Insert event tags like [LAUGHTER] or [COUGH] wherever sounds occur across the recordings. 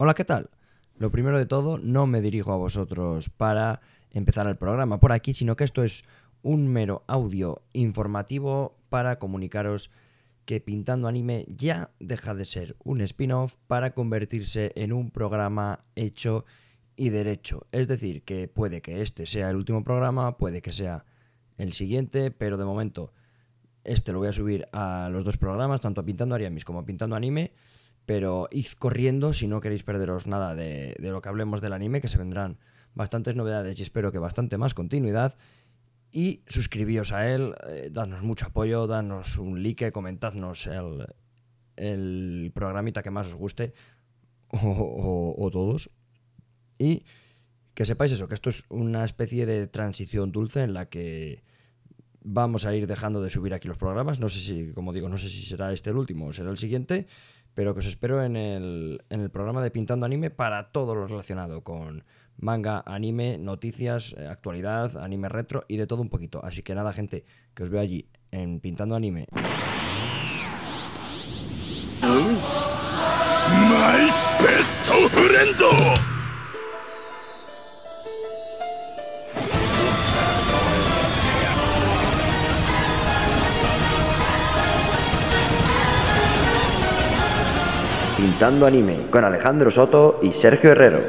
Hola, ¿qué tal? Lo primero de todo, no me dirijo a vosotros para empezar el programa por aquí, sino que esto es un mero audio informativo para comunicaros que Pintando Anime ya deja de ser un spin-off para convertirse en un programa hecho y derecho. Es decir, que puede que este sea el último programa, puede que sea el siguiente, pero de momento este lo voy a subir a los dos programas, tanto a Pintando Ariamis como a Pintando Anime. Pero id corriendo si no queréis perderos nada de, lo que hablemos del anime, que se vendrán bastantes novedades y espero que bastante más continuidad. Y suscribíos a él, eh, dadnos mucho apoyo, danos un like, comentadnos el, el programita que más os guste, [LAUGHS] o, todos. Y que sepáis eso, que esto es una especie de transición dulce en la que vamos a ir dejando de subir aquí los programas. No sé si, como digo, no sé si será este el último o será el siguiente, pero que os espero en el, en el programa de Pintando Anime para todo lo relacionado con manga, anime, noticias, eh, actualidad, anime retro y de todo un poquito. Así que nada, gente, que os veo allí en Pintando Anime. My. Pintando Anime con Alejandro Soto y Sergio Herrero.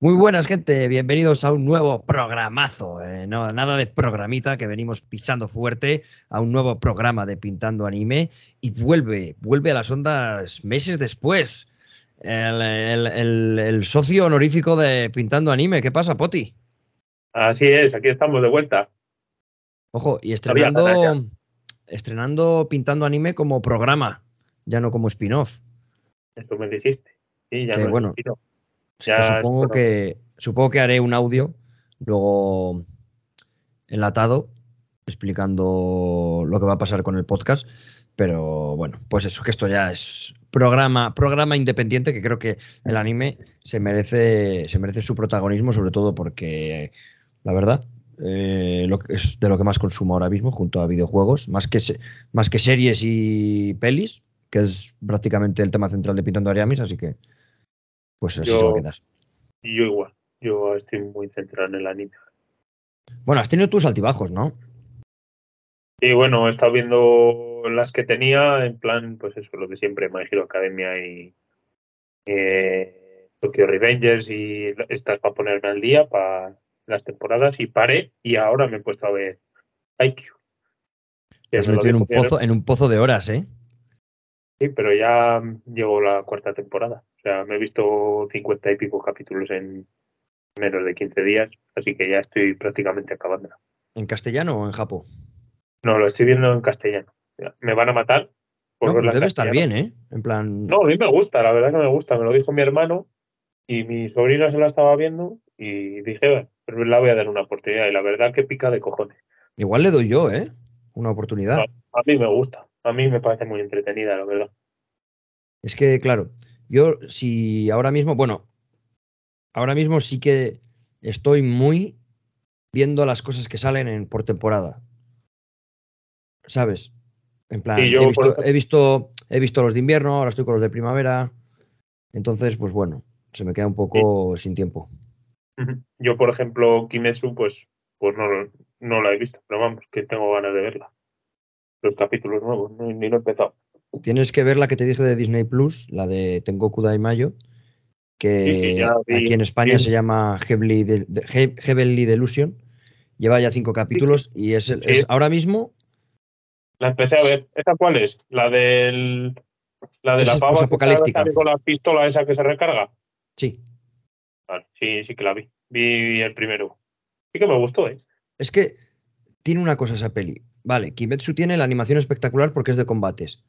Muy buenas, gente. Bienvenidos a un nuevo programazo. Eh, no, nada de programita que venimos pisando fuerte a un nuevo programa de Pintando Anime. Y vuelve, vuelve a las ondas meses después. El, socio honorífico de Pintando Anime. ¿Qué pasa, Poti? Así es, aquí estamos de vuelta. Ojo, y estrenando, estrenando Pintando Anime como programa ya no como spin-off. Eso me dijiste. Sí, ya no bueno, supongo que supongo que haré un audio luego enlatado explicando lo que va a pasar con el podcast. Pero bueno, pues eso, que esto ya es programa, programa independiente, que creo que el anime se merece, se merece su protagonismo, sobre todo porque, la verdad, eh, lo que es de lo que más consumo ahora mismo, junto a videojuegos, más que, más que series y pelis, que es prácticamente el tema central de Pintando Ariamis, así que pues así se va a quedar. Yo igual, yo estoy muy centrado en el anime. Bueno, has tenido tus altibajos, ¿no? Sí, bueno, he estado viendo las que tenía, en plan, pues eso, lo de siempre, My Hero Academia y eh, Tokyo Revengers y estas para ponerme al día para las temporadas y paré y ahora me he puesto a ver IQ. Te has metido en un, pozo, en un pozo de horas, ¿eh? Sí, pero ya llegó la cuarta temporada. O sea, me he visto cincuenta y pico capítulos en menos de 15 días, así que ya estoy prácticamente acabando. ¿En castellano o en japo? No, lo estoy viendo en castellano. Me van a matar. Por no, debe estar bien, ¿eh? En plan. No, a mí me gusta, la verdad que me gusta. Me lo dijo mi hermano y mi sobrina se la estaba viendo y dije, pero la voy a dar una oportunidad. Y la verdad que pica de cojones. Igual le doy yo, ¿eh? Una oportunidad. a mí me gusta a mí me parece muy entretenida, la verdad. Es que, claro, yo si ahora mismo, bueno, ahora mismo sí que estoy muy viendo las cosas que salen en, por temporada. ¿Sabes? En plan, he, visto, he, visto, he, visto, los de invierno, ahora estoy con los de primavera. Entonces, pues bueno, se me queda un poco sin tiempo. Yo, por ejemplo, Kimetsu, pues, pues no, no la he visto, pero vamos, que tengo ganas de verla los capítulos nuevos, ni lo he empezado. Tienes que ver la que te dije de Disney Plus, la de Tengoku Daimayo, que aquí en España se llama Heavenly, de, Delusion. Lleva ya cinco capítulos y es, ahora mismo. La empecé a ver. ¿Esa cuál es? La del. La de la pava apocalíptica. con la pistola esa que se recarga. Sí. sí, sí que la vi. Vi el primero. Sí que me gustó, ¿eh? Es que tiene una cosa esa peli. Vale, Kimetsu tiene la animación espectacular porque es de combates.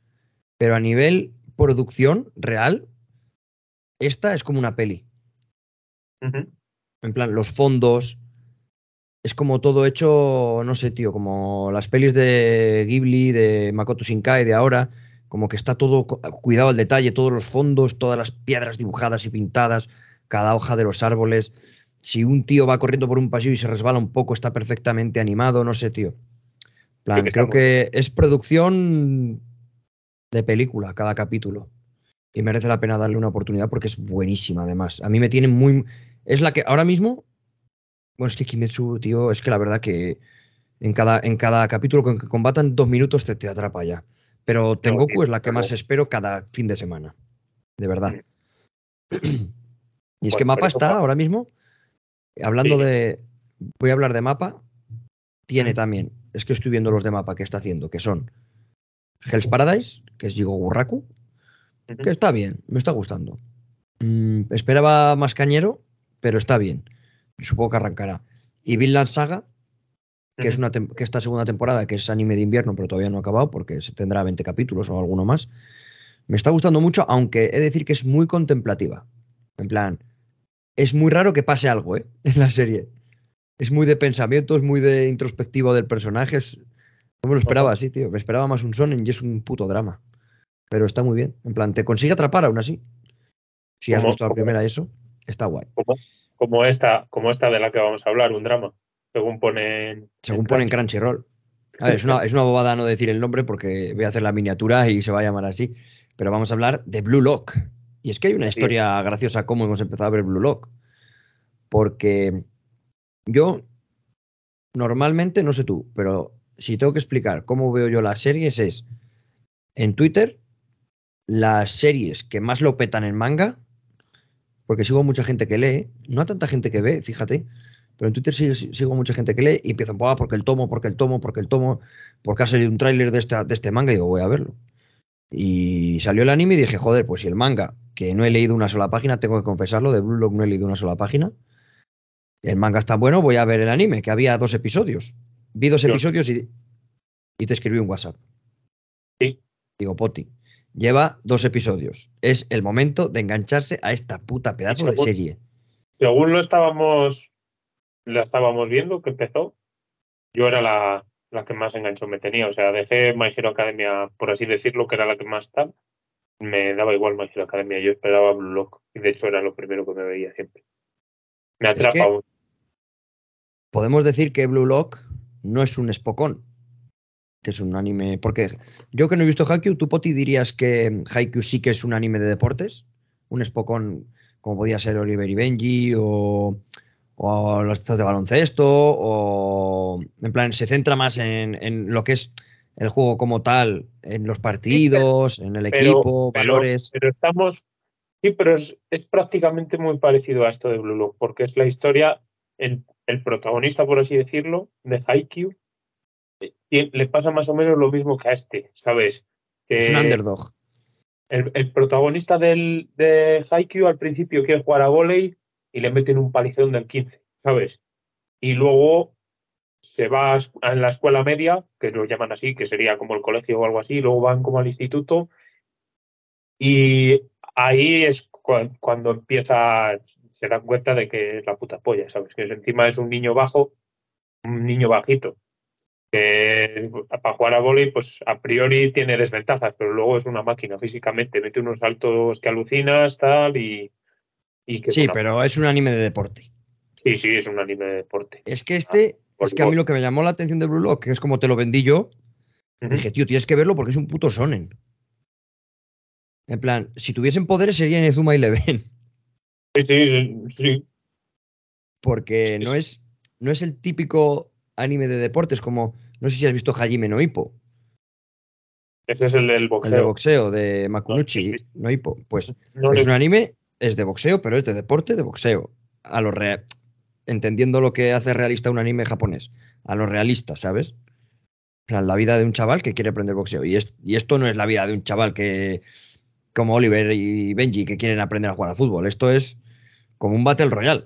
Pero a nivel producción real, esta es como una peli. En plan, los fondos. Es como todo hecho, no sé, tío, como las pelis de Ghibli, de Makoto Shinkai de ahora, como que está todo cuidado al detalle, todos los fondos, todas las piedras dibujadas y pintadas, cada hoja de los árboles. Si un tío va corriendo por un pasillo y se resbala un poco, está perfectamente animado, no sé, tío creo que es producción de película cada capítulo. y merece la pena darle una oportunidad porque es buenísima además. A mí me tiene muy... Es la que ahora mismo... Bueno, es que Kimetsu, tío, es que la verdad que en cada, en cada capítulo con que combatan dos minutos te, te atrapa ya. Pero Tengoku es la que más espero cada fin de semana. De verdad. [CLEARS THROAT] Y es que Mapa está ahora mismo, hablando de... Voy a hablar de Mapa. Tiene también, es que estoy viendo los de Mapa que está haciendo, que son Hell's Paradise, que es Jigo Gurraku, que está bien, me está gustando. Mm, esperaba más cañero, pero está bien. Supongo que arrancará. Y Vinland Saga, que es una que esta segunda temporada, que es anime de invierno, pero todavía no ha acabado porque se tendrá 20 capítulos o alguno más. Me está gustando mucho, aunque he de decir que es muy contemplativa. En plan, es muy raro que pase algo, ¿eh? [LAUGHS] En la serie. Es muy de pensamiento, es muy de introspectivo del personaje. no me lo esperaba así, tío. Me esperaba más un sonen y es un puto drama. Pero está muy bien. En plan, te consigue atrapar aún así. Si has visto la primera eso, está guay. Como, esta, como esta de la que vamos a hablar, un drama. Según ponen. Según ponen Crunchyroll. A ver, es una, es una bobada no decir el nombre porque voy a hacer la miniatura y se va a llamar así. Pero vamos a hablar de Blue Lock. Y es que hay una historia graciosa cómo hemos empezado a ver Blue Lock. Porque yo normalmente, no sé tú, pero si tengo que explicar cómo veo yo las series es en Twitter las series que más lo petan en manga, porque sigo mucha gente que lee, no a tanta gente que ve, fíjate, pero en Twitter sigo, mucha gente que lee y empiezan, porque el tomo, porque el tomo, porque el tomo, porque ha salido un tráiler de, de este manga y digo, voy a verlo. Y salió el anime y dije, joder, pues si el manga, que no he leído una sola página, tengo que confesarlo, de Blue Lock no he leído una sola página. El manga está bueno, voy a ver el anime, que había dos episodios. Vi dos episodios y, y te escribí un WhatsApp. Sí. Digo, Poti, lleva dos episodios. Es el momento de engancharse a esta puta pedazo de serie. Según lo estábamos, lo estábamos viendo, que empezó, yo era la, la que más enganchó me tenía. O sea, dejé My Hero Academia, por así decirlo, que era la que más tal. Me daba igual My Hero Academia. Yo esperaba Blue Lock. Y de hecho era lo primero que me veía siempre. Me atrapa. Podemos decir que Blue Lock no es un espocón. Que es un anime. Porque yo que no he visto Haikyuu, ¿tú, Poti, dirías que Haikyuu sí que es un anime de deportes? Un espocón como podía ser Oliver y Benji o o los de baloncesto, o en plan, se centra más en, lo que es el juego como tal, en los partidos, en el equipo, valores. Pero estamos, sí, pero es, prácticamente muy parecido a esto de Blue Lock, porque es la historia, el, el protagonista, por así decirlo, de Haikyuu, eh, le pasa más o menos lo mismo que a este, ¿sabes? es un underdog. El, el protagonista del, de Haikyuu al principio quiere jugar a volei y le meten un palizón del 15, ¿sabes? Y luego se va a la escuela media, que lo llaman así, que sería como el colegio o algo así, luego van como al instituto y ahí es cuando empieza, se dan cuenta de que es la puta polla, ¿sabes? Que encima es un niño bajo, un niño bajito, que para jugar a vóley, pues a priori tiene desventajas, pero luego es una máquina físicamente, mete unos saltos que alucinas, tal, y, sí, pero es un anime de deporte. Sí, sí, es un anime de deporte. Es que este, ah, es que a mí lo que me llamó la atención de Blue Lock, que es como te lo vendí yo, dije, tío, tienes que verlo porque es un puto sonen. En plan, si tuviesen poderes sería Nezuma Eleven. Sí, sí, sí. Porque no es, no es el típico anime de deportes como, no sé si has visto Hajime no Ippo. Ese es el del boxeo. El de boxeo, de Makunuchi no. Pues es un anime es de boxeo, pero es de deporte, de boxeo. A lo entendiendo lo que hace realista un anime japonés. A lo realista, ¿sabes? La vida de un chaval que quiere aprender boxeo. Y, y esto no es la vida de un chaval que, como Oliver y Benji, que quieren aprender a jugar al fútbol. Esto es como un Battle Royale.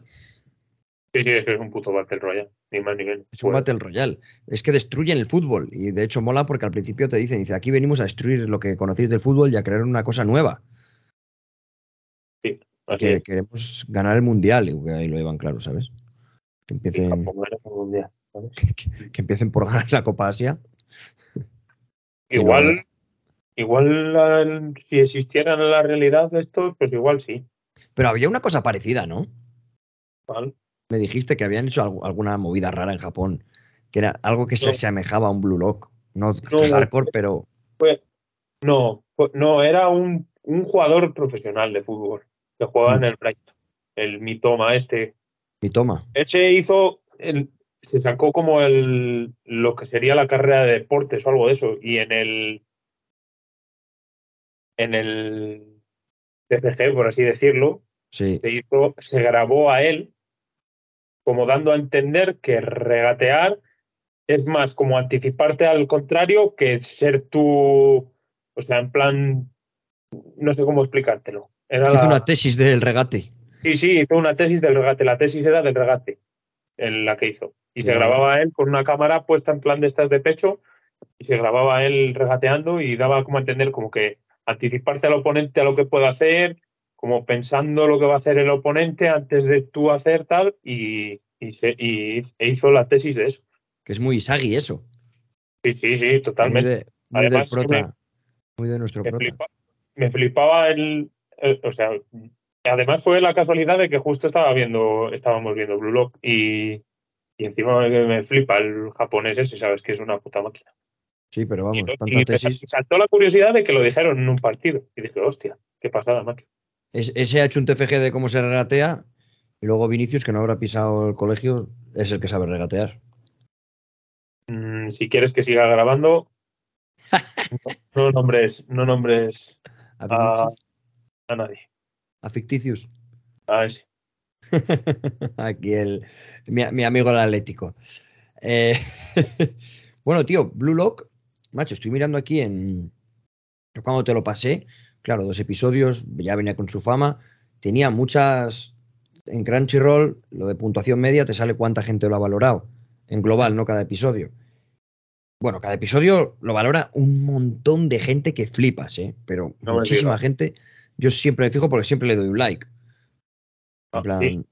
Sí, sí, es que es un puto Battle Royale, ni más ni menos. Es un Battle Royale. Es que destruyen el fútbol. Y de hecho mola porque al principio te dicen, dice, aquí venimos a destruir lo que conocéis del fútbol y a crear una cosa nueva que queremos ganar el mundial, y ahí lo llevan claro, ¿sabes? Que empiecen, [LAUGHS] Que, empiecen por ganar la Copa Asia. Igual, igual si existieran en la realidad estos, pues igual sí. Pero había una cosa parecida, ¿no? Me dijiste que habían hecho alguna movida rara en Japón, que era algo que se asemejaba a un Blue Lock. No, hardcore, pero. Pues, no, no, era un un jugador profesional de fútbol que juega en el Brighton, el Mitoma este. Mitoma. Ese hizo, el- se sacó como el lo que sería la carrera de deportes o algo de eso y en el en el TCG, por así decirlo, Sí. se hizo, se grabó a él como dando a entender que regatear es más como anticiparte al contrario que ser tú, o sea, en plan, no sé cómo explicártelo. Era Hizo la- una tesis del regate. Sí, sí, hizo una tesis del regate. La tesis era del regate, en la que hizo. Y se grababa él con una cámara puesta en plan de estas de pecho y se grababa él regateando y daba como a entender como que anticiparte al oponente a lo que puede hacer, como pensando lo que va a hacer el oponente antes de tú hacer tal y, y, se- y e hizo la tesis de eso. Que es muy Isagi eso. Sí, sí, sí, Muy, totalmente. de, muy del Además, que prota. Muy de nuestro me, prota. flipa- me flipaba el, el- o sea, además fue la casualidad de que justo estaba viendo, estábamos viendo Blue Lock y, y encima me, me flipa el japonés ese, sabes que es una puta máquina. Sí, pero vamos, tanta y tesis. saltó la curiosidad de que lo dijeron en un partido y dije, hostia, qué pasada, máquina. Es- ese ha hecho un TFG de cómo se regatea. Y luego Vinicius, que no habrá pisado el colegio, es el que sabe regatear. Mm, si quieres que siga grabando, [LAUGHS] no, no nombres, no nombres A, a, a nadie. a Ficticius. A ese. [LAUGHS] Aquí el, mi, mi amigo el Atlético. Eh, [LAUGHS] bueno, tío, Blue Lock, macho, estoy mirando aquí en. Cuando te lo pasé, claro, dos episodios, ya venía con su fama. Tenía muchas. En Crunchyroll, lo de puntuación media, te sale cuánta gente lo ha valorado. En global, no cada episodio. Bueno, cada episodio lo valora un montón de gente que flipas, ¿eh? Pero No muchísima gente. Yo siempre me fijo porque siempre le doy un like. Ah, En plan, sí,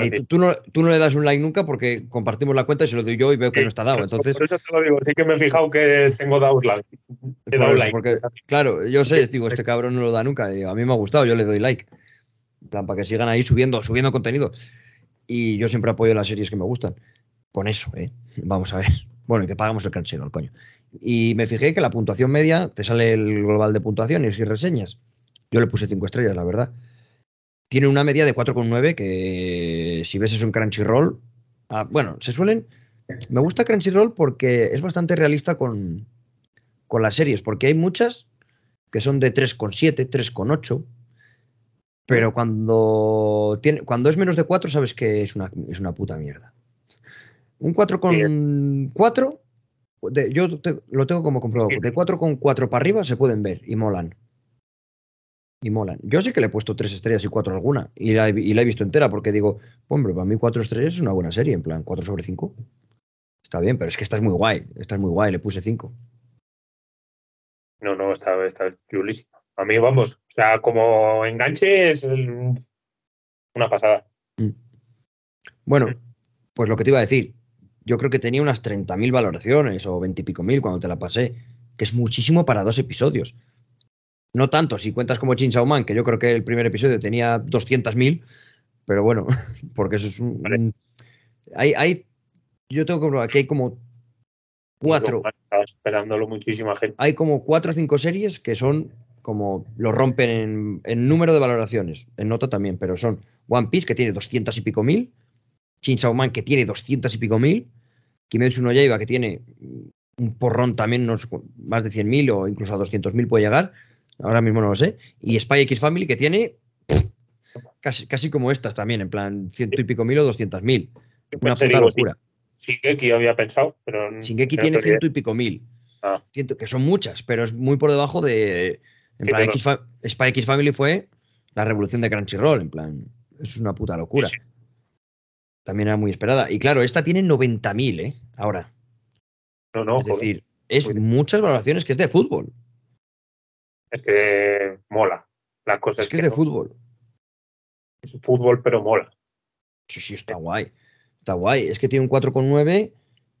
y tú, no, tú no le das un like nunca porque compartimos la cuenta y se lo doy yo y veo que Sí, no está dado. Entonces, Por eso te lo digo, sí que me he fijado que tengo dado like. He por dado eso, like. porque, claro, yo sé, digo, este cabrón no lo da nunca. digo, a mí me ha gustado, yo le doy like. Plan, para que sigan ahí subiendo, subiendo contenido. Y yo siempre apoyo las series que me gustan. Con eso, ¿eh? Vamos a ver. Bueno, y que pagamos el Crunchyroll, coño. Y me fijé que la puntuación media, te sale el global de puntuaciones y reseñas. Yo le puse 5 estrellas, la verdad. Tiene una media de 4,9 que si ves eso en Crunchyroll, ah, bueno, se suelen... Me gusta Crunchyroll porque es bastante realista con, con las series, porque hay muchas que son de 3,7, 3,8, pero cuando, tiene, cuando es menos de 4 sabes que es una, es una puta mierda. Un 4,4, de- yo te- lo tengo como comprobado, de 4,4 para arriba se pueden ver y molan. Y molan. Yo sí que le he puesto 3 estrellas y 4 alguna, y la, he, y la he visto entera porque digo, hombre, para mí 4 estrellas es una buena serie, en plan 4 sobre 5. Está bien, pero es que esta es muy guay, esta es muy guay, le puse 5. No, no, está, está chulísimo. A mí, vamos, o sea, como enganche es el- una pasada. Bueno, Mm. pues lo que te iba a decir, yo creo que tenía unas 30.000 valoraciones o 20 y pico mil cuando te la pasé, que es muchísimo para dos episodios. No tanto, si cuentas como Chainsaw Man, que yo creo que el primer episodio tenía 200.000, pero bueno, [LAUGHS] porque eso es un... Vale. un- hay, hay, yo tengo que comprobar que hay como cuatro, Estaba esperándolo muchísima gente. hay como cuatro o cinco series que son como lo rompen en, en número de valoraciones, en nota también, pero son One Piece que tiene 200 y pico mil, Chainsaw Man que tiene 200 y pico mil, Kimetsu no Yaiba que tiene un porrón también, no sé cu- más de 100 mil o incluso a 200 mil puede llegar, ahora mismo no lo sé, y Spy X Family que tiene pff, casi, casi como estas también, en plan ciento y pico mil o 200 mil, Yo una puta locura. Shingeki había pensado, pero. Shingeki no tiene ciento y pico mil. Ah. Ciento- que son muchas, pero es muy por debajo de. En Sí, plan, X Fa- Spy X Family fue la revolución de Crunchyroll, en plan. Es una puta locura. Sí, También era muy esperada. Y claro, esta tiene 90.000, ¿eh? Ahora. No, no, es joder. decir, es muchas valoraciones que es de fútbol. Es que mola. La cosa Es es, que es de no- fútbol. es fútbol, pero mola. Sí, sí, está guay. Está guay. Es que tiene un 4,9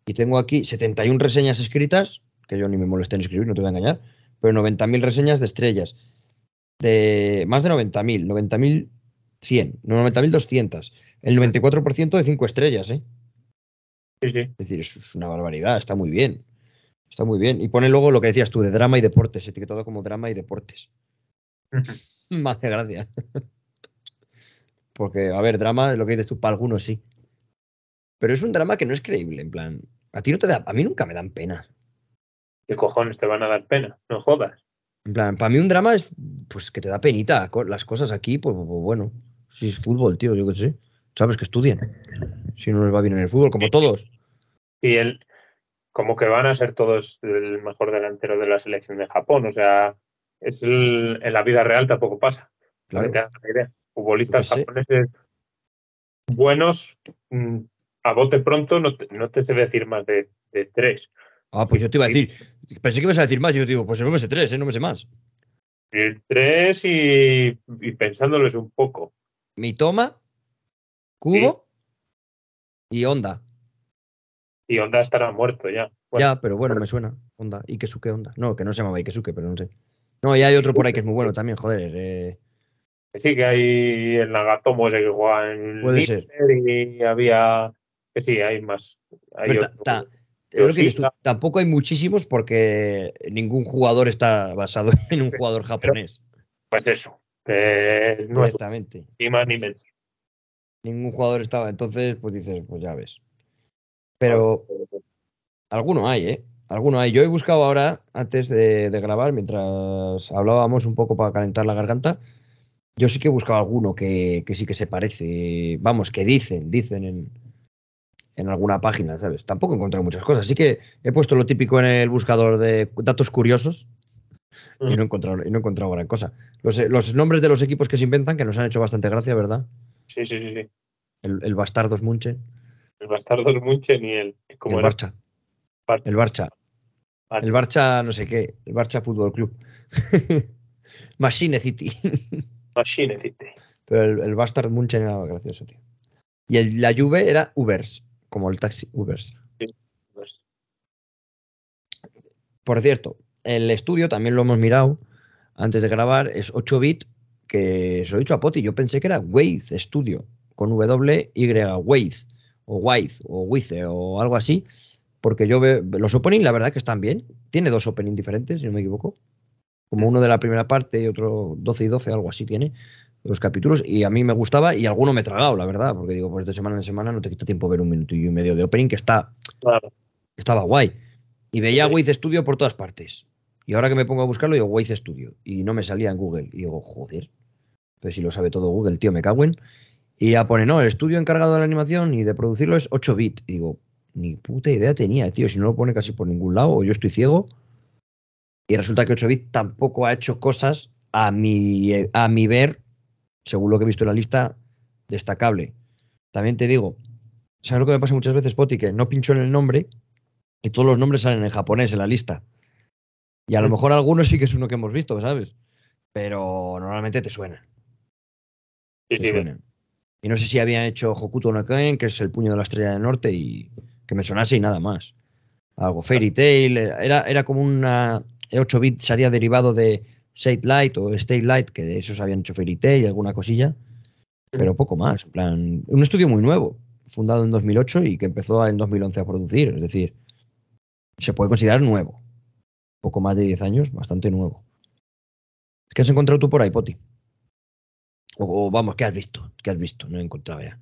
y tengo aquí 71 reseñas escritas, que yo ni me molesté en escribir, no te voy a engañar, pero 90.000 reseñas de estrellas. De más de 90.000, 90.100, no 90.200. El 94% de 5 estrellas, ¿eh? Sí, sí. Es decir, es una barbaridad, está muy bien. Está muy bien. Y pone luego lo que decías tú, de drama y deportes, etiquetado como drama y deportes. [LAUGHS] Me hace gracia. Porque, a ver, drama, lo que dices tú, para algunos sí. Pero es un drama que no es creíble, en plan. A ti no te da, a mí nunca me dan pena. ¿Qué cojones te van a dar pena? No jodas. En plan, para mí un drama es, pues, que te da penita. Las cosas aquí, pues, pues, pues bueno. Si es fútbol, tío, yo qué sé. Sabes que estudien. Si no les va bien en el fútbol, como todos. Y él, como que van a ser todos el mejor delantero de la selección de Japón. O sea, es en la vida real tampoco pasa. Claro. Te das idea. Futbolistas japoneses buenos, mm, a bote pronto, no te, no te sé decir más de, de, tres. Ah, pues yo te iba a decir, pensé que ibas a decir más, yo digo, pues no me sé tres, ¿eh? no me sé más. tres y, y pensándoles un poco. Mi toma, Cubo y Onda. Y Onda estará muerto ya. ya, pero bueno, me suena. Onda. Ikesuke Onda. No, que no se llamaba Ikesuke, pero no sé. No, y hay otro por ahí que es muy bueno también, joder. Eh... Sí, que hay el Nagatomo ese que juega en Puede ser. y había. Que sí, hay más. Hay tampoco hay muchísimos porque ningún jugador está basado [LAUGHS] en un jugador japonés. pues eso. Que no es ni más ni menos ningún jugador estaba. Entonces, pues dices, pues ya ves. Pero alguno hay, ¿eh? Alguno hay. Yo he buscado ahora, antes de, grabar, mientras hablábamos un poco para calentar la garganta, yo sí que he buscado alguno que, sí que se parece. Vamos, que dicen, dicen en, en alguna página, ¿sabes? Tampoco he encontrado muchas cosas. Así que he puesto lo típico en el buscador de datos curiosos y no he encontrado, y no he encontrado gran cosa. Los, los nombres de los equipos que se inventan, que nos han hecho bastante gracia, ¿verdad? Sí, sí, sí. El, el Bastardos Munchen. El Bastardos Munchen y el. ¿cómo el Barça. El Barça. El Barça, no sé qué. El Barça Fútbol Club. [LAUGHS] Machine City. [LAUGHS] Machine City. Pero el, el Bastard Munchen era gracioso, tío. Y el, la Juve era Ubers, como el taxi Ubers. Sí, Ubers. Por cierto, el estudio también lo hemos mirado antes de grabar, es 8 bit que se lo he dicho a Poti, yo pensé que era Waze Studio, con W, Y, Waze, o Waze, o Wize, o algo así, porque yo veo, los opening la verdad que están bien, tiene dos opening diferentes, si no me equivoco, como uno de la primera parte y otro 12 y 12, algo así tiene, los capítulos, y a mí me gustaba y alguno me he tragado, la verdad, porque digo, pues de semana en semana no te quita tiempo ver un minuto y medio de opening, que está, estaba guay. Y veía Waze Studio por todas partes. Y ahora que me pongo a buscarlo, digo Waze Studio. Y no me salía en Google. Y digo, joder, pero si lo sabe todo Google, tío, me cago en. Y ya pone, no, el estudio encargado de la animación y de producirlo es 8 bits. Y digo, ni puta idea tenía, tío, si no lo pone casi por ningún lado, o yo estoy ciego. Y resulta que 8 bits tampoco ha hecho cosas a mi, a mi ver, según lo que he visto en la lista, destacable. También te digo, ¿sabes lo que me pasa muchas veces, Poti? Que no pincho en el nombre y todos los nombres salen en japonés en la lista. Y a lo mejor algunos sí que es uno que hemos visto, ¿sabes? Pero normalmente te suenan. Y no sé si habían hecho Hokuto no Ken, que es el puño de la estrella del norte, y que me sonase y nada más. Algo Fairy Tail, era, era como una 8 bits sería derivado de State Light o State Light, que de esos habían hecho Fairy Tail y alguna cosilla, pero poco más. En plan, un estudio muy nuevo, fundado en 2008 y que empezó en 2011 a producir, es decir, se puede considerar nuevo. Poco más de 10 años, bastante nuevo. ¿Qué has encontrado tú por ahí, Poti? O, vamos, ¿qué has visto? ¿Qué has visto? No he encontrado ya.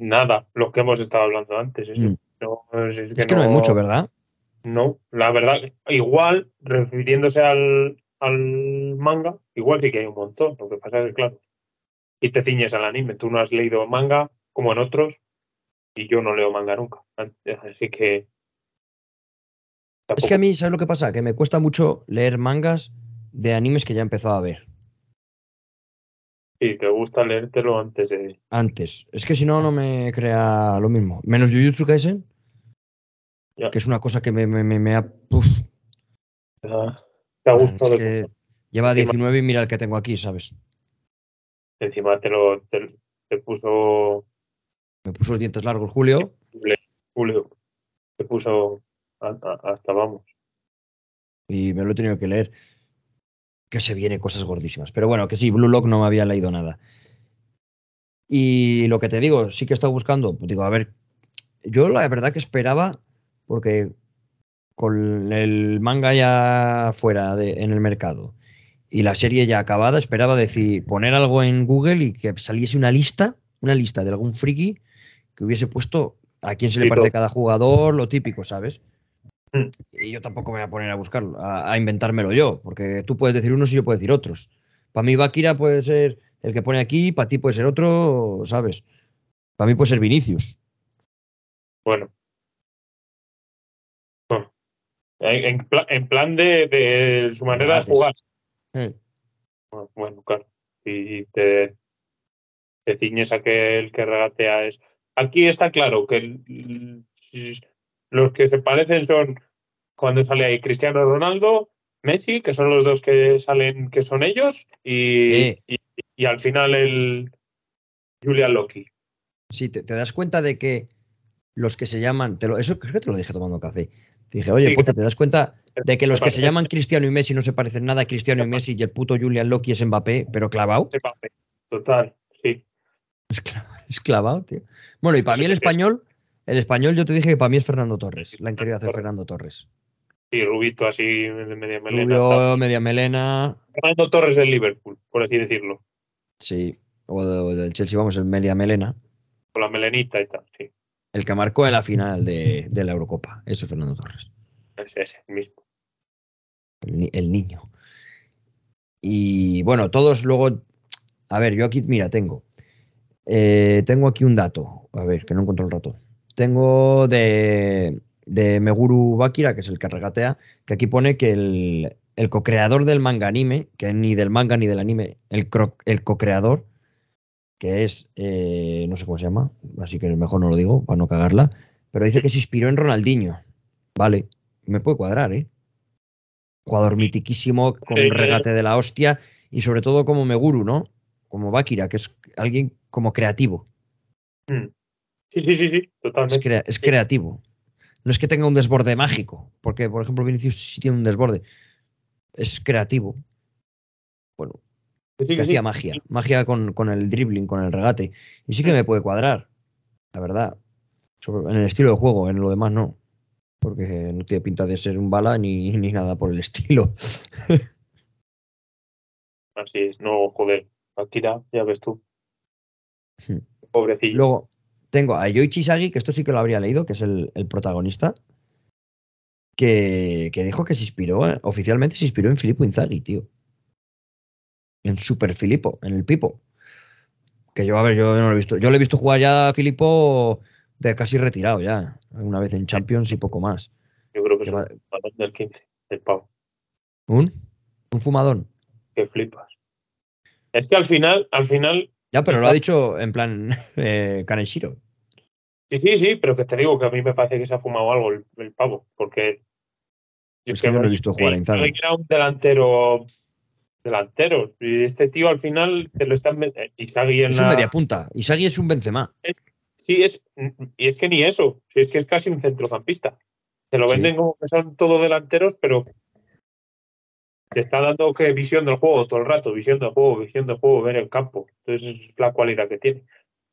Nada, lo que hemos estado hablando antes. Mm. es, que, no, hay mucho, ¿verdad? No, la verdad, igual, refiriéndose al, manga, igual sí que hay un montón. Lo que pasa es que, claro, y te ciñes al anime. Tú no has leído manga como en otros, y yo no leo manga nunca. Así que. Es que a mí, ¿sabes lo que pasa? Que me cuesta mucho leer mangas de animes que ya he empezado a ver. Sí, te gusta leértelo antes de. Antes. Es que si no, no me crea lo mismo. Menos Jujutsu Kaisen. Que es una cosa que me, me, me, ha. Te ha gustado. lleva 19 y mira el que tengo aquí, ¿sabes? Encima te lo. Te, puso. Me puso los dientes largos, Julio. Julio. Te puso. Hasta vamos. Y me lo he tenido que leer que se viene cosas gordísimas. Pero bueno, que sí, Blue Lock no me había leído nada. Y lo que te digo, sí que he estado buscando, pues digo, a ver, yo la verdad que esperaba, porque con el manga ya fuera de, en el mercado y la serie ya acabada, esperaba decir, poner algo en Google y que saliese una lista, una lista de algún friki que hubiese puesto a quién se le todo. cada jugador, lo típico, ¿sabes? Mm. Y yo tampoco me voy a poner a buscarlo, a, a inventármelo yo, porque tú puedes decir unos y yo puedo decir otros. Para mí Bakira puede ser el que pone aquí, para ti puede ser otro, ¿sabes? Para mí puede ser Vinicius. Bueno. Bueno. En, en pla- en plan de, de su manera de jugar. Bueno, Bueno, claro. Si te, te ciñes a que el que regatea es. Aquí está claro que el- los que se parecen son cuando sale ahí Cristiano Ronaldo, Messi, que son los dos que salen, que son ellos, y, Eh. y, y al final el Julian Loki. Sí, te, te das cuenta de que los que se llaman, te lo, eso creo que te lo dije tomando café. Te dije, oye, Sí, puta, ¿te das cuenta de que los que se llaman Cristiano y Messi no se parecen nada a Cristiano y Messi y el puto Julian Loki es Mbappé, pero clavado? Total, sí. Es, cla- [LAUGHS] es clavado, tío. Bueno, y para mí el es- español, el español yo te dije que para mí es Fernando Torres. La han querido hacer. Fernando Torres. Sí, Rubito así de media melena. Rubio, media melena, Fernando Torres del Liverpool, por así decirlo. sí. O, de- o del Chelsea, vamos, el media melena. Con la melenita y tal, sí. El que marcó en la final de, de la Eurocopa. Eso es Fernando Torres. Ese es el mismo. el, ni- el niño. Y bueno, todos luego. A ver, yo aquí, mira, tengo. eh, tengo aquí un dato. A ver, que no encuentro el rato. Tengo de, de Meguru Bakira, que es el que regatea, que aquí pone que el, el co-creador del manga anime, que ni del manga ni del anime, el, el co-creador, que es, eh, no sé cómo se llama, así que mejor no lo digo para no cagarla, pero dice que se inspiró en Ronaldinho. Vale, me puede cuadrar, ¿eh? Jugador mitiquísimo, con un regate de la hostia y sobre todo como Meguru, ¿no? Como Bakira, que es alguien como creativo. Mm. Sí, sí, sí, sí, Es, totalmente. crea- es creativo. No es que tenga un desborde mágico, porque, por ejemplo, Vinicius sí tiene un desborde. Es creativo. Bueno, Sí, que hacía magia. Magia con, con el dribbling, con el regate. Y sí que me puede cuadrar, la verdad. Sobre- en el estilo de juego, en lo demás no. Porque no tiene pinta de ser un bala ni, ni nada por el estilo. [LAUGHS] Así es, no, joder. Akira, ya ves tú. Hmm. Pobrecillo. Luego tengo a Yoichi Sagi, que esto sí que lo habría leído, que es el, el protagonista, que, que dijo que se inspiró, eh, oficialmente se inspiró en Filippo Inzaghi, tío. En Super Filippo, en el Pipo. Que yo, a ver, yo no lo he visto. Yo lo he visto jugar ya a Filippo de casi retirado ya. Una vez en Champions y poco más. Yo creo que que es va- un balón del 15, el pavo. ¿Un? Un fumadón. Que flipas. Es que al final, al final, Ya, pero lo ha dicho en plan [LAUGHS] eh, Kaneshiro. sí, sí, sí, pero que te digo que a mí me parece que se ha fumado algo el, el pavo, porque Es que yo no he visto jugar Inzaghi. Inzaghi era un delantero delantero y este tío al final te lo están eh, Inzaghi en Es un la- media punta. Y Sagi es un Benzema. sí es y es que ni eso, sí, es que es casi un centrocampista. Te lo Sí. venden como que son todos delanteros, pero te está dando que visión del juego todo el rato, visión del juego, visión del juego, ver el campo. Entonces es la cualidad que tiene.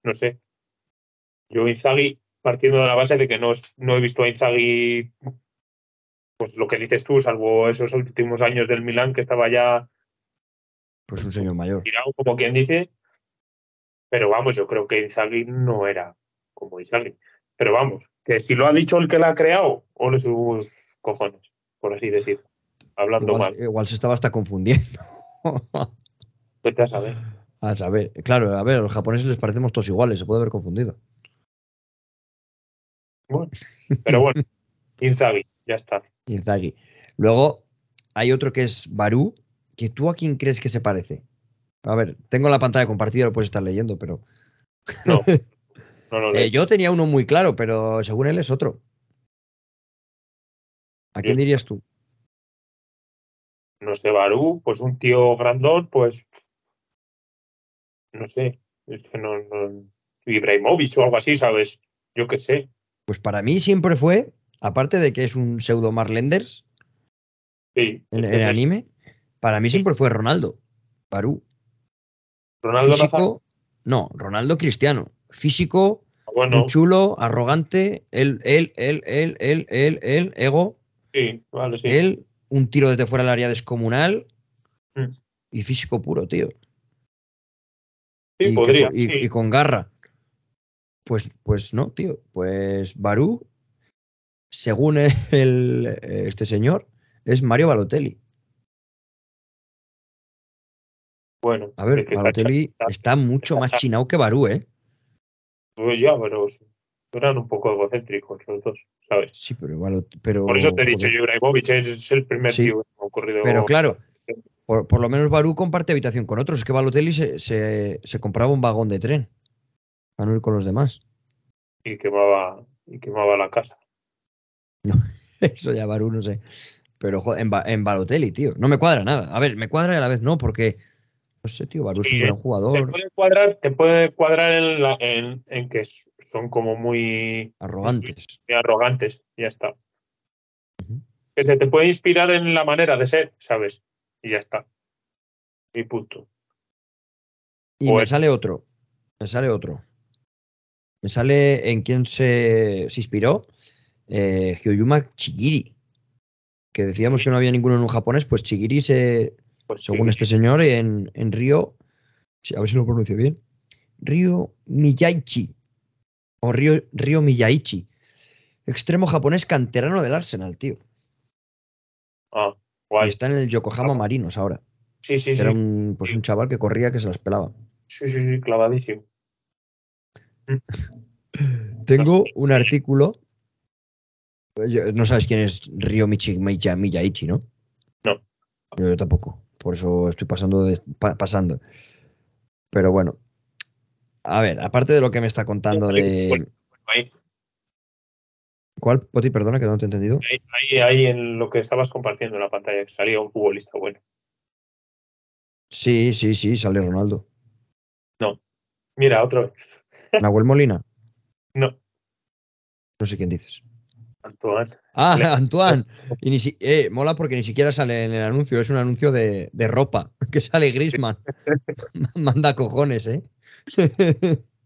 No sé. Yo Inzaghi, partiendo de la base de que no, es- no he visto a Inzaghi, pues lo que dices tú, salvo esos últimos años del Milán que estaba ya Pues un señor mayor. tirado, como quien dice. Pero vamos, yo creo que Inzaghi no era como Inzaghi. Pero vamos, que si lo ha dicho el que la ha creado, ole sus cojones, por así decir. Hablando Igual, mal. igual se estaba hasta confundiendo. [LAUGHS] Vete a saber. a saber, claro, a ver, a los japoneses les parecemos todos iguales, se puede haber confundido. Bueno, pero bueno, Inzaghi, ya está. Inzaghi. Luego hay otro que es Barú, que tú a quién crees que se parece. A ver, tengo la pantalla compartida, lo puedes estar leyendo, pero No, [LAUGHS] no lo Eh, yo tenía uno muy claro, pero según él es otro. ¿A quién dirías tú? No sé, Barú, pues un tío grandón, pues. No sé. Es que no. no Ibrahimovic o algo así, ¿sabes? Yo qué sé. Pues para mí siempre fue, aparte de que es un pseudo Marlenders Sí. en, es anime, para mí siempre fue Ronaldo. Barú. Ronaldo. Físico, no, Ronaldo Cristiano. Físico, Bueno, muy chulo, arrogante, él, él, él, él, él, él, él, ego, sí, vale, sí. él, un tiro desde fuera del área descomunal. Mm. y físico puro, tío. Sí, y, que- podría. y- sí. y con garra. Pues, pues no, tío. Pues Barú, según [LAUGHS] el, este señor, es Mario Balotelli. Bueno, A ver, es que Balotelli está- está mucho está más chinado que Barú, ¿eh? Pues ya, pero eran un poco egocéntricos los dos, ¿sabes? Sí, pero pero Por eso te he dicho, yo, Ibrahimovic es, es el primer Sí. tío que me ha ocurrido. Pero claro, por, por lo menos Barú comparte habitación con otros. Es que Balotelli se, se, se compraba un vagón de tren para no ir con los demás. Y quemaba, y quemaba la casa. [LAUGHS] Eso ya Barú, no sé. Pero joder, en, en Balotelli, tío. No me cuadra nada. A ver, me cuadra y a la vez no, porque. No sé, tío, Barú es un gran Te jugador, puede cuadrar, te puede cuadrar en, la- en, en que son como muy, arrogantes. muy arrogantes, ya está. Que se te puede inspirar en la manera de ser, ¿sabes? Y ya está. Y punto. Y me Pues- sale otro. Me sale otro. Me sale en quién se, se inspiró. Eh, Hyoyuma Chigiri. Que decíamos que no había ninguno en un japonés, pues Chigiri se, Pues según este señor, en, en Río, a ver si lo pronuncio bien, Río Miyaichi, o Río, Río Miyaichi, extremo japonés canterano del Arsenal, tío. Ah, Y guay. está en el Yokohama Marinos ahora. Sí, sí, sí. Era un, pues un chaval que corría que se las pelaba. Sí, sí, sí, clavadísimo. [LAUGHS] Tengo un artículo. No sabes quién es Miya- Miyaichi, ¿no? No. Yo tampoco. Por eso estoy pasando de, pa- pasando. Pero bueno. A ver, aparte de lo que me está contando de. Ahí, ¿Cuál, Poti? Perdona, que no te he entendido. ahí, ahí, ahí en lo que estabas compartiendo en la pantalla, que salía un futbolista bueno. Sí, sí, sí, sale Ronaldo. Mira, otra [LAUGHS] vez. Nahuel Molina. No, No sé quién dices. Antoine. Ah, Le- [LAUGHS] Antoine. Y ni si- eh, mola porque ni siquiera sale en el anuncio. Es un anuncio de, de ropa. [LAUGHS] Que sale Grisman. Manda cojones, ¿eh? [LAUGHS]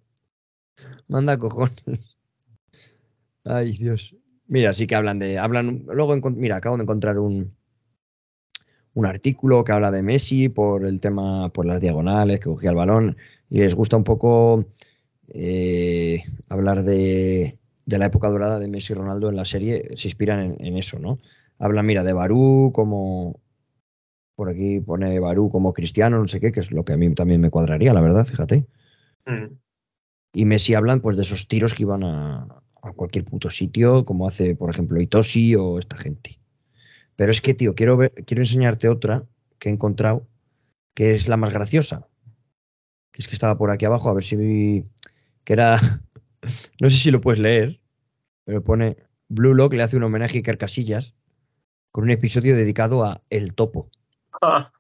Manda cojones. Ay, Dios. Mira, sí que hablan de. Hablan. Luego, mira, acabo de encontrar un. Un artículo que habla de Messi por el tema, por las diagonales, que cogía el balón. Y les gusta un poco eh, hablar de, de la época dorada de Messi y Ronaldo en la serie. Se inspiran en, en eso, ¿no? Hablan, mira, de Barú como. Por aquí pone Barú como cristiano, no sé qué, que es lo que a mí también me cuadraría, la verdad, fíjate. Mm. Y Messi hablan pues de esos tiros que iban a, a cualquier puto sitio, como hace, por ejemplo, Itoshi o esta gente. Pero es que, tío, quiero, ver, quiero enseñarte otra que he encontrado, que es la más graciosa. Que es que estaba por aquí abajo, a ver si... Que era... [LAUGHS] No sé si lo puedes leer, pero pone... Blue Lock le hace un homenaje a Iker Casillas con un episodio dedicado a El Topo. Ah,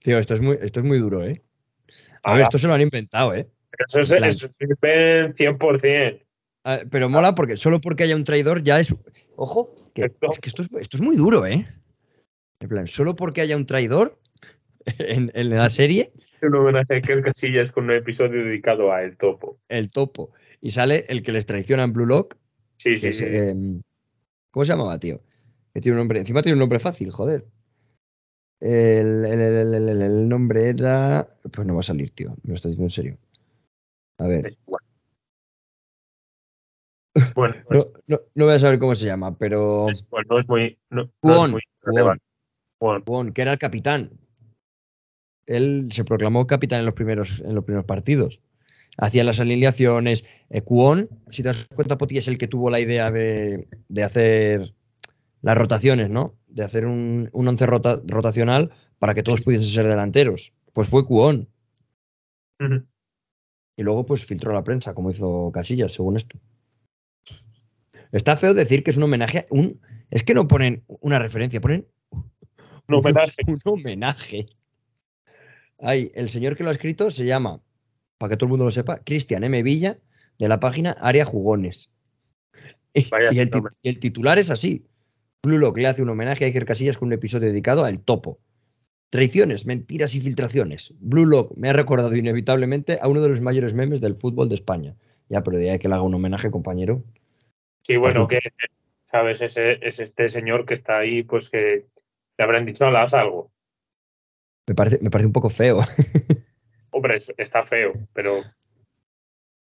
Tío, esto es muy, esto es muy duro, ¿eh? A ver, esto se lo han inventado, ¿eh? eso es, eso es ven 100%. Ah, pero mola porque solo porque haya un traidor ya es. Ojo, que, Esto- es que esto, es, esto es muy duro, ¿eh? En plan, solo porque haya un traidor [LAUGHS] en, en la serie, Un homenaje a Iker Casillas con un episodio dedicado a El Topo. el topo. Y sale el que les traiciona en Blue Lock. Sí, sí, es, sí. em, ¿Cómo se llamaba, tío? Que tiene un nombre. Encima tiene un nombre fácil, joder. El, el- el- el- nombre era. Pues no va a salir, tío. Me lo estás diciendo en serio. A ver. Bueno, [LAUGHS] pues, No, no, no voy a saber cómo se llama, pero. es, no es muy. No, no es Juan, muy Juan. relevante. Juan. Bon, que era el capitán. Él se proclamó capitán en los primeros, en los primeros partidos. Hacía las alineaciones. Eh, si te das cuenta, Poti es el que tuvo la idea de, de hacer las rotaciones, ¿no? De hacer un, un once rota- rotacional para que todos pudiesen ser delanteros. Pues fue Cuón. Y luego, pues filtró a la prensa, como hizo Casillas, según esto. Está feo decir que es un homenaje. a Un, es que no ponen una referencia, ponen Un homenaje. [LAUGHS] un homenaje. Ay, el señor que lo ha escrito se llama, para que todo el mundo lo sepa, Cristian M. Villa, de la página Área Jugones. El, y el titular es así. Blue Lock le hace un homenaje a Iker Casillas con un episodio dedicado al topo. Traiciones, mentiras y filtraciones. Blue Lock me ha recordado inevitablemente a uno de los mayores memes del fútbol de España. Ya, pero de ahí que le haga un homenaje, compañero. Sí, bueno, que, ¿sabes? Ese, es este señor que está ahí, pues que le habrán dicho, "Hala, haz algo. Me parece, me parece un poco feo. [LAUGHS] Hombre, está feo, pero.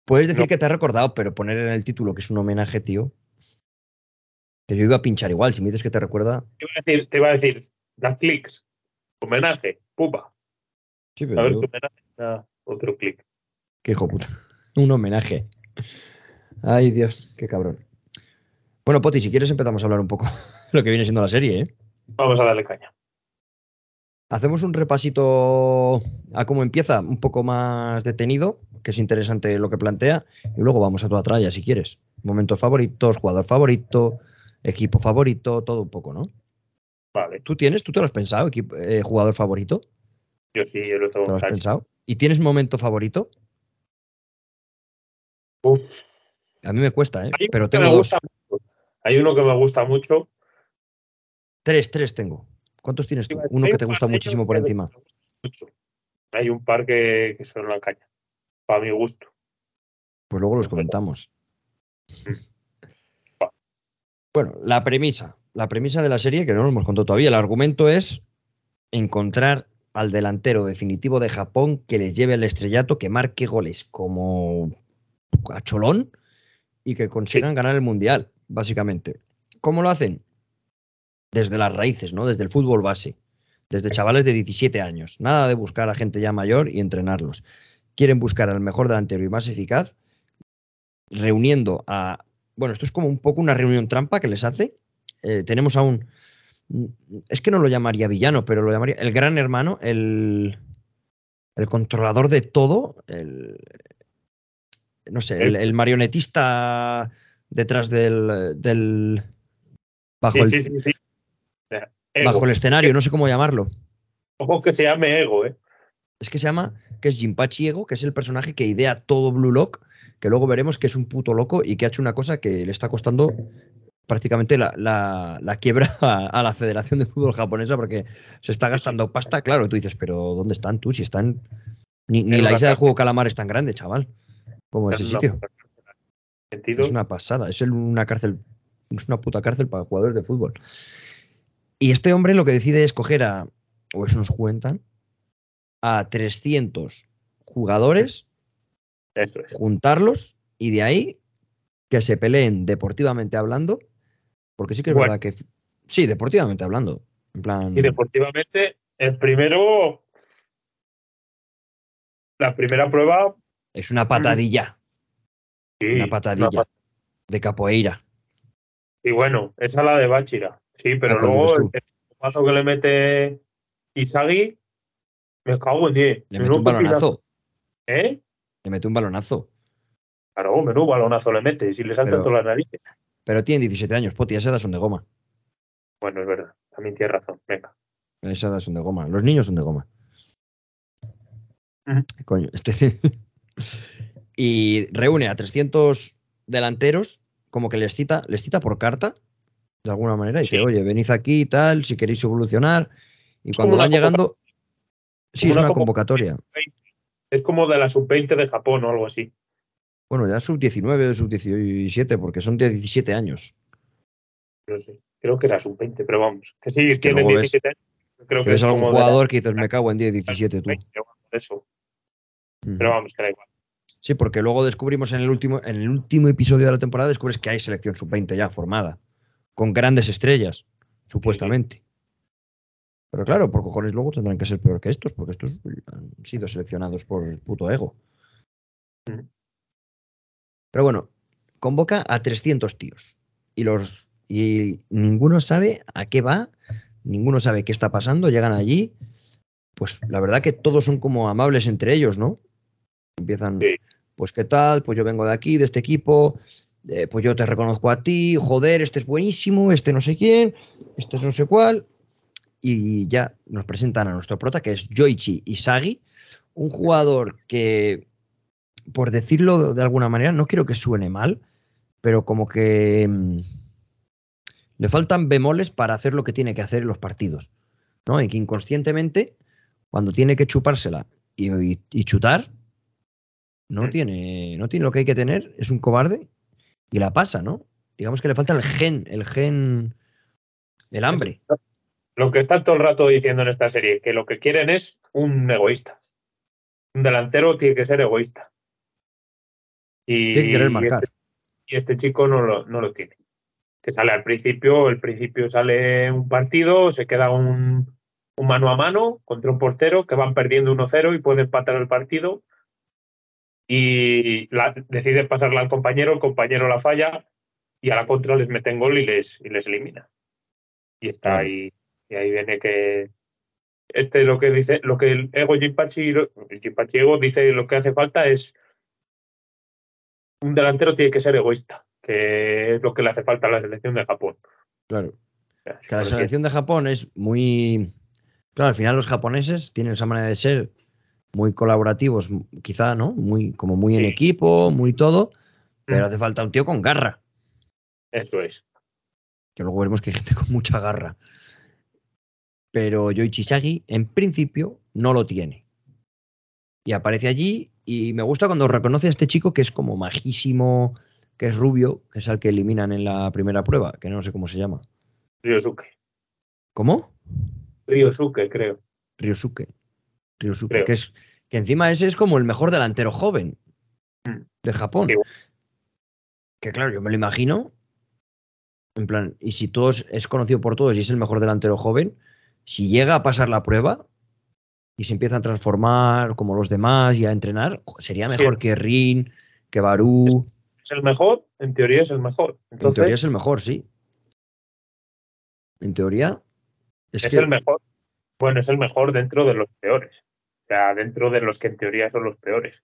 Puedes decir No. que te ha recordado, pero poner en el título que es un homenaje, tío. Que yo iba a pinchar igual. Si me dices que te recuerda. Te iba a decir, te iba a decir da clics, homenaje, pupa. Sí, A ver yo- homenaje da otro clic. Qué hijo puta. [LAUGHS] Un homenaje. Ay, Dios, qué cabrón. Bueno, Poti, si quieres empezamos a hablar un poco [LAUGHS] de lo que viene siendo la serie, ¿eh? Vamos a darle caña. Hacemos un repasito a cómo empieza, un poco más detenido, que es interesante lo que plantea, y luego vamos a toda tralla si quieres. Momentos favoritos, jugador favorito, equipo favorito, todo un poco, ¿no? Vale, ¿Tú tienes? ¿Tú te lo has pensado, equipo- eh, jugador favorito? yo sí, yo lo tengo ¿Te lo has claro. pensado? ¿Y tienes momento favorito? Uf, A mí me cuesta, ¿eh? hay Pero tengo dos. mucho. Hay uno que me gusta mucho. Tres, tres tengo. ¿Cuántos tienes tú? Uno que te gusta muchísimo por encima. Hay un par que, que son la caña. Para mi gusto. Pues luego los comentamos. Bueno, la premisa. La premisa de la serie, que no lo hemos contado todavía, el argumento es encontrar al delantero definitivo de Japón que les lleve al estrellato, que marque goles como a cholón y que consigan ganar el mundial, básicamente. ¿Cómo lo hacen? Desde las raíces, ¿no? Desde el fútbol base. Desde chavales de 17 años. Nada de buscar a gente ya mayor y entrenarlos. Quieren buscar al mejor delantero y más eficaz, reuniendo a. Bueno, esto es como un poco una reunión trampa que les hace. Eh, tenemos a un. Es que no lo llamaría villano, pero lo llamaría el gran hermano, el, el controlador de todo, el, no sé, el, el marionetista detrás del, del bajo, Sí, el, sí, sí, sí. Ego. bajo el escenario, no sé cómo llamarlo. Ojo que se llame Ego, ¿eh? Es que se llama, que es Jinpachi Ego, que es el personaje que idea todo Blue Lock, que luego veremos que es un puto loco y que ha hecho una cosa que le está costando prácticamente la, la- la quiebra [LAUGHS] a, a la Federación de Fútbol Japonesa porque se está gastando pasta. Claro, tú dices, pero ¿dónde están tú? Si están... Ni, ni la isla del juego calamar es tan grande, chaval, como ese sitio. Es una pasada, es una cárcel, es una puta cárcel para jugadores de fútbol. Y este hombre lo que decide es coger a, o eso nos cuentan, a 300 jugadores, Eso es. juntarlos y de ahí que se peleen deportivamente hablando, porque sí que es Bueno. verdad que, sí, deportivamente hablando, en plan, Y deportivamente, el primero. La primera prueba. es una patadilla Sí, Una patadilla. pat- de capoeira. Y bueno, esa es la de Bachira. Sí, pero Ah, ¿cuál luego el paso que le mete Isagi, me cago en 10. Le mete un balonazo, ¿Eh? Le mete un balonazo. Claro, menudo balonazo le mete. Y si le saltan Pero- todas las narices. Pero tienen 17 años, Poti, esas edad son de goma. Bueno, es verdad. También tienes razón. Venga. Esas edad son de goma. Los niños son de goma. Coño, este. [LAUGHS] y reúne a 300 delanteros, como que les cita, les cita por carta, de alguna manera, y dice, oye, venid aquí y tal, si queréis evolucionar. Y Es cuando van llegando. Sí, es una una convocatoria. Es como de la sub-20 de Japón o algo así. Bueno, ya sub-19 o sub-17, porque son de 17 años. No sé. Creo que era sub-20, pero vamos. Que sí, Es que tiene luego ves- 17 años. Creo Que que ves es algún la- jugador que dices, me cago en 10, 17 tú. 20, o algo de eso. Pero vamos, que da igual. Sí, porque luego descubrimos en el último, en el último episodio de la temporada, descubres que hay selección sub-20 ya formada, con grandes estrellas, supuestamente. Pero claro, por cojones luego tendrán que ser peor que estos, porque estos han sido seleccionados por el puto ego. Mm. Pero bueno, convoca a 300 tíos y los y ninguno sabe a qué va, ninguno sabe qué está pasando, llegan allí, pues la verdad que todos son como amables entre ellos, ¿no? Empiezan, Sí. pues qué tal, pues yo vengo de aquí, de este equipo, eh, pues yo te reconozco a ti, joder, este es buenísimo, este no sé quién, este es no sé cuál, y ya nos presentan a nuestro prota, que es Yoichi Isagi, un jugador que, por decirlo de alguna manera, no quiero que suene mal, pero como que mm, le faltan bemoles para hacer lo que tiene que hacer en los partidos, ¿no? Y que inconscientemente, cuando tiene que chupársela y, y- y chutar, no tiene, no tiene lo que hay que tener, es un cobarde y la pasa, ¿no? Digamos que le falta el gen, el gen, el hambre. Lo que está todo el rato diciendo en esta serie, que lo que quieren es un egoísta. Un delantero tiene que ser egoísta. Y, Tiene que querer y marcar. este, y este chico no lo, no lo tiene. Que sale al principio, el principio sale un partido, se queda un, un mano a mano contra un portero que van perdiendo 1-0 y puede empatar el partido. Y la, decide pasarla al compañero, el compañero la falla y a la contra les meten gol y les, y les elimina. Y está ahí, y ahí viene que este lo que dice, lo que el ego Jinpachi, Jinpachi Ego dice lo que hace falta es un delantero tiene que ser egoísta, que es lo que le hace falta a la selección de Japón. Claro. Que la selección de Japón es muy. Claro, al final los japoneses tienen esa manera de ser muy colaborativos, quizá, ¿no? Muy, como muy en equipo, muy todo, pero Mm. hace falta un tío con garra. Eso es. Que luego veremos que hay gente con mucha garra. Pero Yoichi Sagi, en principio, no lo tiene. Y aparece allí y me gusta cuando reconoce a este chico que es como majísimo, que es rubio, que es al que eliminan en la primera prueba, que no sé cómo se llama. Ryosuke. ¿Cómo? Ryosuke, creo. Ryosuke. Ryosuke, Creo. que es que encima ese es como el mejor delantero joven Mm. de Japón. Sí. Que claro, yo me lo imagino. En plan, y si todos es conocido por todos y es el mejor delantero joven, si llega a pasar la prueba y se empieza a transformar como los demás y a entrenar, sería Sí. mejor que Rin, que Barú. Es el mejor, en teoría es el mejor. En teoría es el mejor, sí. En teoría es, es que el mejor. Bueno, es el mejor dentro de los peores. O sea, dentro de los que en teoría son los peores.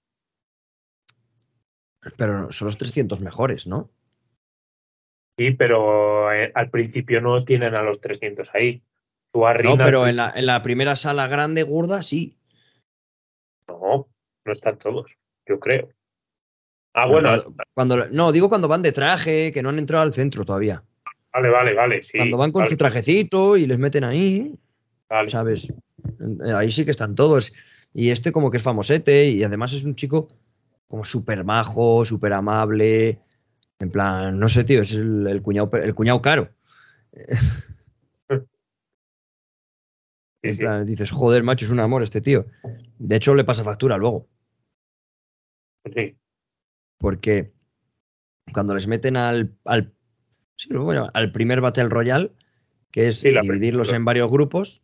pero son los 300 mejores, ¿no? Sí, pero eh, al principio no tienen a los 300 ahí. Tú No, pero en la, en la primera sala grande, gorda, sí. No, no están todos, yo creo. Ah, bueno, Cuando, cuando- no, digo cuando van de traje, que no han entrado al centro todavía. vale, vale, vale. Sí, cuando van con vale, su trajecito y les meten ahí, vale. ¿sabes? Eh, Ahí sí que están todos. Y este como que es famosete y además es un chico como súper majo, súper amable. En plan, no sé, tío, es el, el cuñado, el cuñado caro. [LAUGHS] En sí. plan, dices, joder, macho, es un amor este tío. De hecho, le pasa factura luego. sí. porque cuando les meten al, al, sí, bueno, al primer Battle Royale, que es Sí, dividirlos en varios grupos,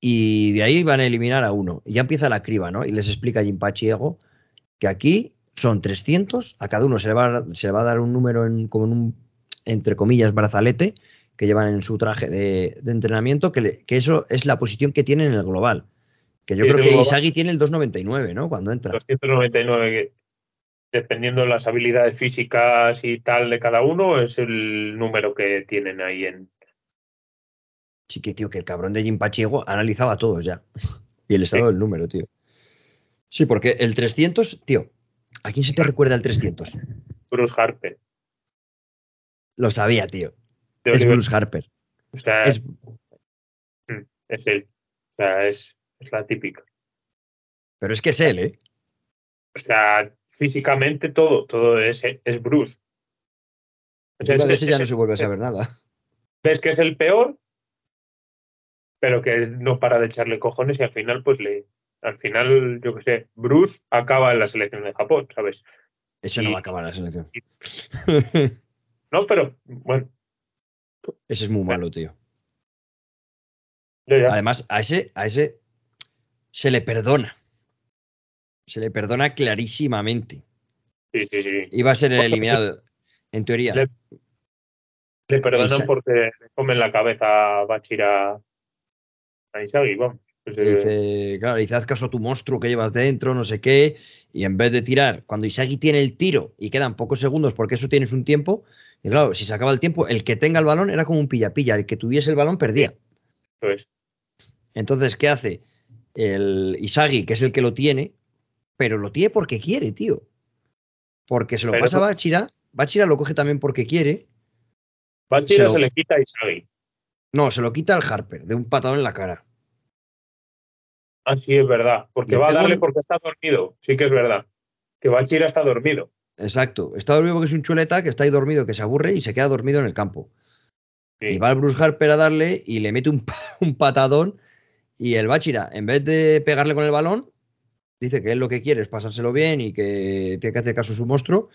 y de ahí van a eliminar a uno. Y ya empieza la criba, ¿no? Y les explica Jinpachi Ego que aquí son 300, a cada uno se le va, a- se le va a dar un número en, como en un, entre comillas, brazalete que llevan en su traje de, de entrenamiento, que, le- que eso es la posición que tienen en el global. Que yo Sí, creo que global. Isagi tiene el 299, ¿no? Cuando entra. 299, que, dependiendo de las habilidades físicas y tal de cada uno, es el número que tienen ahí en. Sí que, tío, que el cabrón de Jim Pachiego analizaba todos ya. [LAUGHS] Y el estado Sí. del número, tío. Sí, porque el 300, tío, ¿a quién se te recuerda el 300? Bruce Harper. Lo sabía, tío. Es Oliver- Bruce Harper. o sea, Es, es él. O sea, es, es la típica. pero es que es él, ¿eh? O sea, físicamente todo, todo es, es Bruce. O sea, Encima es de que- ese ya es- no se vuelve a saber nada. ves que es el peor, pero que no para de echarle cojones y al final, pues le. Al final, yo qué sé, Bruce acaba en la selección de Japón, ¿sabes? Ese Y- no va a acabar la selección. No, pero bueno, ese es muy malo, tío. ya. Además, a ese, a ese se le perdona. Se le perdona clarísimamente. Sí, sí, sí. Iba a ser el eliminado, en teoría. Le- Le perdonan porque le comen la cabeza a Bachira a Isagi, vamos. Pues, eh, dice, claro, dice, haz caso a tu monstruo que llevas dentro, no sé qué, y en vez de tirar, cuando Isagi tiene el tiro y quedan pocos segundos porque eso tienes un tiempo, y claro, si se acaba el tiempo, el que tenga el balón era como un pilla-pilla, el que tuviese el balón perdía. Entonces, ¿qué hace? El Isagi, que es el que lo tiene, pero lo tiene porque quiere, tío. Porque se lo Pero pasa a Bachira, Bachira lo coge también porque quiere, Bachira Se lo- se le quita a Isagi. no, se lo quita al Harper, de un patado en la cara. Así es verdad. Porque va a darle porque está dormido. Sí que es verdad. Que Bachira está dormido. Exacto. Está dormido porque es un chuleta que está ahí dormido, que se aburre y se queda dormido en el campo. Y va al Bruce Harper a darle y le mete un, [LAUGHS] un patadón. Y el Bachira, en vez de pegarle con el balón, dice que él lo que quiere es pasárselo bien y que tiene que hacer caso a su monstruo.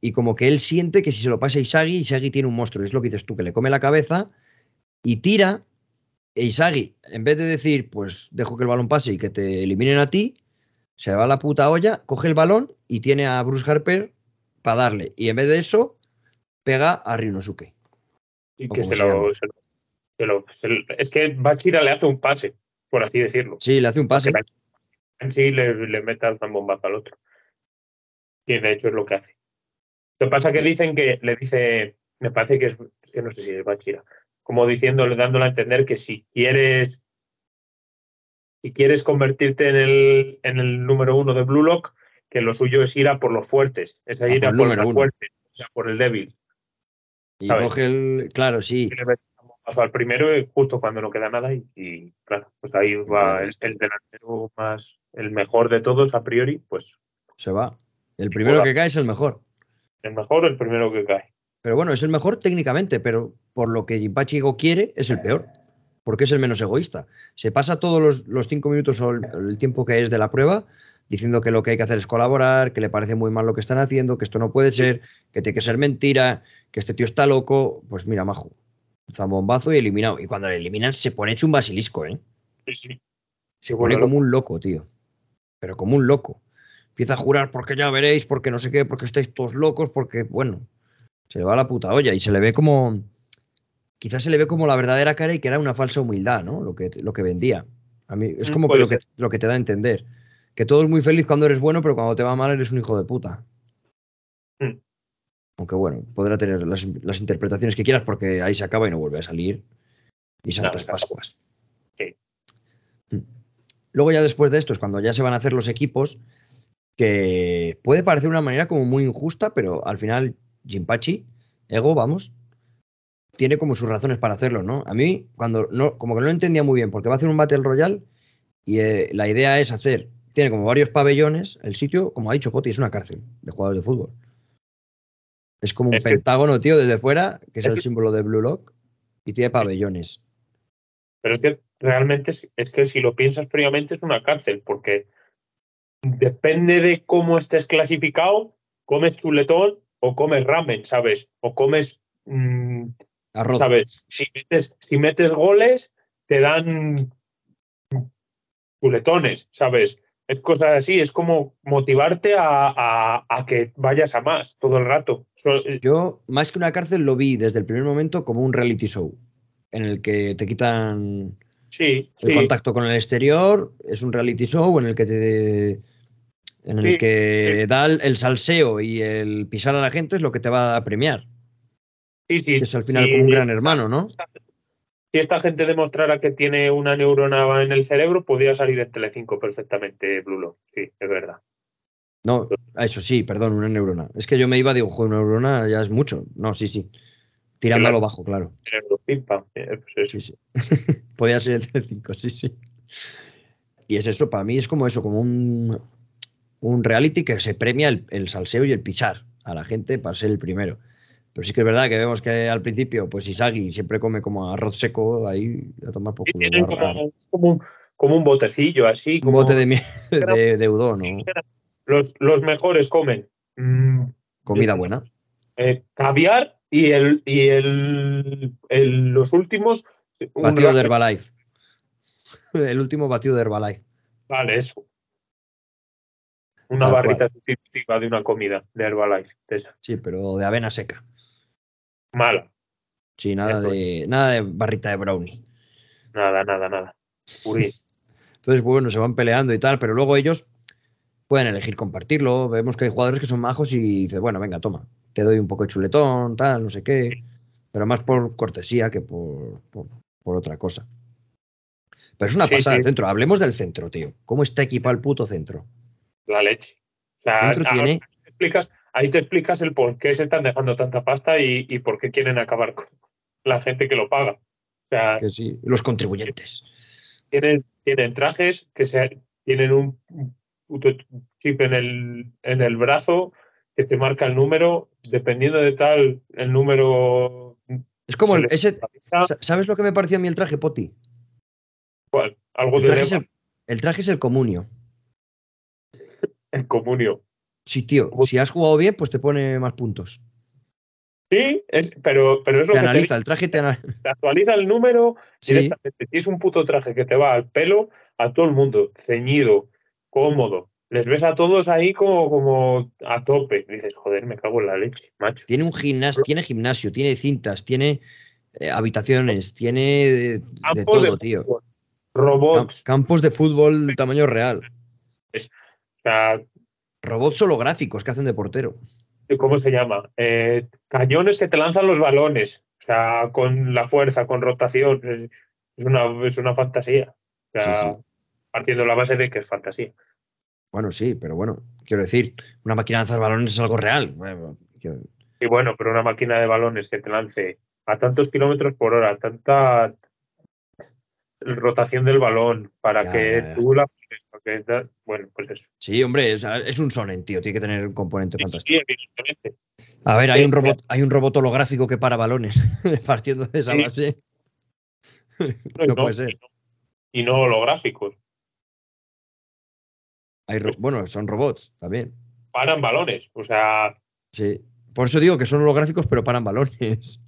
Y como que él siente que si se lo pasa a Isagi, Isagi tiene un monstruo. Es lo que dices tú, que le come la cabeza y tira. E Isagi, en vez de decir, pues dejo que el balón pase y que te eliminen a ti, se va la puta olla, coge el balón y tiene a Bruce Harper para darle. Y en vez de eso, pega a Ryunosuke. Y que se lo, se lo, Es que Bachira le hace un pase, por así decirlo. Sí, le hace un pase. En sí le, le mete al bombazo al otro. Y de hecho es lo que hace. Lo que pasa es que dicen que le dice, me parece que es, que no sé si es Bachira, como diciéndole, dándole a entender que si quieres si quieres convertirte en el, en el número uno de Blue Lock, que lo suyo es ir a por los fuertes, es ir a por, los fuertes, o sea, por el débil. Y coge el. Claro, sí. Paso al primero justo cuando no queda nada y, claro, pues ahí va el, delantero más, el mejor de todos a priori, pues. Se va. El primero que cae es el mejor. El mejor, el primero que cae. Pero bueno, es el mejor técnicamente, pero por lo que Jimpachigo quiere, es el peor porque es el menos egoísta. Se pasa todos los, cinco minutos o el, tiempo que es de la prueba diciendo que lo que hay que hacer es colaborar, que le parece muy mal lo que están haciendo, que esto no puede ser, que tiene que ser mentira, que este tío está loco. Pues mira, majo, zambombazo y eliminado. Y cuando le eliminan se pone hecho un basilisco, ¿eh? Sí, sí. Se pone como un loco, tío. Pero como un loco. Empieza a jurar porque ya veréis, porque no sé qué, porque estáis todos locos, porque, bueno, se le va a la puta olla y se le ve como quizás se le ve como la verdadera cara y que era una falsa humildad, ¿no? Lo que, lo que vendía. A mí es mm, como lo que, lo que te da a entender. Que todo es muy feliz cuando eres bueno, pero cuando te va mal eres un hijo de puta. Mm. Aunque bueno, podrá tener las, interpretaciones que quieras porque ahí se acaba y no vuelve a salir. Y Santas Pascuas. Sí. Mm. Luego ya después de esto es cuando ya se van a hacer los equipos, que puede parecer una manera como muy injusta, pero al final Jimpachi, Ego, vamos, tiene como sus razones para hacerlo, ¿no? A mí, cuando no, como que no entendía muy bien, porque va a hacer un Battle Royale y eh, la idea es hacer, tiene como varios pabellones, el sitio, como ha dicho Poti, es una cárcel de jugadores de fútbol. Es como un pentágono, tío, desde fuera, que es, el símbolo de Blue Lock, y tiene pabellones. Pero es que realmente es, que si lo piensas fríamente es una cárcel, porque depende de cómo estés clasificado, comes chuletón o comes ramen, ¿sabes? O comes ¿Sabes? Si metes, si metes goles, te dan culetones, ¿sabes? Es cosas así, es como motivarte a, que vayas a más todo el rato. Eh, Yo, más que una cárcel, lo vi desde el primer momento como un reality show, en el que te quitan sí, el contacto con el exterior, es un reality show en el que te en el que da el salseo y el pisar a la gente es lo que te va a premiar. Sí, sí. Es al final como un gran hermano, ¿no? Si esta gente demostrara que tiene una neurona en el cerebro, podría salir en Telecinco perfectamente, Blulo. Sí, es verdad. No, eso sí, perdón, una neurona. Es que yo me iba, digo, una neurona ya es mucho. No, sí, sí. Tirando a lo bajo, claro. Eh, pues sí, sí. [LAUGHS] Podría ser el Telecinco, sí, sí. Y es eso, para mí es como eso, como un, un reality que se premia el, el salseo y el pisar a la gente para ser el primero. Pero sí que es verdad que vemos que al principio, pues Isagi siempre come como arroz seco ahí a tomar poco. como, como, un, botecillo así. Un bote de, [LAUGHS] de, de udon, ¿no? Los, los mejores comen. Mm, Comida buena. Eh, caviar y el y el, los últimos. Batido de Herbalife. [LAUGHS] El último batido de Herbalife. Vale, eso. Una barrita de una comida de Herbalife. Sí, pero de avena seca. Mala. Sí, nada de, nada de barrita de brownie. Nada, nada, nada. [LAUGHS] Entonces, pues bueno, se van peleando y tal, pero luego ellos pueden elegir compartirlo. Vemos que hay jugadores que son majos y dice, bueno, venga, toma, te doy un poco de chuletón, tal, no sé qué. Pero más por cortesía que por, por, otra cosa. Pero es una pasada el centro. Hablemos del centro, tío. ¿Cómo está equipado el puto centro? La leche. O sea, tiene... explicas, ahí te explicas el por qué se están dejando tanta pasta y, por qué quieren acabar con la gente que lo paga. O sea, sí, los contribuyentes. Tienen, tienen trajes que se, tienen un puto chip en el, en el brazo que te marca el número, dependiendo de tal, el número Es como el, ese. ¿Sabes lo que me pareció a mí el traje, Poti? ¿cuál? Algo El de traje, el, el traje es el comunio. en comunio. Sí, tío. Si has jugado bien, pues te pone más puntos. Sí, es, pero, pero es lo Te que te analiza, digo, el traje te analiza. te actualiza el número Sí, directamente. Tienes un puto traje que te va al pelo a todo el mundo, ceñido, cómodo. Les ves a todos ahí como, como a tope. Dices, joder, me cago en la leche, macho. tiene un gimnasio, tiene gimnasio, tiene cintas, tiene eh, habitaciones, tiene de, de todo, tío. fútbol, Robots. campos de fútbol tamaño real. O sea, Robots holográficos que hacen de portero. ¿cómo se llama? Eh, cañones que te lanzan los balones. O sea, con la fuerza, con rotación. Es, una, es una fantasía. O sea, Sí, sí. partiendo de la base de que es fantasía. Bueno, sí, pero bueno, quiero decir, una máquina de lanzar balones es algo real. Bueno, quiero- Y bueno, pero una máquina de balones que te lance a tantos kilómetros por hora, tanta rotación del balón para Ya, que ya, ya. tú la para que da- bueno, pues eso. Sí, hombre, es, es un Sonen, tío, tiene que tener un componente Sí, fantástico. sí, evidentemente. A ver, hay un robot, hay un robot holográfico que para balones, [LAUGHS] partiendo de esa base. No, No puede ser. y no- Y no holográficos. Hay ro- bueno, son robots también. Paran balones. O sea, Sí. Por eso digo que son holográficos, pero paran balones.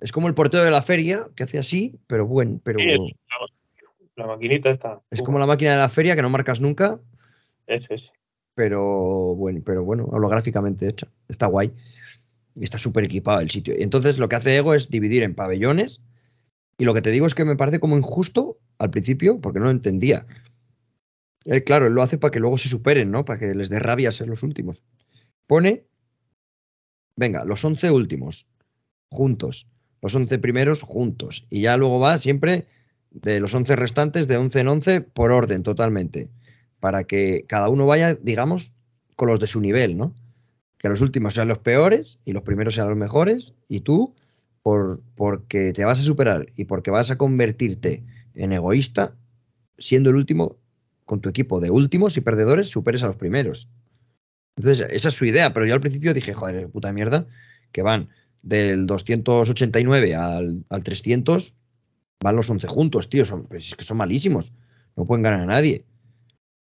Es como el portero de la feria, que hace así, pero bueno, pero sí, la, la maquinita está. es como la máquina de la feria que no marcas nunca, Es, es. pero bueno, pero bueno, holográficamente hecha. Está guay. Y está súper equipado el sitio. Y entonces lo que hace Ego es dividir en pabellones. Y lo que te digo es que me parece como injusto al principio, porque no lo entendía. Eh, claro, él lo hace para que luego se superen, ¿no? Para que les dé rabia ser los últimos. Pone, venga, los 11 últimos, juntos. Los 11 primeros, juntos. Y ya luego va siempre de los 11 restantes, de 11 en 11, por orden totalmente. Para que cada uno vaya, digamos, con los de su nivel, ¿no? Que los últimos sean los peores y los primeros sean los mejores. Y tú, por, porque te vas a superar y porque vas a convertirte en egoísta, siendo el último, con tu equipo de últimos y perdedores, superes a los primeros. Entonces, esa es su idea, pero yo al principio dije, joder, puta mierda, que van del 289 al, al 300, van los 11 juntos, tío, son, pues es que son malísimos, no pueden ganar a nadie.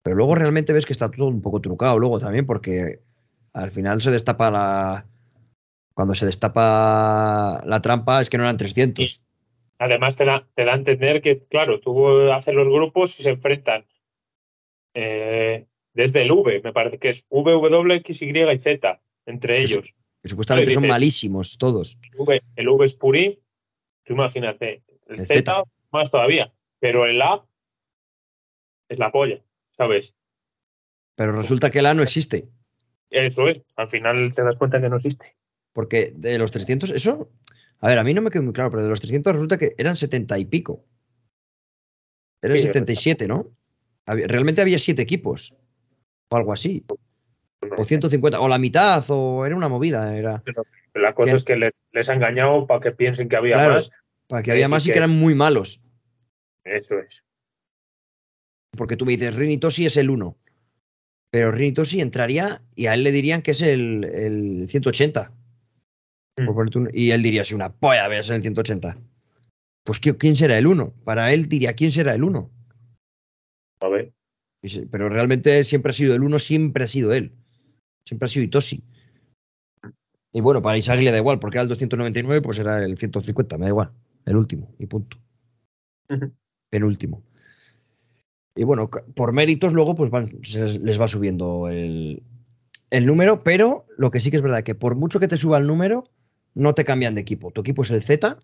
Pero luego realmente ves que está todo un poco trucado luego también, porque al final se destapa la... Cuando se destapa la trampa es que no eran 300. Además, te da, te da a entender que, claro, tú haces los grupos y se enfrentan eh, desde el V, me parece que es V, W, X, Y y Z, entre ellos. Que supuestamente son malísimos todos. El V, el V es Purín, tú imagínate, el, El Z, Z. más todavía, pero el A es la polla, ¿sabes? Pero resulta que la no existe. Eso es, al final te das cuenta que no existe. Porque de los 300, eso, a ver, a mí no me quedó muy claro, pero de los 300 resulta que eran 70 y pico. Eran Sí, 77, ¿no? Había- realmente había 7 equipos. O algo así. O 150, o la mitad, o era una movida. Era La cosa es que le- les ha engañado para que piensen que había Claro. más. para que Eh, había y más y que- que eran muy malos. Eso es. Porque tú me dices, Rini Tosi es el 1. Pero Rini Tosi entraría y a él le dirían que es el, el 180. Mm. Un- y él diría, si una polla voy a ser el 180. Pues ¿qui- ¿quién será el 1? Para él diría, ¿quién será el 1? A ver. Pero realmente siempre ha sido el 1, siempre ha sido él. Siempre ha sido Itosi. Y bueno, para Isagui le da igual, porque era el 299, pues era el 150, me da igual. El último, y punto. Ujú. Penúltimo. Y bueno, por méritos luego pues van- se les va subiendo el, el número, pero lo que sí que es verdad que por mucho que te suba el número, no te cambian de equipo. Tu equipo es el Z,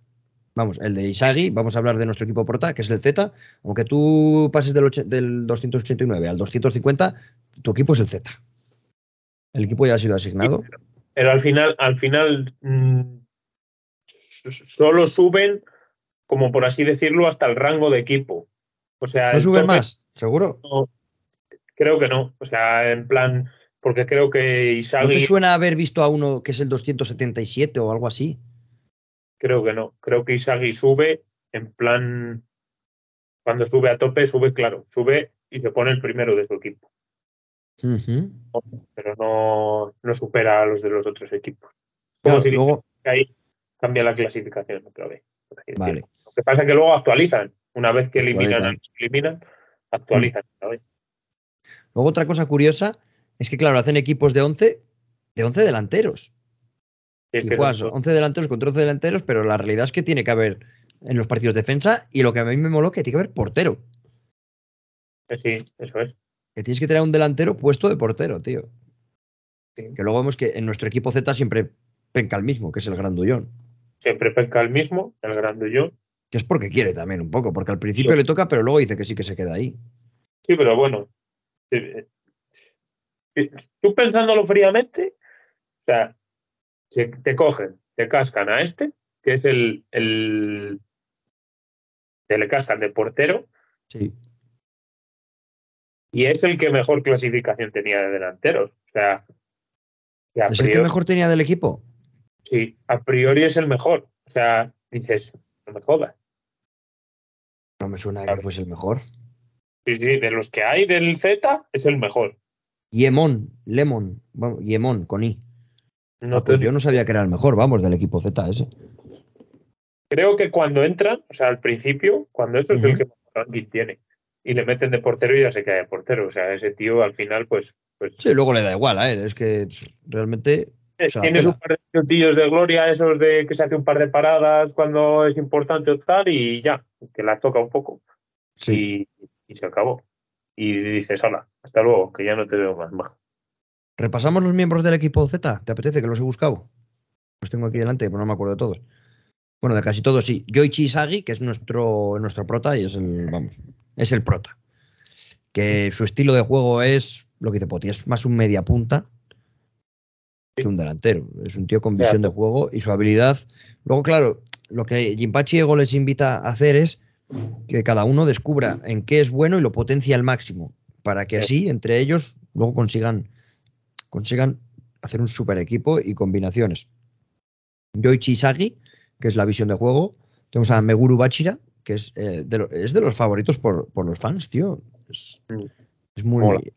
vamos, el de Isagi, vamos a hablar de nuestro equipo prota, que es el Z, aunque tú pases del, del 289 al 250, tu equipo es el Z. El equipo ya ha sido asignado. Pero al final, al final mm, solo suben, como por así decirlo, hasta el rango de equipo. O sea, ¿No suben más? ¿Seguro? no- creo que no. O sea, en plan, porque creo que ¿No te Isagi, suena haber visto a uno que es el 277 o algo así? creo que no. Creo que Isagi sube en plan, cuando sube a tope, sube, claro, sube y se pone el primero de su equipo. Pero no, no supera a los de los otros equipos. Como Claro, si luego, ahí cambia la clasificación otra vez. Vale. Lo que pasa es que luego actualizan. Una vez que eliminan, Actualizan. a los que eliminan, actualizan otra vez. Luego otra cosa curiosa es que, claro, hacen equipos de 11, de 11 delanteros. Es Y que juegas son- 11 delanteros contra 11 delanteros, pero la realidad es que tiene que haber en los partidos defensa y lo que a mí me moló que tiene que haber portero. eh, sí, eso es. Que tienes que tener un delantero puesto de portero, tío. Sí. Que luego vemos que en nuestro equipo Z siempre penca el mismo, que es el grandullón. Siempre penca el mismo, el grandullón. Que es porque quiere también un poco, porque al principio Sí. le toca, pero luego dice que sí que se queda ahí. Sí, pero bueno. eh, eh, Tú pensándolo fríamente, o sea, se- te cogen, te cascan a este, que es el, el te le cascan de portero, Sí. Y es el que mejor clasificación tenía de delanteros. O sea, ¿Es el que mejor tenía del equipo? sí, a priori es el mejor. O sea, dices, no me jodas. No me suena Claro. que fuese el mejor. Sí, sí, de los que hay del Z es el mejor. Yemon, Lemon, Yemon, con I. No Ah, pues te- yo no sabía que era el mejor, vamos, del equipo Z ese. Creo que cuando entran, o sea, al principio, cuando esto es el que mejor ranking tiene, y le meten de portero y ya se queda de portero. O sea, ese tío al final, pues, pues Sí, luego le da igual a él, es que realmente eh, se la tiene pela. un par de minutillos de gloria, esos de que se hace un par de paradas cuando es importante o tal, y ya, que la toca un poco. sí. Y, y se acabó. Y dices, hola, hasta luego, que ya no te veo más. majo". ¿Repasamos los miembros del equipo Z? ¿Te apetece que los he buscado? Los tengo aquí delante, pero no me acuerdo de todos. Bueno, de casi todos sí. Yoichi Isagi, que es nuestro, nuestro prota y es el, vamos, es el prota. Que su estilo de juego es lo que dice Poti, es más un media punta que un delantero. Es un tío con visión de juego y su habilidad. Luego, claro, lo que Jinpachi Ego les invita a hacer es que cada uno descubra en qué es bueno y lo potencia al máximo. Para que Sí. así, entre ellos, luego consigan, consigan hacer un super equipo y combinaciones. Yoichi Isagi, que es la visión de juego. Tenemos a Meguru Bachira, que es, eh, de, lo- es de los favoritos por, por los fans, tío. Es, es muy,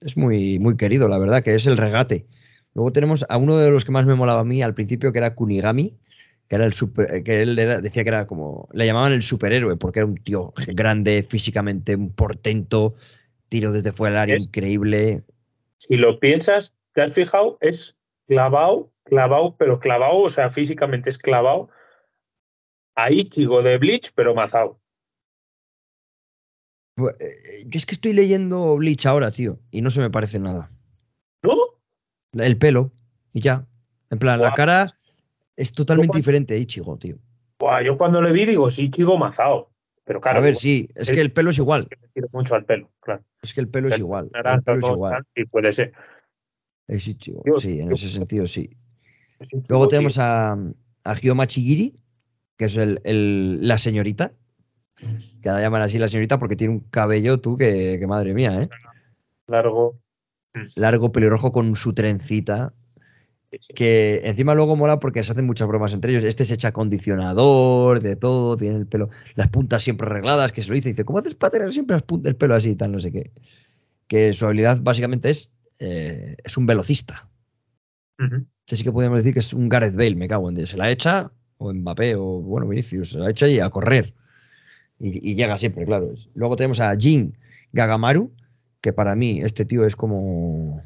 es muy, muy querido, la verdad, que es el regate. Luego tenemos a uno de los que más me molaba a mí al principio, que era Kunigami, que era el super, que él era- decía que era como, le llamaban el superhéroe, porque era un tío grande, físicamente, un portento, tiro desde fuera del área Es- increíble. Si lo piensas, ¿te has fijado? Es clavado, clavado, pero clavado, o sea, físicamente es clavado a Ichigo de Bleach, pero mazado. Pues, eh, Yo es que estoy leyendo Bleach ahora, tío, y no se me parece nada. ¿No? El pelo, y ya. En plan, la cara es totalmente diferente a Ichigo, tío. Buah, yo cuando le vi digo, es Ichigo mazado. Pero claro, a ver, sí, es que el pelo es igual. es que me tiro mucho al pelo, claro. Es que el pelo es igual. El pelo es igual. y puede ser. Es Ichigo, sí, en ese sentido sí. Luego tenemos a, a Chigiri, que es el, el- la señorita. Que la llaman así la señorita porque tiene un cabello, tú, que, que madre mía, ¿eh? largo. Largo, pelirrojo con su trencita. Que encima luego mola porque se hacen muchas bromas entre ellos. Este se echa acondicionador, de todo, tiene el pelo, las puntas siempre arregladas, que se lo dice. Dice, ¿cómo haces para tener siempre las el pelo así y tal? No sé qué. Que su habilidad básicamente es, eh, es un velocista. Este sí que podríamos decir que es un Gareth Bale, me cago en Dios. Se la echa, o Mbappé, o bueno, Vinicius, se la echa y a correr. Y, y llega siempre, claro. Luego tenemos a Jin Gagamaru, que para mí este tío es como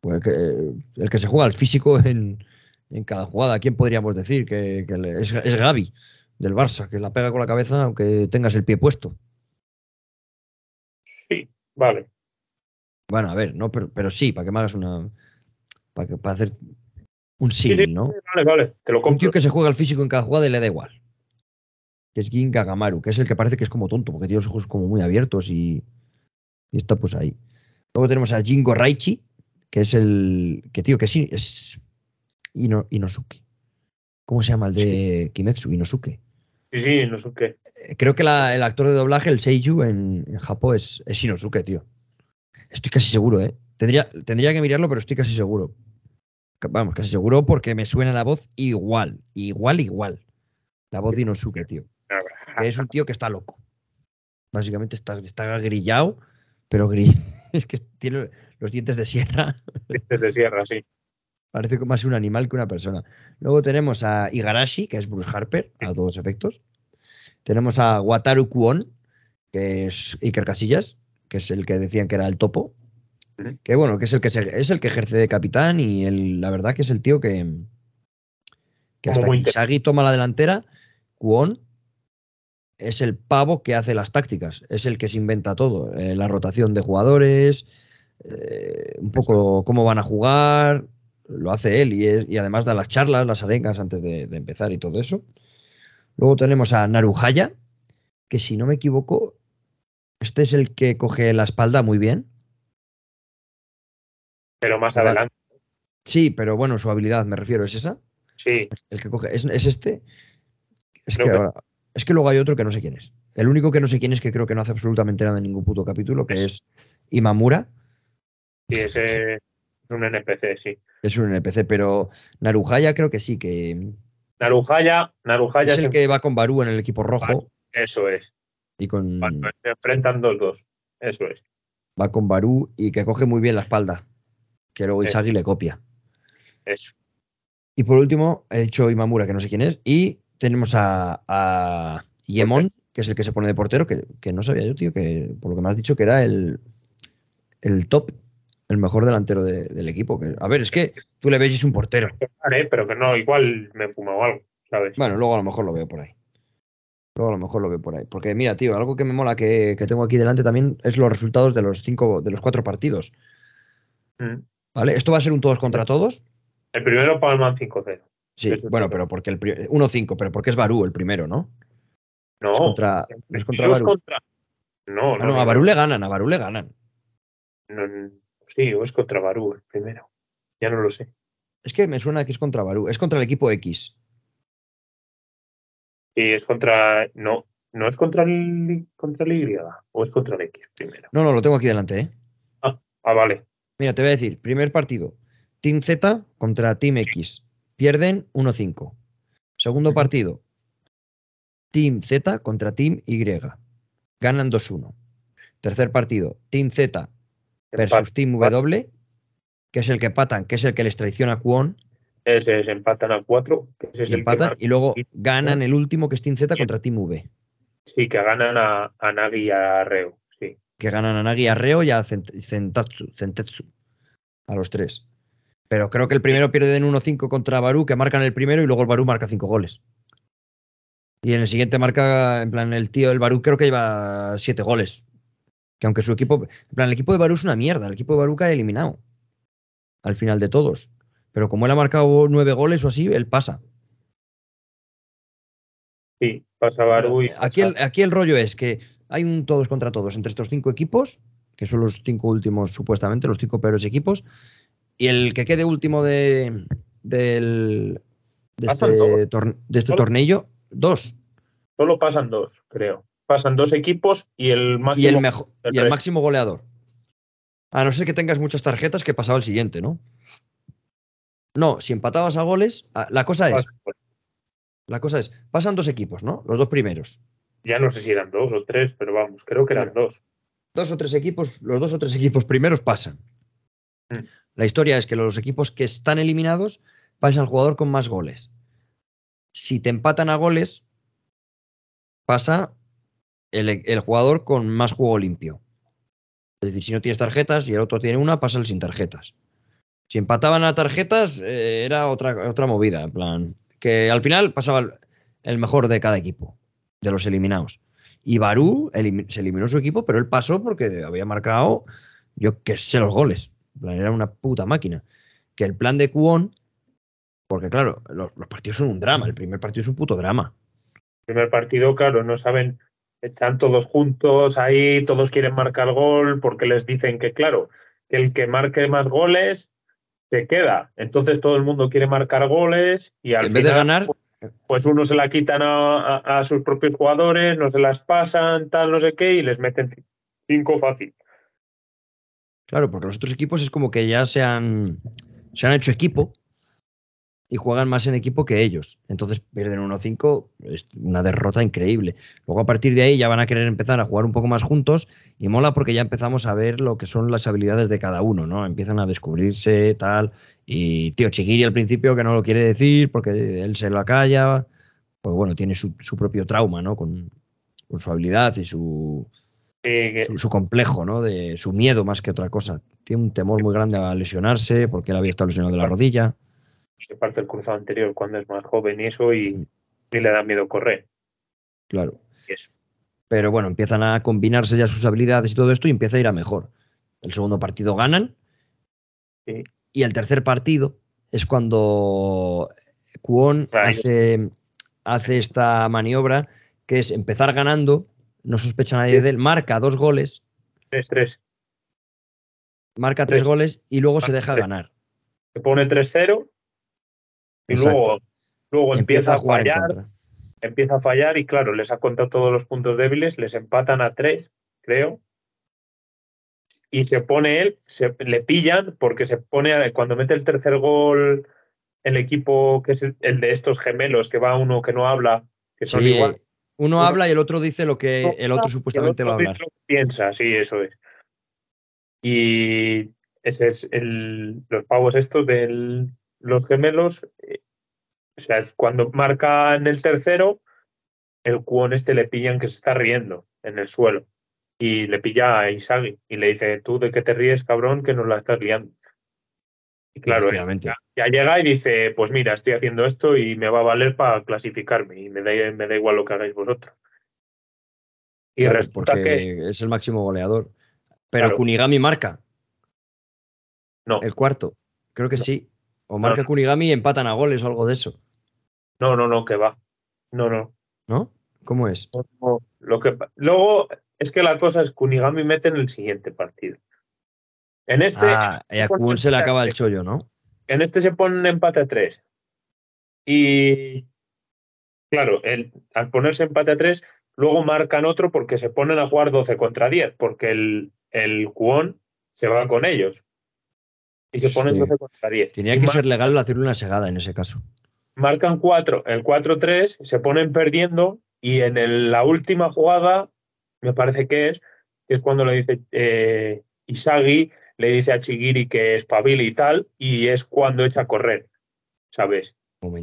pues, que- el que se juega al físico en, en cada jugada. ¿Quién podríamos decir? Que, que le- es, es Gaby del Barça, que la pega con la cabeza aunque tengas el pie puesto. Sí, vale. Bueno, a ver, no, pero, pero sí, para que me hagas una. Para, que, para hacer un Sí, sí, ¿no? Vale, vale, te lo Un compro. tío que se juega al físico en cada jugada y le da igual. Que es Gin Gagamaru, que es el que parece que es como tonto, porque tiene los ojos como muy abiertos y, y está pues ahí. Luego tenemos a Jingo Raichi, que es el. que tío, que sí, es. Ino- Inosuke. ¿Cómo se llama el de Kimetsu? Inosuke. Sí, sí, qué. Eh, Creo que la- el actor de doblaje, el Seiyuu en, en Japón, es, es Inosuke, tío. Estoy casi seguro, ¿eh? Tendría, tendría que mirarlo, pero estoy casi seguro. Vamos, casi seguro porque me suena la voz igual, igual, igual. La voz de Inosuke, tío. Que es un tío que está loco. Básicamente está, está grillado, pero [LAUGHS] es que tiene los dientes de sierra. Desde sierra, sí. Parece más un animal que una persona. Luego tenemos a Igarashi, que es Bruce Harper, a todos efectos. Tenemos a Wataru Kuon, que es Iker Casillas, que es el que decían que era el topo. Que bueno, que es el que es el que ejerce de capitán y la verdad que es el tío que, que hasta que toma la delantera, Kuon es el pavo que hace las tácticas, es el que se inventa todo, eh, la rotación de jugadores, eh, un poco cómo van a jugar, lo hace él y, además da las charlas, las arengas antes de, empezar y todo eso. Luego tenemos a Naruhaya, que si no me equivoco, este es el que coge la espalda muy bien. Pero más adelante. Sí, pero bueno, su habilidad me refiero, ¿es esa? Sí. El que coge, ¿es, este? Es que, es que luego hay otro que no sé quién es. El único que no sé quién es que creo que no hace absolutamente nada en ningún puto capítulo, que es, Imamura. Sí, ese es un NPC, sí. Es un NPC, pero Naruhaya creo que sí, que. Naruhaya, Naruhaya es el que va con Baru en el equipo rojo. Eso es. Y con. se enfrentan dos dos. Eso es. Va con Baru y que coge muy bien la espalda. Que luego Isagi le copia. Eso. Y por último, he hecho Imamura, que no sé quién es. Y tenemos a, a Yemon, que es el que se pone de portero, que, no sabía yo, tío, que por lo que me has dicho que era el, el top, el mejor delantero del equipo. Que, a ver, es que tú le ves y es un portero. Pero que no, igual me he fumado algo, ¿sabes? Bueno, luego a lo mejor lo veo por ahí. Luego a lo mejor lo veo por ahí. Porque mira, tío, algo que me mola que, tengo aquí delante también es los resultados de los cinco, de los cuatro partidos. Mm. ¿Vale? Esto va a ser un todos contra todos. El primero Palman 5-0. Sí, bueno, pero porque el 1-5, pero porque es Barú el primero, ¿no? No. Es contra, es contra Barú. No, no, a Barú le ganan, a Barú le ganan. sí, o es contra Barú el primero. Ya no lo sé. Es que me suena que es contra Barú. Es contra el equipo X. Sí, es contra. No, no es contra el, contra el Y. O es contra el X primero. No, no, lo tengo aquí delante, ¿eh? Ah, ah vale. Mira, te voy a decir: primer partido. Team Z contra Team X. Pierden 1-5. Segundo partido. Team Z contra Team Y. Ganan 2-1. Tercer partido. Team Z versus Team W, que es el que empatan, que es el que les traiciona a Kwon. Ese es, empatan a 4. Y, empatan, y luego ganan el último, que es Team Z contra Team V. Sí, que ganan a, a Nagi y a Reo. Que ganan a Nagi, a Reo y a Zentatsu, A los tres. Pero creo que el primero pierde en 1-5 contra Barú, que marcan el primero y luego el Barú marca 5 goles. Y en el siguiente marca, en plan, el tío, el Barú creo que lleva 7 goles. Que aunque su equipo, en plan, el equipo de Barú es una mierda, el equipo de Barú cae eliminado. Al final de todos. Pero como él ha marcado 9 goles o así, él pasa. Sí, pasa Barú y. Aquí, el, aquí el rollo es que hay un todos contra todos entre estos cinco equipos, que son los cinco últimos, supuestamente, los cinco peores equipos, y el que quede último de, del, de este, de este torneo, dos. Solo pasan dos, creo. Pasan dos equipos y el máximo, y el mejor, y el máximo goleador. A no ser que tengas muchas tarjetas, que pasaba el siguiente, ¿no? No, si empatabas a goles, la cosa es. La cosa es, pasan dos equipos, ¿no? Los dos primeros. Ya no sé si eran dos o tres, pero vamos, creo que eran dos. Dos o tres equipos, los dos o tres equipos primeros pasan. Mm. La historia es que los equipos que están eliminados pasan al jugador con más goles. Si te empatan a goles, pasa el, jugador con más juego limpio. Es decir, si no tienes tarjetas y el otro tiene una, pasa el sin tarjetas. Si empataban a tarjetas, eh, era otra, otra movida. En plan, que al final pasaba el, mejor de cada equipo, de los eliminados. Y Barú se eliminó su equipo, pero él pasó porque había marcado, yo qué sé, los goles era una puta máquina. Que el plan de Kuon, porque claro, los, partidos son un drama, el primer partido es un puto drama. El primer partido, claro, no saben, están todos juntos ahí, todos quieren marcar gol, porque les dicen que, claro, que el que marque más goles se queda. Entonces todo el mundo quiere marcar goles y al en vez de ganar, pues uno se la quitan a, sus propios jugadores, no se las pasan, tal, no sé qué, y les meten cinco fácil. Claro, porque los otros equipos es como que ya se han, se han hecho equipo y juegan más en equipo que ellos. Entonces pierden 1-5, es una derrota increíble. Luego a partir de ahí ya van a querer empezar a jugar un poco más juntos y mola porque ya empezamos a ver lo que son las habilidades de cada uno, ¿no? Empiezan a descubrirse tal. Y tío, Chiquiri al principio que no lo quiere decir porque él se lo calla, pues bueno, tiene su, propio trauma, ¿no? Con, su habilidad y su, su, complejo, ¿no? De su miedo más que otra cosa. Tiene un temor muy grande a lesionarse porque él había estado lesionado de la rodilla se parte el cruzado anterior cuando es más joven y eso y, le da miedo correr. Claro. Pero bueno, empiezan a combinarse ya sus habilidades y todo esto y empieza a ir a mejor. El segundo partido ganan y el tercer partido es cuando Kuon hace, hace esta maniobra que es empezar ganando, no sospecha nadie de él, marca dos goles. Tres, tres. Marca tres, goles y luego se deja ganar. Se pone 3-0 y luego, luego empieza, a fallar. Empieza a fallar y claro, les ha contado todos los puntos débiles, les empatan a tres, creo. Y se pone él, se, le pillan porque se pone, cuando mete el tercer gol, el equipo que es el, de estos gemelos, que va uno que no habla, que son igual. Uno habla y el otro dice lo que el otro supuestamente va a hablar. piensa, sí, eso es. Y ese es el, los pavos estos del, los gemelos, eh, o sea, cuando marcan el tercero, el cuón este le pillan que se está riendo en el suelo y le pilla a Isagi y le dice, tú de qué te ríes, cabrón, que nos la estás liando. Y claro, ya, llega y dice, pues mira, estoy haciendo esto y me va a valer para clasificarme y me da, me da igual lo que hagáis vosotros. Y resulta que es el máximo goleador. Pero Kunigami marca. No. El cuarto. Creo que sí. O marca Kunigami y empatan a goles o algo de eso. No, no, no, que va. No, no. ¿No? ¿Cómo es? lo que, luego es que la cosa es Kunigami mete en el siguiente partido. En este. Ah, y a Kun se le acaba el chollo, ¿no? En este se pone empate a tres. Y. Claro, el, al ponerse empate a tres, luego marcan otro porque se ponen a jugar 12 contra 10, porque el, el Kuon se va con ellos y se ponen 12 contra 10. Tenía que ser legal hacer una segada en ese caso. Marcan 4, el 4-3, se ponen perdiendo y en la última jugada, me parece que es, que es cuando le dice eh, Isagi, le dice a Chigiri que es pabili y tal, y es cuando echa a correr, ¿sabes?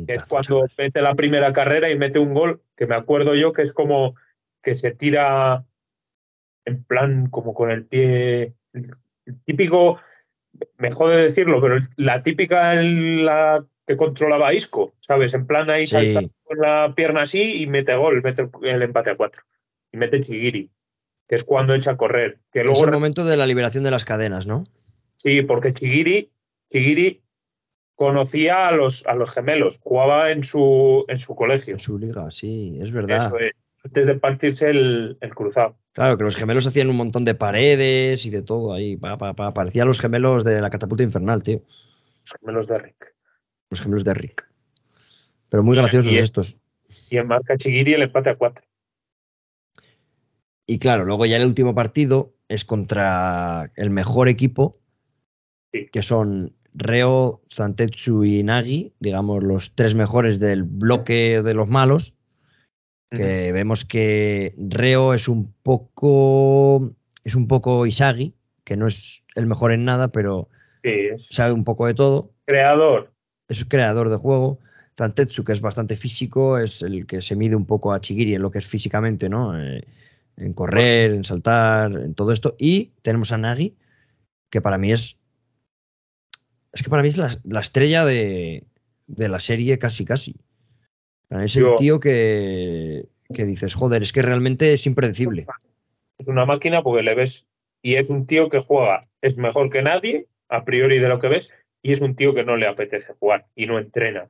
es cuando mete la primera carrera y mete un gol, que me acuerdo yo que es como que se tira en plan como con el pie, el típico mejor de decirlo, pero la típica la que controlaba Isco, ¿sabes? En plan ahí salta con la pierna así y mete gol, mete el empate a cuatro. Y mete Chigiri, que es cuando echa a correr. Que luego es el momento de la liberación de las cadenas, ¿no? Sí, porque Chigiri, Chigiri conocía a los, a los gemelos, jugaba en su, en su colegio. En su liga, sí, es verdad. Eso es antes de partirse el, cruzado. Claro, que los gemelos hacían un montón de paredes y de todo ahí. Pa, Parecían los gemelos de la catapulta infernal, tío. Los gemelos de Rick. Los gemelos de Rick. Pero muy graciosos estos. Y en marca Chigiri el empate a cuatro. Y claro, luego ya el último partido es contra el mejor equipo, que son Reo, Zantetsu y Nagi, digamos los tres mejores del bloque de los malos que vemos que Reo es un poco es un poco Isagi, que no es el mejor en nada, pero sabe un poco de todo. Creador. Es un creador de juego. Tantetsu, que es bastante físico, es el que se mide un poco a Chigiri en lo que es físicamente, ¿no? Eh, en correr, en saltar, en todo esto. Y tenemos a Nagi, que para mí es. Es que para mí es la, estrella de, de la serie casi casi. Es el tío que, dices, joder, es que realmente es impredecible. Es una máquina porque le ves y es un tío que juega, es mejor que nadie, a priori de lo que ves, y es un tío que no le apetece jugar y no entrena.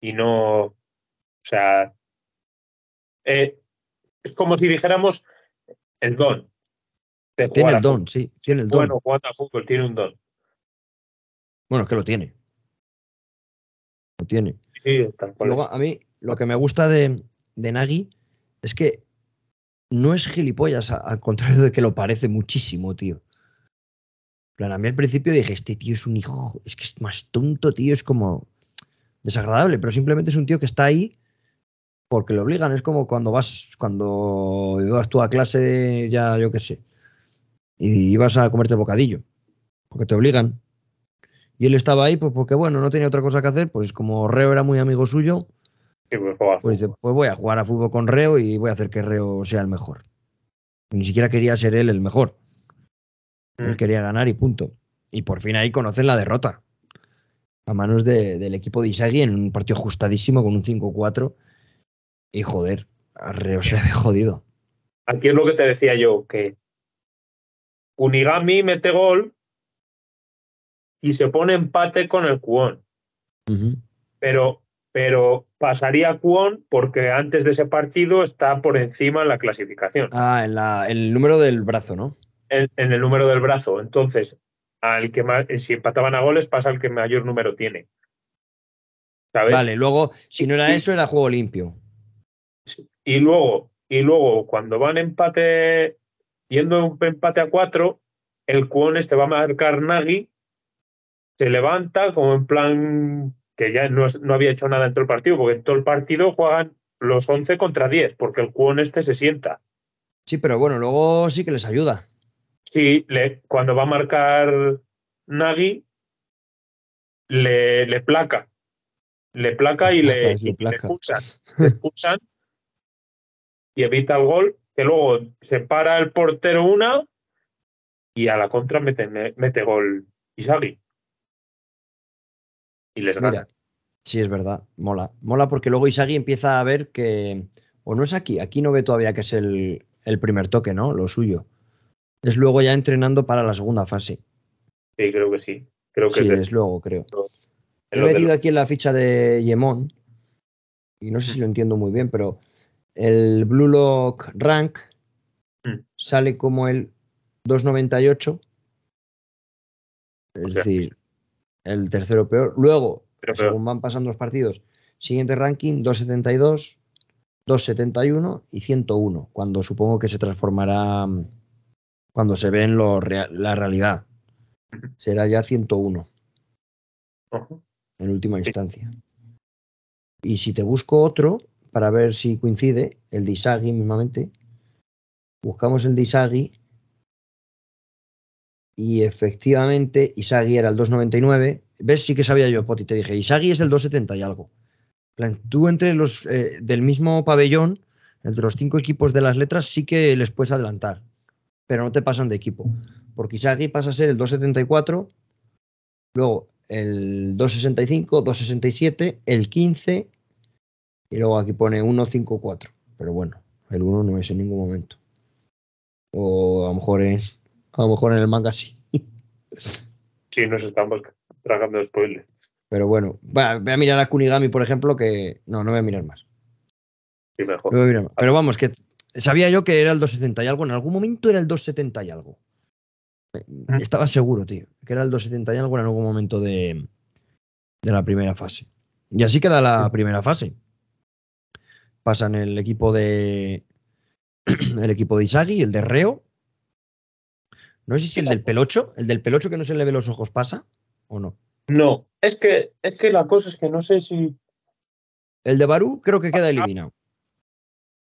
Y no, o sea, eh, es como si dijéramos el don. tiene el don, sí, tiene el don. Bueno, jugando a fútbol, tiene un don. Bueno, es que lo tiene. Lo tiene. Sí, tal cual. Luego, a mí, lo que me gusta de, de Nagy es que no es gilipollas, al contrario de que lo parece muchísimo, tío. plan, a mí al principio dije, este tío es un hijo, es que es más tonto, tío, es como... desagradable, pero simplemente es un tío que está ahí porque lo obligan. Es como cuando vas, cuando ibas tú a clase, ya yo qué sé, y ibas a comerte bocadillo, porque te obligan. Y él estaba ahí, pues porque bueno, no tenía otra cosa que hacer, pues como Reo era muy amigo suyo, Sí, pues pues pues voy a jugar a fútbol con Reo y voy a hacer que Reo sea el mejor. Ni siquiera quería ser él el mejor. Él Mm. quería ganar y punto. Y por fin ahí conocen la derrota. A manos de- del equipo de Isagi en un partido ajustadísimo con un 5-4. Y joder, a Reo se le ve jodido. Aquí es lo que te decía yo, que Unigami mete gol y se pone empate con el. Ujú. Pero, pero pasaría Kuon porque antes de ese partido está por encima en la clasificación, Ah, en la, el número del brazo, ¿no? en, en el número del brazo. Entonces, al que más, si empataban a goles, pasa el que mayor número tiene. ¿Sabes? Vale, luego, si no era eso, era juego limpio. Y luego, y luego, cuando van empate, yendo un empate a cuatro, el Kuon este va a marcar Nagy, se levanta como en plan que ya no, no había hecho nada en todo el partido, porque en todo el partido juegan los 11 contra 10, porque el Kuon este se sienta. Sí, pero bueno, luego sí que les ayuda. Sí, le, cuando va a marcar Nagy, le, le placa. Le placa y le, Placa, le y le placa. expulsan. Le expulsan y evita el gol, que luego se para el portero una y a la contra mete, me- mete gol Isagi. Y les gana. Mira, sí, es verdad, mola. Mola porque luego Isagi empieza a ver que. O no es aquí, aquí no ve todavía que es el, el primer toque, ¿no? Lo suyo. Es luego ya entrenando para la segunda fase. Sí, creo que sí. Creo que Sí, es es luego, creo. He metido los- aquí en la ficha de Yemon. Y no sé si lo entiendo muy bien, pero el Blue Lock Rank Mm. sale como el 298. Es O sea, decir, el tercero peor. Luego, pero según van pasando los partidos, siguiente ranking 272, 271 y 101, cuando supongo que se transformará mm, cuando se ve en lo rea- la realidad. Será ya 101 Ojo. en última instancia. Y si te busco otro, para ver si coincide, el de Isagi mismamente, buscamos el de Isagi y efectivamente Isagi era el 299. ¿Ves? Sí que sabía yo, Poti, te dije, Isagi es el 270 y algo. Plan, Tú entre los eh, del mismo pabellón, entre los cinco equipos de las letras, sí que les puedes adelantar, pero no te pasan de equipo. Porque Isagi pasa a ser el 274, luego el 265, 267, el 15 y luego aquí pone 154. Pero bueno, el 1 no es en ningún momento. O a lo mejor en, a lo mejor en el manga sí. Sí, nos estamos tragando spoilers. Pero bueno, va, voy a mirar a Kunigami, por ejemplo, que no, no voy a mirar más. Sí, mejor. No voy a mirar más. Pero vamos, que sabía yo que era el 270 y algo. En algún momento era el 270 y algo. Estaba seguro, tío, que era el 270 y algo en algún momento de, de la primera fase. Y así queda la primera fase. Pasan el equipo de [CLEARS THROAT] el equipo de Isagi, el de Reo. No sé si el del pelocho, el del pelocho que no se le ve los ojos pasa o no. No, es que, es que la cosa es que no sé si. El de Barú creo que queda eliminado.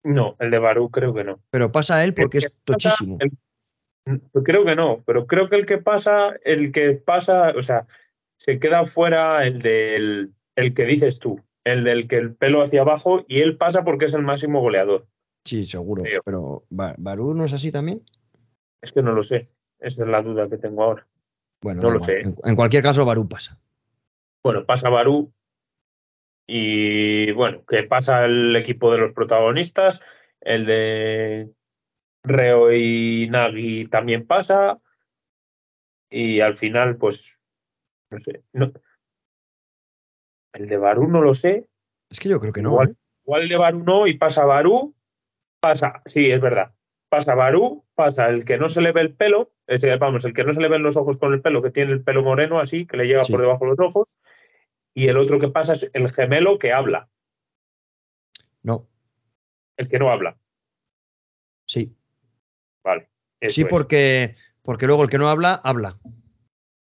No, el de Barú creo que no. Pero pasa a él porque es tochísimo. el- Creo que no, pero creo que el que pasa, el que pasa, o sea, se queda fuera el del el que dices tú, el del que el pelo hacia abajo y él pasa porque es el máximo goleador. Sí, seguro. Creo. Pero Ba- Barú no es así también. Es que no lo sé, esa es la duda que tengo ahora. Bueno, No lo sé. En, en cualquier caso, Barú pasa. Bueno, pasa Barú y bueno, que pasa el equipo de los protagonistas, el de Reo y Nagi también pasa y al final pues no sé, no. El de Barú no lo sé, Es que yo creo que no. igual, ¿eh? igual el de Barú no y pasa Barú, pasa, sí, es verdad. Pasa Barú, pasa el que no se le ve el pelo, ese, vamos, el que no se le ven los ojos con el pelo, que tiene el pelo moreno así, que le llega Sí. por debajo de los ojos, y el otro que pasa es el gemelo que habla, No, el que no habla. sí. Vale. Sí, es. porque, porque luego el que no habla, habla.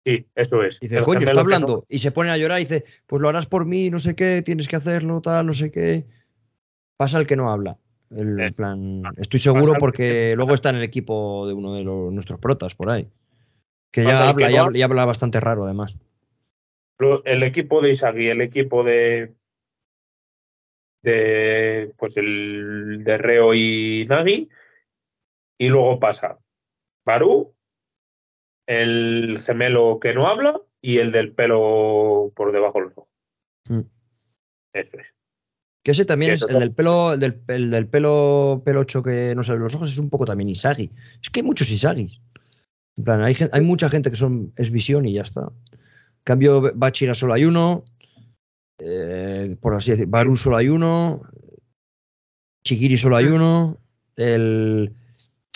Sí, eso es. Dice, El coño, está no- hablando. Y se pone a llorar y dice, pues lo harás por mí, no sé qué, tienes que hacerlo, tal, no sé qué. Pasa el que no habla. El, en Eh, plan, estoy seguro porque que- luego está en el equipo de uno de los, nuestros protas por ahí. Que ya habla, que y no habla, bastante raro además. El equipo de Isagi, el equipo de de pues el de Reo y Nagi y luego pasa Baru, el gemelo que no habla y el del pelo por debajo de los ojos. Mm. Eso es. Que ese también es el del pelo, el del, el del pelo pelocho que no sale los ojos, es un poco también Isagi. Es que hay muchos Isagis. En plan, hay, mucha gente que son, es visión y ya está. En cambio, Bachira solo hay uno. eh, por así decir, Baru solo hay uno. Chigiri solo hay uno. El.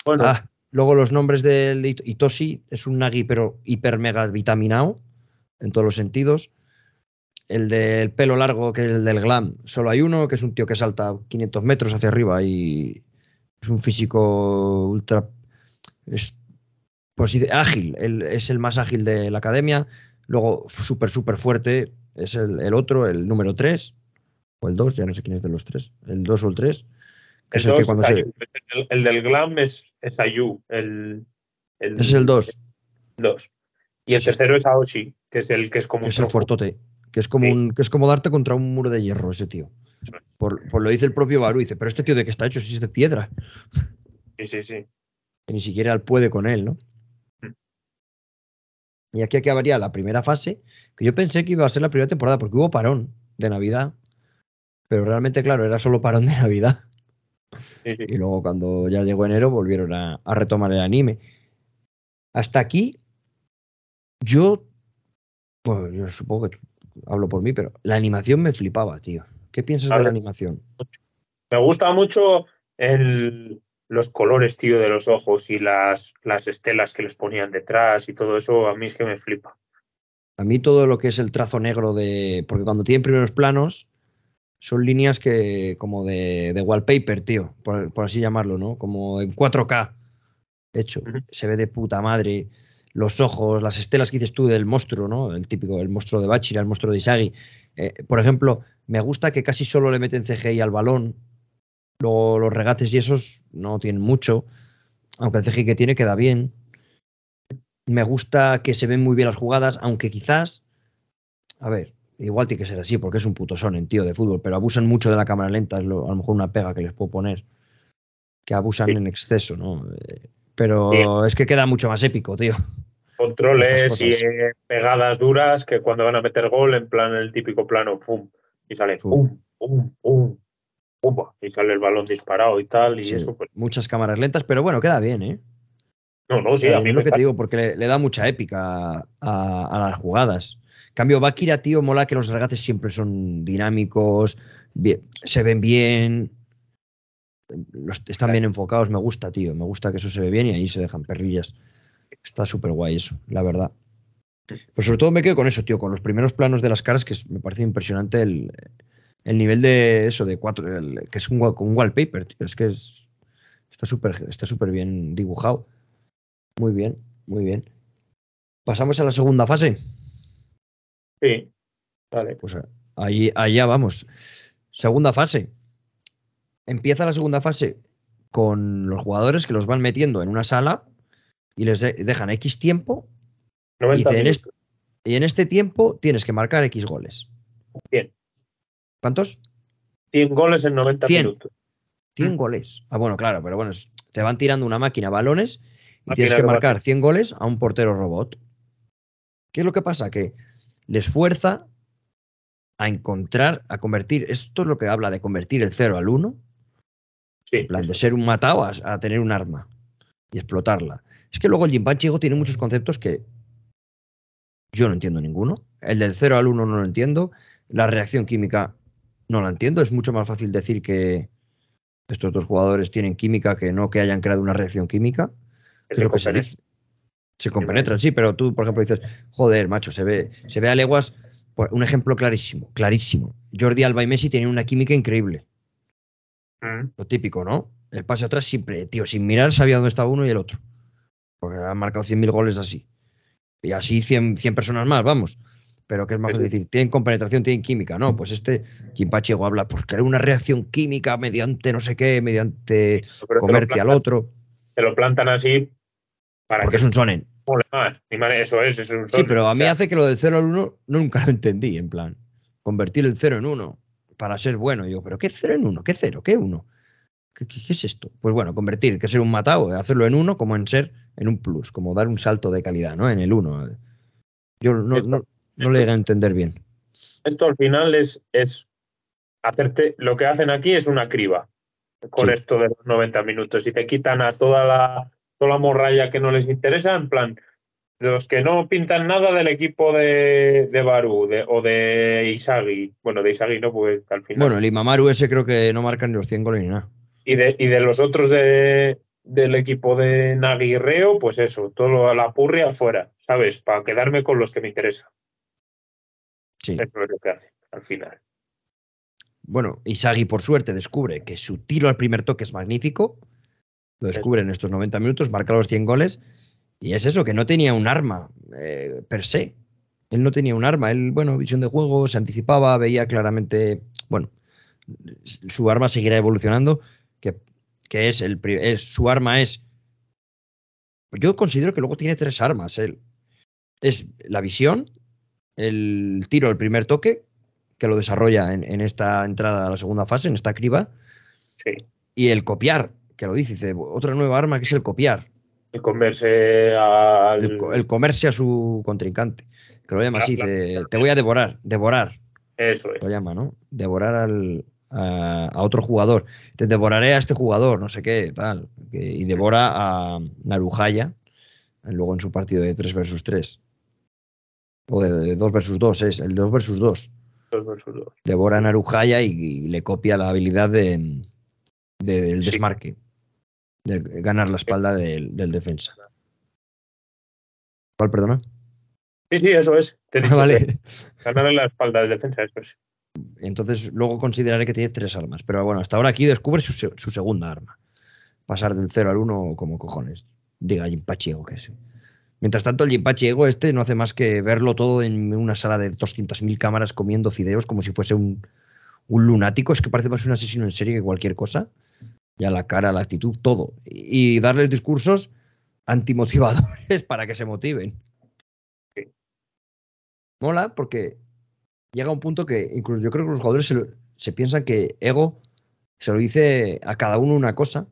Bueno, Ah, luego los nombres del It- Itoshi es un Nagi, pero hiper mega vitaminado en todos los sentidos. El del pelo largo, que es el del glam, solo hay uno, que es un tío que salta 500 metros hacia arriba y es un físico ultra. Es, pues ágil, el- es el más ágil de la academia. Luego, súper, súper fuerte, es el, el otro, el número 3, o el 2, ya no sé quién es de los tres, el 2 o el 3. Que es el, que cuando se. El- el del glam es, es Ayu, el, el es el 2. dos. Y el tercero es Aoshi, que es el que es como es el fuertote, que es como Sí. un, que es como darte contra un muro de hierro ese tío. Por, por lo dice el propio Baru, dice, pero este tío de qué está hecho si es de piedra, [LAUGHS] Sí, sí, sí. que ni siquiera él puede con él, ¿no? Mm. Y aquí acabaría la primera fase, que yo pensé que iba a ser la primera temporada, porque hubo parón de Navidad, pero realmente, claro, era solo parón de Navidad. sí. Y luego cuando ya llegó enero volvieron a, a retomar el anime. Hasta aquí, yo, pues yo supongo que hablo por mí, pero la animación me flipaba, tío. ¿Qué piensas de la animación? Me gusta mucho el, los colores, tío, de los ojos y las, las estelas que les ponían detrás y todo eso, a mí es que me flipa. A mí todo lo que es el trazo negro de... Porque cuando tienen primeros planos, son líneas que como de, de wallpaper, tío, por, por así llamarlo, ¿no? Como en 4K hecho. Se ve de puta madre. Los ojos, las estelas que dices tú del monstruo, ¿no? El típico, el monstruo de Bachira, el monstruo de Isagi. Eh, por ejemplo, me gusta que casi solo le meten CGI al balón. Luego los regates y esos no tienen mucho. Aunque el CGI que tiene queda bien. Me gusta que se ven muy bien las jugadas, aunque quizás, a ver, igual tiene que ser así porque es un puto sonen, tío, de fútbol, pero abusan mucho de la cámara lenta, es lo- a lo mejor una pega que les puedo poner, que abusan Sí. en exceso, ¿no? Eh, Pero es que queda mucho más épico, tío. Controles y eh, pegadas duras que cuando van a meter gol, en plan el típico plano, pum, y sale Pum. pum, pum, y sale el balón disparado y tal, y Sí, eso, pues, Muchas cámaras lentas, pero bueno, queda bien, ¿eh? no, no, sí, Eh, a mí es me lo que te digo, porque le, le da mucha épica a, a las jugadas. En cambio, Bakira, tío, mola que los regates siempre son dinámicos, bien- se ven bien, están bien enfocados, me gusta, tío, me gusta que eso se ve bien y ahí se dejan perrillas. Está súper guay eso, la verdad. Pero sobre todo me quedo con eso, tío, con los primeros planos de las caras, que me parece impresionante el, el nivel de eso, de cuatro, el- que es un, wall- un wallpaper, tío, es que es, está súper está súper bien dibujado. Muy bien, muy bien. Pasamos a la segunda fase. Sí, vale. Pues ahí, allá vamos. Segunda fase. Empieza la segunda fase con los jugadores que los van metiendo en una sala y les de- dejan X tiempo 90 dice, en minutos. este, y en este tiempo tienes que marcar X goles. Bien. ¿Cuántos? 100 goles en 90 100. minutos. 100 Mm. goles. Ah, bueno, claro, pero bueno, te van tirando una máquina balones y Máquina tienes que marcar balones. 100 goles a un portero robot. ¿Qué es lo que pasa? Que les fuerza a encontrar, a convertir, esto es lo que habla de convertir el 0 al 1, Sí, en plan de ser un matado a, a tener un arma y explotarla. Es que luego el Jinpan Chigo tiene muchos conceptos que yo no entiendo ninguno. El del 0 al 1 no lo entiendo. La reacción química no la entiendo. Es mucho más fácil decir que estos dos jugadores tienen química que no que hayan creado una reacción química. es se lo que se dice. Se compenetran, sí, pero tú, por ejemplo, dices, joder, macho, se ve, se ve a leguas. por- Un ejemplo clarísimo, clarísimo. Jordi Alba y Messi tienen una química increíble. Mm. Lo típico, ¿no? El pase atrás siempre, tío, sin mirar sabía dónde estaba uno y el otro. Porque han marcado 100.000 goles así. Y así 100, 100 personas más, vamos. Pero que es más Sí, fácil decir, tienen compenetración, tienen química. No, pues este Jinpachi Ego habla, pues crear una reacción química mediante no sé qué, mediante Pero comerte al otro. Te lo plantan así para Porque que es un sonen. Eso es, eso es un Sí, sol. pero a mí hace que lo del 0 al 1 nunca lo entendí, en plan, convertir el 0 en 1 para ser bueno. Y yo, ¿pero qué 0 en 1? ¿Qué 0? ¿Qué 1? ¿Qué, qué- qué es esto? Pues bueno, convertir, que ser un matado, hacerlo en 1 como en ser en un plus, como dar un salto de calidad, ¿no? En el 1. Yo no, Esto- no, no esto- le llegué a entender bien. Esto al final es, es hacerte. Lo que hacen aquí es una criba con Sí. esto de los 90 minutos. Y te quitan a toda la, toda la morralla que no les interesa, en plan. Los que no pintan nada del equipo de, de Baru de- o de Isagi. Bueno, de Isagi no, pues al final. Bueno, el Imamaru ese creo que no marca ni los 100 goles ni nada. y, de, y de los otros de, del equipo de Naguirreo, pues eso, todo a la purria afuera, ¿sabes? Para quedarme con los que me interesan. Sí. Eso es lo que hace al final. Bueno, Isagi por suerte descubre que su tiro al primer toque es magnífico. Lo descubre en estos 90 minutos, marca los 100 goles. Y es eso, que no tenía un arma eh, per se. Él no tenía un arma. Él, bueno, visión de juego, se anticipaba, veía claramente. Bueno, su arma seguirá evolucionando. Que, que es el es, su arma es. Yo considero que luego tiene tres armas. Él. Es la visión, el tiro al primer toque, que lo desarrolla en, en esta entrada a la segunda fase, en esta criba, Sí. y el copiar, que lo dice, dice, otra nueva arma que es el copiar, Y comerse al. el, el comerse a su contrincante, que lo llama así, La- la- dice, te voy a devorar, devorar, Eso es. lo llama, ¿no? Devorar al, a, a otro jugador, te devoraré a este jugador, no sé qué, tal, que- y devora a Narujaya, luego en su partido de 3 versus 3, o de, 2 versus 2, es el 2 versus 2. Dos versus dos. devora a Narujaya y, y le copia la habilidad de, de- del Sí. desmarque, de ganar la espalda del, del defensa. ¿Cuál, perdona? Sí, sí, eso es. Te que vale. Ganarle la espalda del defensa, eso es. Entonces luego consideraré que tiene tres armas. Pero bueno, hasta ahora aquí descubre su, se- su segunda arma. Pasar del 0 al 1 como cojones. Diga Jinpachi Ego que es. Mientras tanto, el Jinpachi Ego este no hace más que verlo todo en una sala de 200.000 cámaras comiendo fideos como si fuese un, un lunático. Es que parece más un asesino en serie que cualquier cosa. Ya la cara, la actitud, todo. Y, darles discursos antimotivadores [LAUGHS] para que se motiven. Sí. Mola porque llega un punto que incluso yo creo que los jugadores se, lo- se piensan que Ego se lo dice a cada uno una cosa,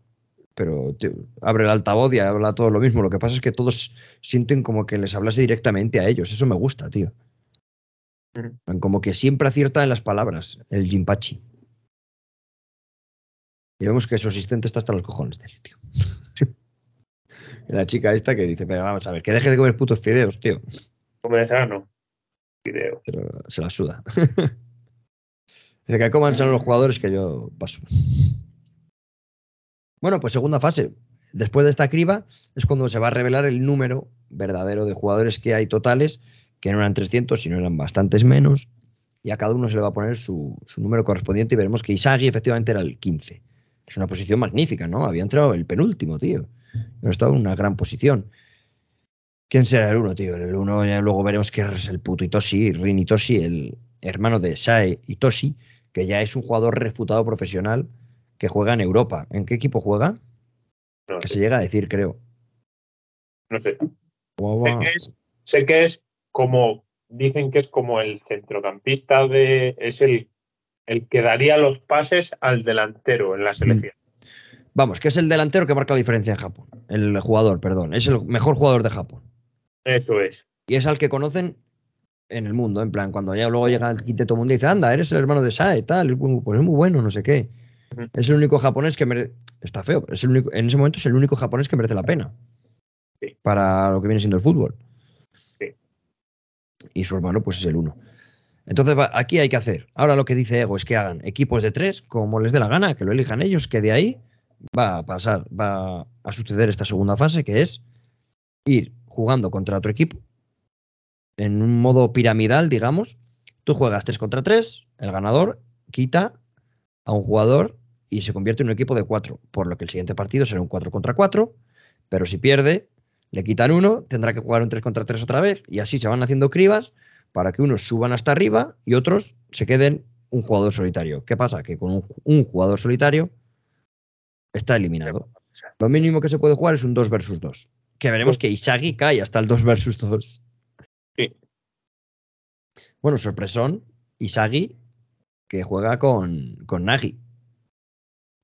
pero tío, abre el altavoz y habla todo lo mismo. Lo que pasa es que todos sienten como que les hablase directamente a ellos. Eso me gusta, tío. Como que siempre acierta en las palabras, el Jinpachi. Y vemos que su asistente está hasta los cojones de él, tío. La chica esta que dice, venga, vamos a ver, que deje de comer putos fideos, tío. Come sano. Video. Pero se la suda. [LAUGHS] Dice que coman solo los jugadores que yo paso. Bueno, pues segunda fase. Después de esta criba es cuando se va a revelar el número verdadero de jugadores que hay totales, que no eran 300, sino eran bastantes menos. Y a cada uno se le va a poner su, su número correspondiente y veremos que Isagi efectivamente era el 15. Que es una posición magnífica, ¿no? Había entrado el penúltimo, tío. Pero estaba en una gran posición. ¿Quién será el uno, tío? El uno ya luego veremos que es el puto Itoshi, Rin Itoshi, el hermano de Sae Itoshi, que ya es un jugador refutado profesional que juega en Europa. ¿En qué equipo juega? No Que sé. se llega a decir, creo. No sé. ¿Cómo Sé que es, sé que es como, dicen que es como el centrocampista de, es el, el que daría los pases al delantero en la selección. Vamos, que es el delantero que marca la diferencia en Japón. El jugador, perdón. Es el mejor jugador de Japón. Eso es. Y es al que conocen en el mundo. En plan, cuando ya luego llega el quinteto mundial y dice, anda, eres el hermano de Sae, tal. Pues es muy bueno, no sé qué. Es el único japonés que merece. Está feo, pero es el único... en ese momento es el único japonés que merece la pena. Sí. Para lo que viene siendo el fútbol. Sí. Y su hermano, pues es el uno. Entonces, aquí hay que hacer. Ahora lo que dice Ego es que hagan equipos de tres, como les dé la gana, que lo elijan ellos, que de ahí va a pasar, va a suceder esta segunda fase, que es ir jugando contra otro equipo en un modo piramidal, digamos. Tú juegas 3 contra 3, el ganador quita a un jugador y se convierte en un equipo de 4, por lo que el siguiente partido será un 4 contra 4, pero si pierde, Le quitan uno, tendrá que jugar un 3 contra 3 otra vez y así se van haciendo cribas para que unos suban hasta arriba y otros se queden un jugador solitario. ¿Qué pasa? Que con un, un jugador solitario está eliminado. Lo mínimo que se puede jugar es un 2 versus 2. Que veremos que Isagi cae hasta el 2 versus 2. Sí. Bueno, sorpresón, Isagi que juega con, con Nagi.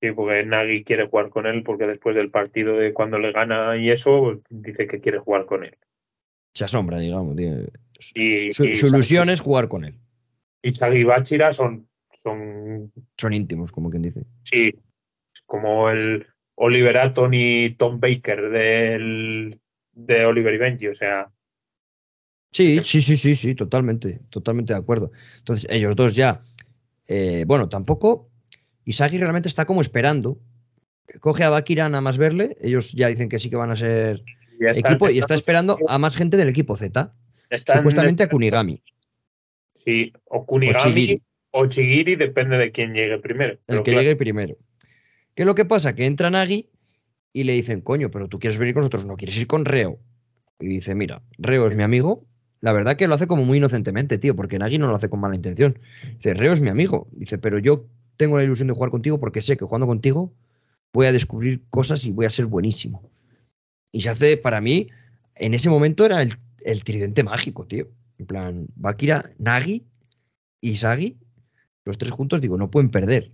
Sí, porque Nagy quiere jugar con él porque después del partido de cuando le gana y eso, dice que quiere jugar con él. Se asombra, digamos. tío. Y, Su, y su Sagi- ilusión es jugar con él. Y Sagi y Bachira son, son, Son íntimos, como quien dice. sí, como el Oliver Atom y Tom Baker del, de Oliver y Benji, o sea, Sí, sí, sí, sí, sí, totalmente, totalmente de acuerdo. Entonces, ellos dos ya, eh, bueno, tampoco, Isagi realmente está como esperando. Coge a Bakira nada más verle, ellos ya dicen que sí que van a ser equipo y está esperando a más gente del equipo Z, están- supuestamente a Kunigami. Sí, o Kunigami Chigiri. o Chigiri, depende de quién llegue primero. El que claro, llegue primero. ¿Qué es lo que pasa? Que entra Nagi y le dicen, coño, pero tú quieres venir con nosotros, no quieres ir con Reo. Y dice, mira, Reo es mi amigo. La verdad que lo hace como muy inocentemente, tío, porque Nagi no lo hace con mala intención. Dice, Reo es mi amigo. Dice, pero yo tengo la ilusión de jugar contigo porque sé que jugando contigo voy a descubrir cosas y voy a ser buenísimo. Y se hace, para mí, en ese momento era el, el tridente mágico, tío. En plan, Bakira, Nagi y Sagi, los tres juntos, digo, no pueden perder.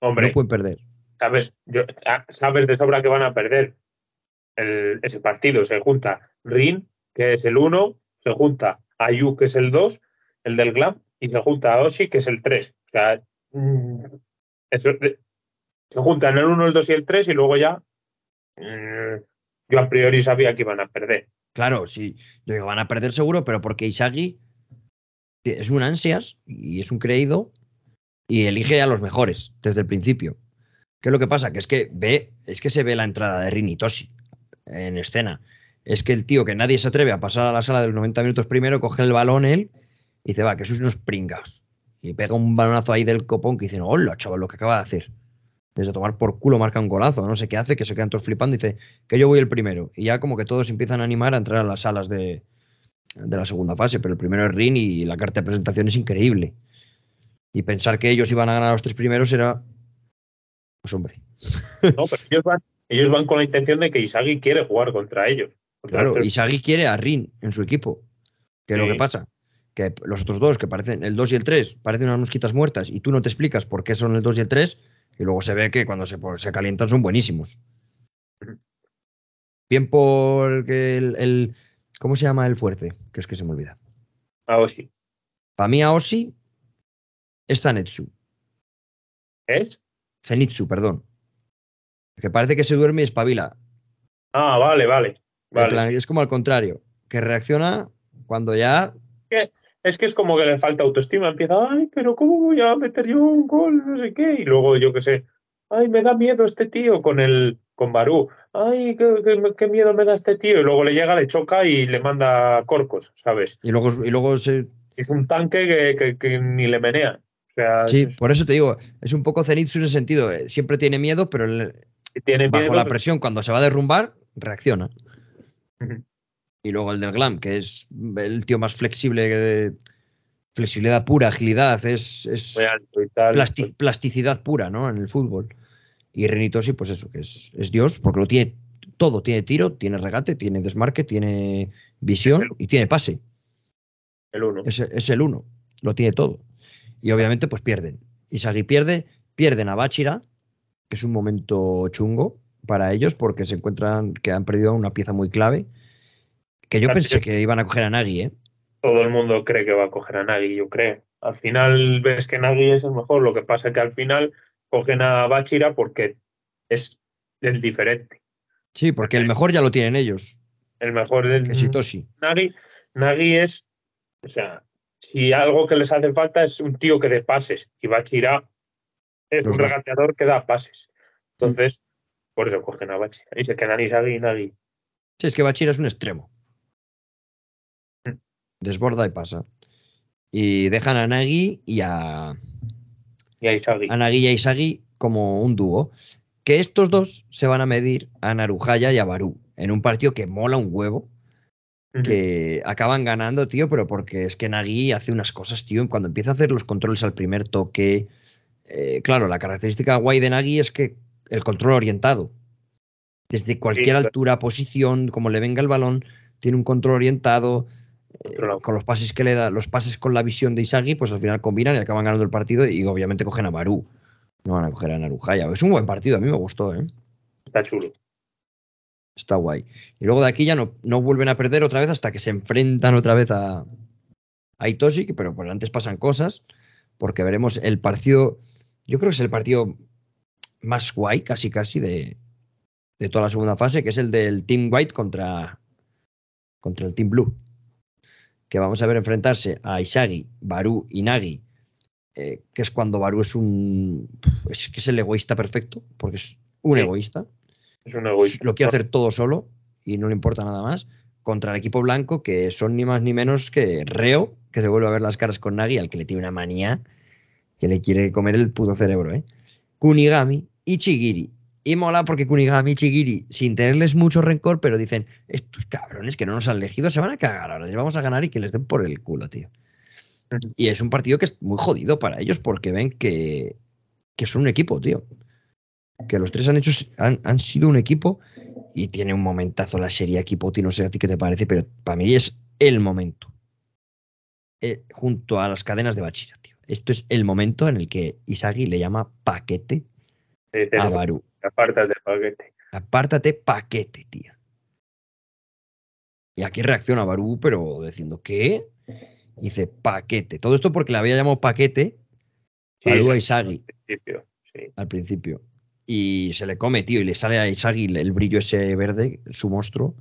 hombre, No pueden perder. sabes, yo, sabes de sobra que van a perder el- ese partido. Se junta Rin, que es el 1, se junta Ayu, que es el 2, el del Glam, y se junta a Oshi, que es el 3. O sea, mm, eso- eh, se juntan el 1, el 2 y el 3, y luego ya mm, yo a priori sabía que iban a perder. Claro, sí. Yo digo, van a perder seguro, pero porque Isagi es un ansias y es un creído y elige a los mejores desde el principio. ¿Qué es lo que pasa? Que es que ve, es que se ve la entrada de Rin y en escena. Es que el tío que nadie se atreve a pasar a la sala de los 90 minutos primero, coge el balón él y dice, va, que sois unos pringados. Y pega un balonazo ahí del copón que dice, hola, chaval, lo que acaba de hacer. Desde tomar por culo marca un golazo, no sé qué hace, que se quedan todos flipando y dice que yo voy el primero. Y ya como que todos empiezan a animar a entrar a las salas de, de la segunda fase, pero el primero es Rin y la carta de presentación es increíble. Y pensar que ellos iban a ganar a los tres primeros era. Pues hombre. [LAUGHS] ¿no? Pero ellos van, ellos van con la intención de que Isagi quiere jugar contra ellos. Contra Claro. Isagi quiere a Rin en su equipo. ¿Qué es lo que pasa? Que los otros dos, que parecen el 2 y el 3, parecen unas mosquitas muertas y tú no te explicas por qué son el 2 y el 3, y luego se ve que cuando se, se calientan son buenísimos. Bien porque el, el- ¿Cómo se llama el fuerte? Que es que se me olvida. A Oshi. Para mí, Aoshi es Zanetsu. ¿Es? Zenitsu, perdón. Que parece que se duerme y espabila. Ah, vale, vale. En vale. plan, es como al contrario, que reacciona cuando ya. Es que es como que le falta autoestima. Empieza, ay, pero ¿cómo voy a meter yo un gol? No sé qué. Y luego, yo qué sé, ay, me da miedo este tío con el con Barú. Ay, qué, qué- qué miedo me da este tío. Y luego le llega, le choca y le manda corcos, ¿sabes? Y luego, y luego se. Es un tanque que, que- que ni le menea. O sea, Sí, es- por eso te digo, es un poco Zenitsu en ese sentido. eh, Siempre tiene miedo, pero el- tiene bajo miedo, la presión, cuando se va a derrumbar, reacciona. Ujú. Y luego el del Glam, que es el tío más flexible, flexibilidad pura, agilidad, es, es alto plasti- plasticidad pura, ¿no? En el fútbol. Y Renitosi, pues eso, que es, es Dios, porque lo tiene todo. Tiene tiro, tiene regate, tiene desmarque, tiene visión el- y tiene pase. El uno. Es, es el uno. Lo tiene todo. Y obviamente, pues pierden. Isagi pierde, pierden a Bachira, que es un momento chungo para ellos, porque se encuentran que han perdido una pieza muy clave. Que yo Así pensé que iban a coger a Nagi, ¿eh? todo el mundo cree que va a coger a Nagy, yo creo. Al final ves que Nagy es el mejor, lo que pasa es que al final cogen a Bachira porque es el diferente. Sí, porque el mejor ya lo tienen ellos, El mejor del. Nagy, Nagy es, o sea, si algo que les hace falta es un tío que dé pases y Bachira es un regateador que da pases. Entonces, por eso cogen a Bachira y se quedan Isagi y Nagy. Sí, es que Bachira es un extremo. Desborda y pasa. Y dejan a Nagi y a, Y a Isagi. a Nagi y a Isagi como un dúo. Que estos dos se van a medir a Naruhaya y a Baru en un partido que mola un huevo, que acaban ganando, tío, pero porque es que Nagui hace unas cosas, tío, cuando empieza a hacer los controles al primer toque, eh, claro, la característica guay de Nagui es que el control orientado, desde cualquier altura, posición, como le venga el balón, tiene un control orientado, eh, con los pases que le da, los pases con la visión de Isagi, pues al final combinan y acaban ganando el partido y obviamente cogen a Barú. No van a coger a Narujaya. Es un buen partido, a mí me gustó, ¿eh? Está chulo. Está guay. Y luego de aquí ya no, no vuelven a perder otra vez hasta que se enfrentan otra vez a, a Itoshi, pero por antes pasan cosas, porque veremos el partido, yo creo que es el partido más guay, casi casi, de, de toda la segunda fase, que es el del Team White contra, contra el Team Blue. Que vamos a ver enfrentarse a Isagi, Baru y Nagi, eh, que es cuando Baru es un. Es que es el egoísta perfecto, porque es un egoísta. Es un egoísta. Lo quiere hacer todo solo y no le importa nada más. Contra el equipo blanco, que son ni más ni menos que Reo, que se vuelve a ver las caras con Nagi, al que le tiene una manía que le quiere comer el puto cerebro, ¿eh? Kunigami y Chigiri. Y mola porque Kunigami y Chigiri, sin tenerles mucho rencor, pero dicen, estos cabrones que no nos han elegido se van a cagar ahora, les vamos a ganar y que les den por el culo, tío. Y es un partido que es muy jodido para ellos porque ven que, que son un equipo, tío. Que los tres han hecho, han, sido un equipo y tiene un momentazo la serie equipo, tío. No sé a ti qué te parece, pero para mí es el momento. Eh, junto a las cadenas de Bachira, tío. Esto es el momento en el que Isagi le llama paquete a Baru. Apártate, paquete. Apártate, paquete, tío. Y aquí reacciona Baru, pero diciendo, ¿qué? dice paquete. Todo esto porque le había llamado paquete a Isagi. Al principio, Y se le come, tío, y le sale a Isagi el brillo ese verde, su monstruo.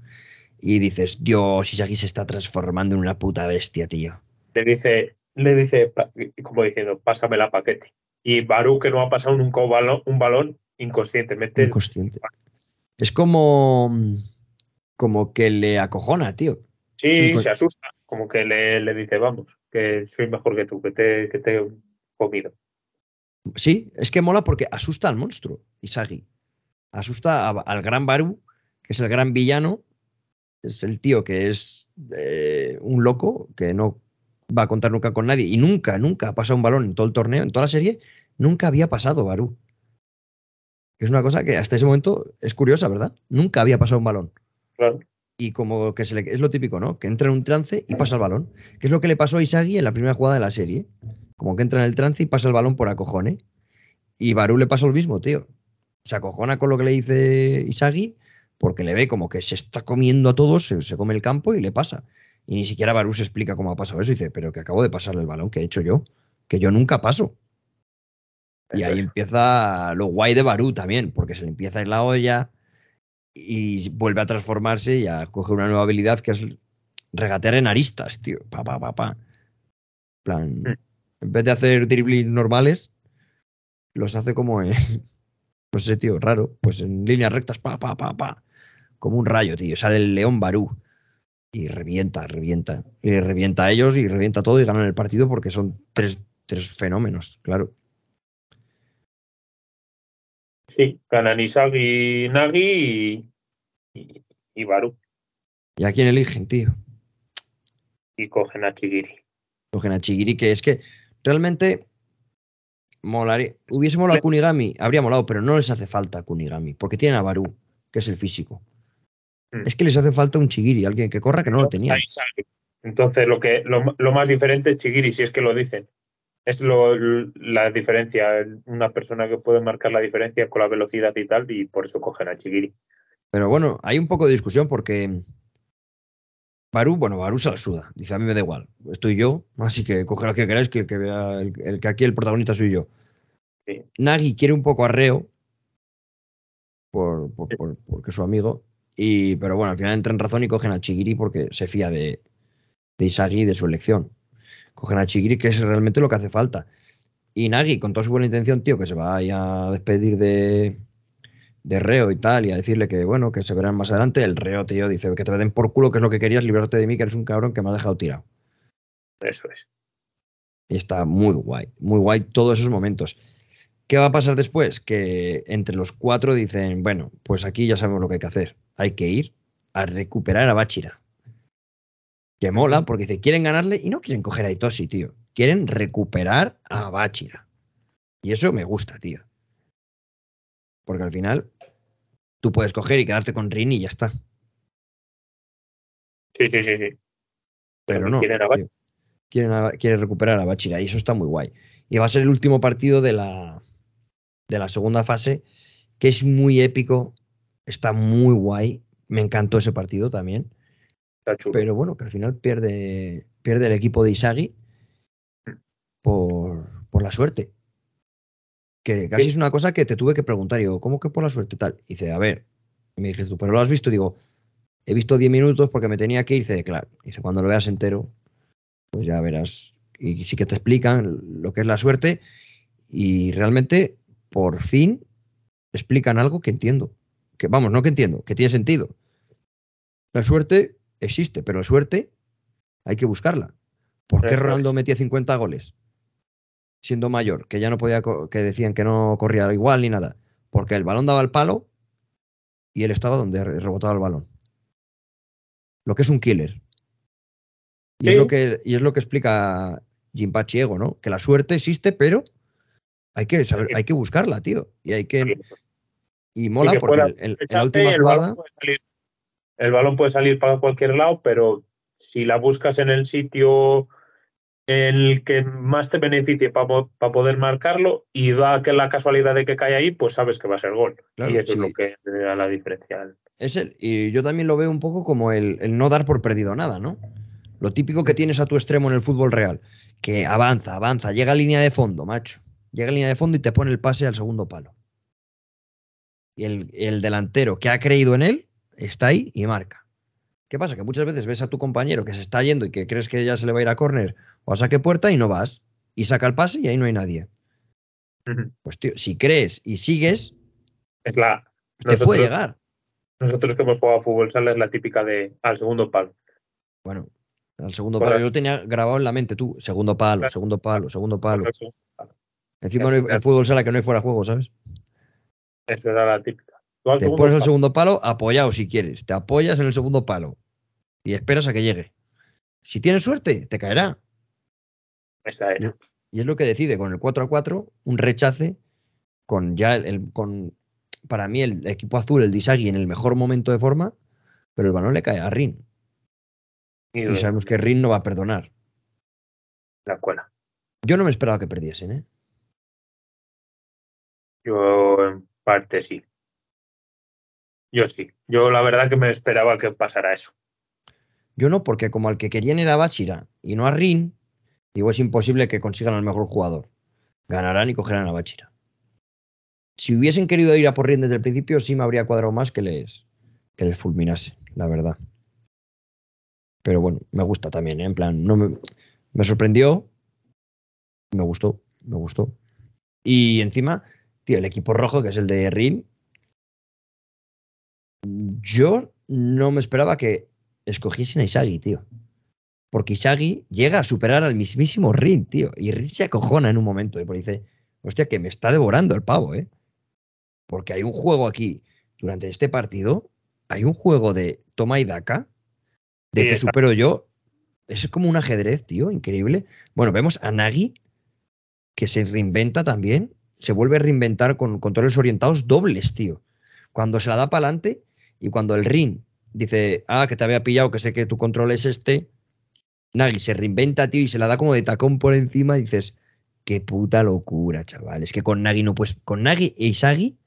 Y dices, Dios, Isagi se está transformando en una puta bestia, tío. Le dice, le dice, como diciendo, pásame la paquete. Y Baru, que no ha pasado nunca un balón, un balón inconscientemente. Inconsciente. Es como, como que le acojona, tío. Sí, se asusta como que le, dice, vamos, que soy mejor que tú, que te, que te he comido. Sí, es que mola porque asusta al monstruo, Isagi. Asusta al gran Baru, que es el gran villano. Es el tío que es eh, un loco, que no va a contar nunca con nadie. Y nunca, nunca ha pasado un balón en todo el torneo, en toda la serie. Nunca había pasado Baru. Es una cosa que hasta ese momento es curiosa, ¿verdad? Nunca había pasado un balón. Claro y como que se le, es lo típico, ¿no? Que entra en un trance y pasa el balón. Que es lo que le pasó a Isagi en la primera jugada de la serie. Como que entra en el trance y pasa el balón por acojone. Y Baru le pasó lo mismo, tío. Se acojona con lo que le dice Isagi porque le ve como que se está comiendo a todos, se, come el campo y le pasa. Y ni siquiera Baru se explica cómo ha pasado eso. Y dice, pero que acabo de pasarle el balón, que he hecho yo. Que yo nunca paso. Y ahí empieza lo guay de Baru también, porque se le empieza en la olla, y vuelve a transformarse y a coger una nueva habilidad que es regatear en aristas, tío. Pa, pa, pa, pa. plan, mm. en vez de hacer dribbling normales, los hace como en, [LAUGHS] no sé, tío, raro, pues en líneas rectas, pa, pa, pa, pa. Como un rayo, tío. Sale el león Barú. Y revienta, revienta. Y revienta a ellos y revienta todo y ganan el partido porque son tres, tres fenómenos, claro. Sí, ganan Isagi, Nagi y, y, Baru. ¿Y a quién eligen, tío? Y cogen a Chigiri. Cogen a Chigiri, que es que realmente molaría. Hubiese molado a Kunigami, habría molado, pero no les hace falta a Kunigami, porque tienen a Baru, que es el físico. Hmm. Es que les hace falta un Chigiri, alguien que corra que no lo tenía. Entonces, lo que lo, lo, más diferente es Chigiri, si es que lo dicen es lo, la diferencia, una persona que puede marcar la diferencia con la velocidad y tal, y por eso cogen a Chigiri. Pero bueno, hay un poco de discusión porque Baru, bueno, Baru se la suda, dice a mí me da igual, estoy yo, así que coge lo que queráis, que, que vea el, que aquí el protagonista soy yo. Nagi quiere un poco arreo, por, por, porque es su amigo, y, pero bueno, al final entran en razón y cogen a Chigiri porque se fía de, de Isagi y de su elección cogen a Chigiri, que es realmente lo que hace falta. Y Nagi, con toda su buena intención, tío, que se va a despedir de, de Reo y tal, y a decirle que, bueno, que se verán más adelante, el Reo, tío, dice que te den por culo, que es lo que querías, librarte de mí, que eres un cabrón que me ha dejado tirado. Eso es. Y está muy guay, muy guay todos esos momentos. ¿Qué va a pasar después? Que entre los cuatro dicen, bueno, pues aquí ya sabemos lo que hay que hacer. Hay que ir a recuperar a Bachira. Que mola, porque dice, quieren ganarle y no quieren coger a Itoshi, tío. Quieren recuperar a Bachira. Y eso me gusta, tío. Porque al final tú puedes coger y quedarte con Rin y ya está. Sí, sí, sí, sí. Pero no. quieren a. Quieren, a- quieren recuperar a Bachira y eso está muy guay. Y va a ser el último partido de la, de la segunda fase, que es muy épico, está muy guay. Me encantó ese partido también. Está chulo. Pero bueno, que al final pierde, pierde el equipo de Isagi por, por la suerte. Que casi es una cosa que te tuve que preguntar. Digo, ¿cómo que por la suerte tal? Y dice, a ver. Y me dijiste tú, ¿pero lo has visto? Digo, he visto 10 minutos porque me tenía que ir. Dice, claro. Dice, cuando lo veas entero, pues ya verás. Y sí que te explican lo que es la suerte. Y realmente, por fin, explican algo que entiendo. Que vamos, no que entiendo, que tiene sentido. La suerte existe, pero la suerte hay que buscarla. ¿Por qué. Ronaldo metía 50 goles siendo mayor? Que ya no podía, que decían que no corría igual ni nada. Porque el balón daba el palo y él estaba donde re- rebotaba el balón. Lo que es un killer. Y, es, lo que, y es lo que explica Jinpachi Ego, ¿no? Que la suerte existe, pero hay que saber, hay que buscarla, tío. Y hay que. Y mola que porque en la última jugada. puede salir- el balón puede salir para cualquier lado, pero si la buscas en el sitio en el que más te beneficie para poder marcarlo y da que la casualidad de que cae ahí, pues sabes que va a ser gol. Claro, y eso sí. es lo que da la diferencia. Es el, y yo también lo veo un poco como el, el no dar por perdido nada, ¿no? Lo típico que tienes a tu extremo en el fútbol real, que avanza, avanza, llega a línea de fondo, macho. Llega a línea de fondo y te pone el pase al segundo palo. Y el, el delantero que ha creído en él está ahí y marca. ¿Qué pasa? Que muchas veces ves a tu compañero que se está yendo y que crees que ya se le va a ir a córner o a saque puerta y no vas. Y saca el pase y ahí no hay nadie. Pues tío, si crees y sigues, Es la. te puede llegar. Nosotros que hemos jugado a fútbol sala es la típica de al segundo palo. Bueno, al segundo palo. Yo lo tenía grabado en la mente, tú. Segundo palo, Claro. segundo palo, segundo palo. Encima no hay- en fútbol sala que no hay fuera juego, ¿sabes? eso era la típica. Te segundo palo. segundo palo apoyado si quieres. Te apoyas en el segundo palo y esperas a que llegue. Si tienes suerte, te caerá. Esa era. Y es lo que decide con el 4 a 4, un rechace con ya el, el- con para mí el equipo azul, el Disagi en el mejor momento de forma, pero el balón le cae a Rin. Y Y sabemos que Rin no va a perdonar. la cuela. Yo no me esperaba que perdiesen, ¿eh? Yo en parte sí. Yo sí. Yo la verdad que me esperaba que pasara eso. Yo no, porque como al que querían era Bachira y no a Rin, digo, es imposible que consigan al mejor jugador. Ganarán y cogerán a Bachira. Si hubiesen querido ir a por Rin desde el principio, sí me habría cuadrado más que les, que les fulminase, la verdad. Pero bueno, me gusta también, ¿eh? en plan, no me, me sorprendió, me gustó, me gustó. Y encima, tío, el equipo rojo, que es el de Rin, yo no me esperaba que escogiesen a Isagi, tío. Porque Isagi llega a superar al mismísimo Rin, tío. Y Rin se acojona en un momento. Y por dice, hostia, que me está devorando el pavo, ¿eh? Porque hay un juego aquí, durante este partido, hay un juego de toma y daca, de Sí, te supero yo. Es como un ajedrez, tío, increíble. Bueno, vemos a Nagi, que se reinventa también. Se vuelve a reinventar con controles orientados dobles, tío. Cuando se la da para adelante y cuando el Rin dice, ah, que te había pillado, que sé que tu control es este, Nagi se reinventa, tío, y se la da como de tacón por encima y dices, qué puta locura, chaval. Es que con Nagi no puedes, con Nagi e Isagi,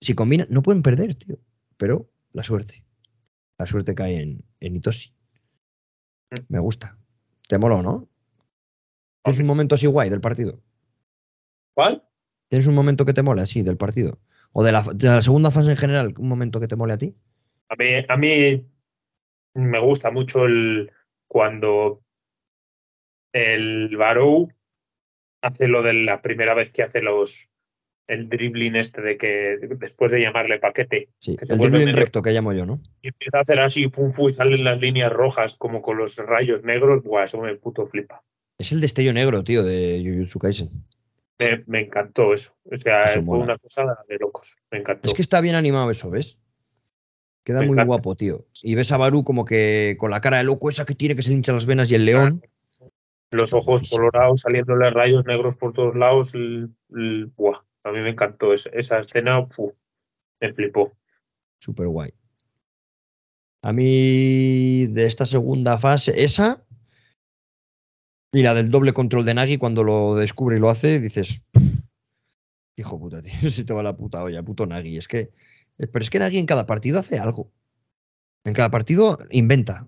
si combinan, no pueden perder, tío. Pero la suerte. La suerte cae en, en Itoshi. Me gusta. ¿Te mola o no? ¿Tienes un momento así guay del partido? ¿Cuál? ¿Tienes un momento que te mole así del partido? ¿O de la, de la segunda fase en general, un momento que te mole a ti? A mí, a mí me gusta mucho el cuando el Barou hace lo de la primera vez que hace los el dribbling este de que después de llamarle paquete Sí, Que el dribbling recto que llamo yo, ¿no? y empieza a hacer así pum, pum, y salen las líneas rojas como con los rayos negros, buah, eso me puto flipa. Es el destello negro, tío, de Jujutsu Kaisen. Me, me encantó eso. O sea, Eso fue mola. una cosa de locos. Me encantó. Es que está bien animado eso, ¿ves? Queda Me muy encanta. guapo, tío. Y ves a Barú como que con la cara de loco esa que tiene que se hincha las venas y el león. Los ojos colorados, saliéndole rayos negros por todos lados. el- el- buah, a mí me encantó esa, esa escena. fu, me flipó. Súper guay. A mí, de esta segunda fase, esa y la del doble control de Nagi, cuando lo descubre y lo hace, dices, hijo puta, tío, [LAUGHS] se te va la puta olla, puto Nagi. Es que, eh, pero es que Nagi en cada partido hace algo. En cada partido inventa.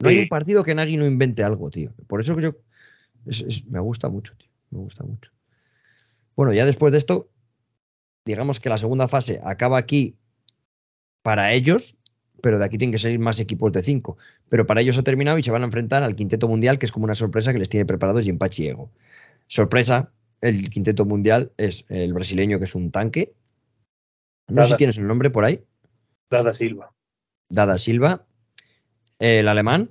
No hay un partido que Nagi no invente algo, tío. Por eso que yo, es- es- me gusta mucho, tío. Me gusta mucho. Bueno, ya después de esto, digamos que la segunda fase acaba aquí para ellos, pero de aquí tienen que salir más equipos de cinco. Pero para ellos ha terminado y se van a enfrentar al quinteto mundial, que es como una sorpresa que les tiene preparados Jimpachi Ego. Sorpresa, el quinteto mundial es el brasileño, que es un tanque. No sé si tienes el nombre por ahí. Dada Silva. Dada Silva. El alemán.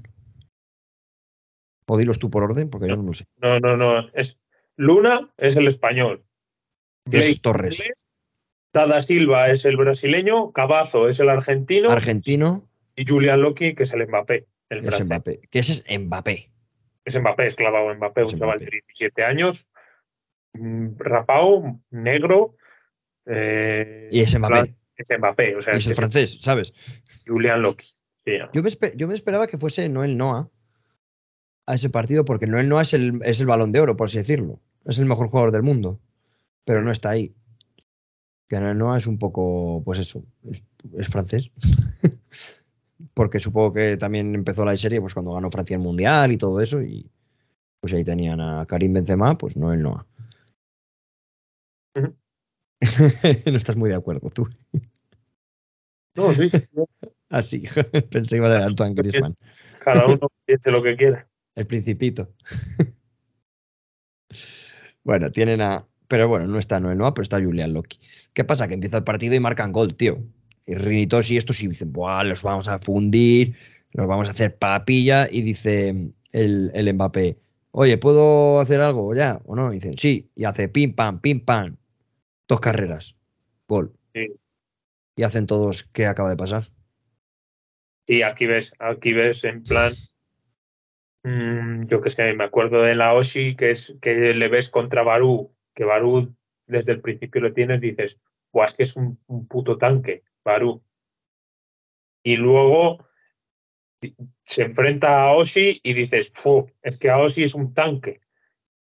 O dilos tú por orden, porque yo no lo sé. No, no, no. Es, Luna es el español. Es Blake Torres. Dada Silva es el brasileño. Cabazo es el argentino. Argentino, y Julian Loki, que es el Mbappé. El es francés. Mbappé. Que ese es Mbappé. Es Mbappé, es clavado Mbappé, Es un chaval de 17 años, mm, rapado, negro. eh, Y es Mbappé. Es Mbappé, o sea, Y es el francés, ¿sabes? Julian Loki. Sí, Yo me, yo me esperaba que fuese Noel Noah a ese partido, porque Noel Noah es el, es el balón de oro, por así decirlo. Es el mejor jugador del mundo, pero no está ahí. Que Noel Noah es un poco, pues eso, es, es francés. [LAUGHS] porque supongo que también empezó la serie pues cuando ganó Francia el Mundial y todo eso, y pues ahí tenían a Karim Benzema, pues Noel Noah. Ujú. [LAUGHS] no estás muy de acuerdo tú. No, sí, sí, no, Así, [LAUGHS] pensé que iba a dar Antoine Griezmann. cada uno piense lo que quiera. El principito. bueno, tienen a. Pero bueno, no está Noel Noah, pero está Julian Loki. ¿Qué pasa? Que empieza el partido y marcan gol, tío. Y Rinitos y estos y dicen, Buah, los vamos a fundir, los vamos a hacer papilla. Y dice el, el Mbappé, oye, ¿puedo hacer algo ya? ¿O no? Y dicen, sí. Y hace pim pam, pim pam. Dos carreras. Gol. Sí. Y hacen todos, ¿qué acaba de pasar? Y aquí ves, aquí ves en plan, mm, yo que sé, me acuerdo de la Oshi, que es que le ves contra Barú, que Barú desde el principio lo tienes, dices, Buah, es que es un, un puto tanque, Barú. Y luego se enfrenta a Oshi y dices, "Fu, es que Oshi es un tanque.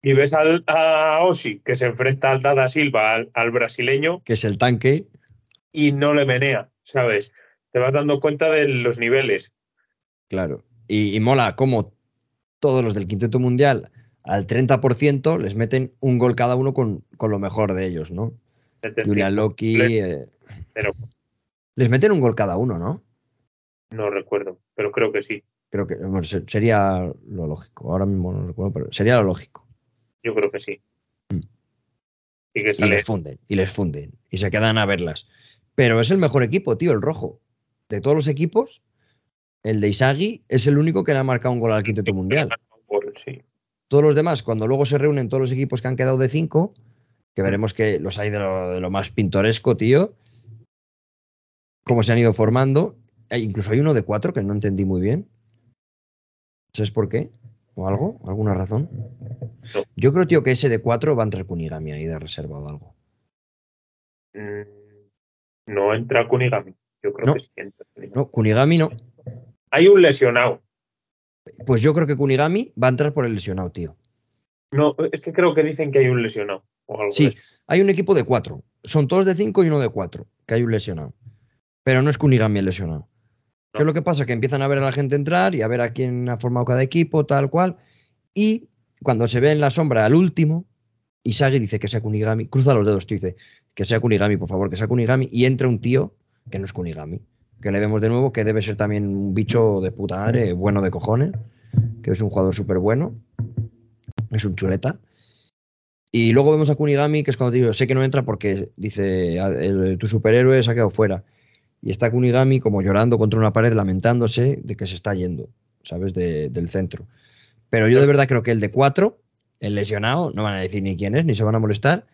Y ves al, a Oshi que se enfrenta al Dada Silva, al, al brasileño, Que es el tanque. y no le menea, ¿sabes? Te vas dando cuenta de los niveles. Claro. Y, y mola como todos los del quinteto mundial al 30% les meten un gol cada uno con, con lo mejor de ellos, ¿no? Julian Loki. eh, Pero les meten un gol cada uno, ¿no? no recuerdo, pero creo que sí. Creo que bueno, sería lo lógico. Ahora mismo no recuerdo, pero sería lo lógico. Yo creo que sí. Mm. Y que Y les funden, y les funden. Y se quedan a verlas. Pero es el mejor equipo, tío, el rojo. De todos los equipos, el de Isagi es el único que le ha marcado un gol al quinteto mundial. [LAUGHS] sí. Todos los demás, cuando luego se reúnen todos los equipos que han quedado de cinco, que veremos que los hay de lo, de lo más pintoresco, tío, cómo se han ido formando. Eh, incluso hay uno de cuatro que no entendí muy bien. ¿Sabes por qué? ¿O algo? ¿Alguna razón? No. Yo creo, tío, que ese de cuatro va a entrar Kunigami ahí de reserva o algo. Mm, No entra Kunigami. Yo creo No. que sí entra Kunigami. No, Kunigami no. Hay un lesionado. Pues yo creo que Kunigami va a entrar por el lesionado, tío. No, es que creo que dicen que hay un lesionado. O algo Sí, de hay un equipo de cuatro. Son todos de cinco y uno de cuatro, que hay un lesionado. Pero no es Kunigami el lesionado. ¿Qué es lo que pasa? Que empiezan a ver a la gente entrar y a ver a quién ha formado cada equipo, tal cual. Y cuando se ve en la sombra al último, Isagi dice que sea Kunigami, cruza los dedos, tío, dice que sea Kunigami, por favor, que sea Kunigami. Y entra un tío que no es Kunigami, que le vemos de nuevo que debe ser también un bicho de puta madre, bueno de cojones, que es un jugador súper bueno, es un chuleta. Y luego vemos a Kunigami, que es cuando te digo, sé que no entra porque dice, "Ah, tu superhéroe se ha quedado fuera. Y está Kunigami como llorando contra una pared, lamentándose de que se está yendo, ¿sabes? De- del centro. Pero yo de verdad creo que el de cuatro, el lesionado, no van a decir ni quién es, ni se van a molestar.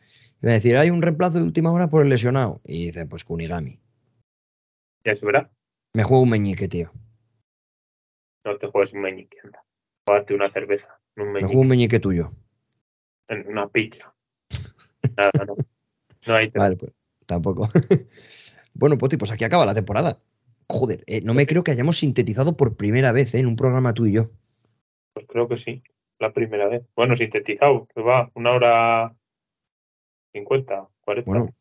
Van a decir, hay un reemplazo de última hora por el lesionado. Y dice, pues Kunigami. Ya se verá. Me juego un meñique, tío. No te juegues un meñique, anda. Jugate una cerveza, un Me juego un meñique tuyo. en una pizza. Nada, no. No hay [LAUGHS] Vale, pues tampoco. [LAUGHS] bueno, Poti, pues aquí acaba la temporada. Joder, eh, no me creo que hayamos sintetizado por primera vez eh, en un programa tú y yo. Pues creo que sí, la primera vez. Bueno, sintetizado, que va, una hora cincuenta, cuarenta. Bueno,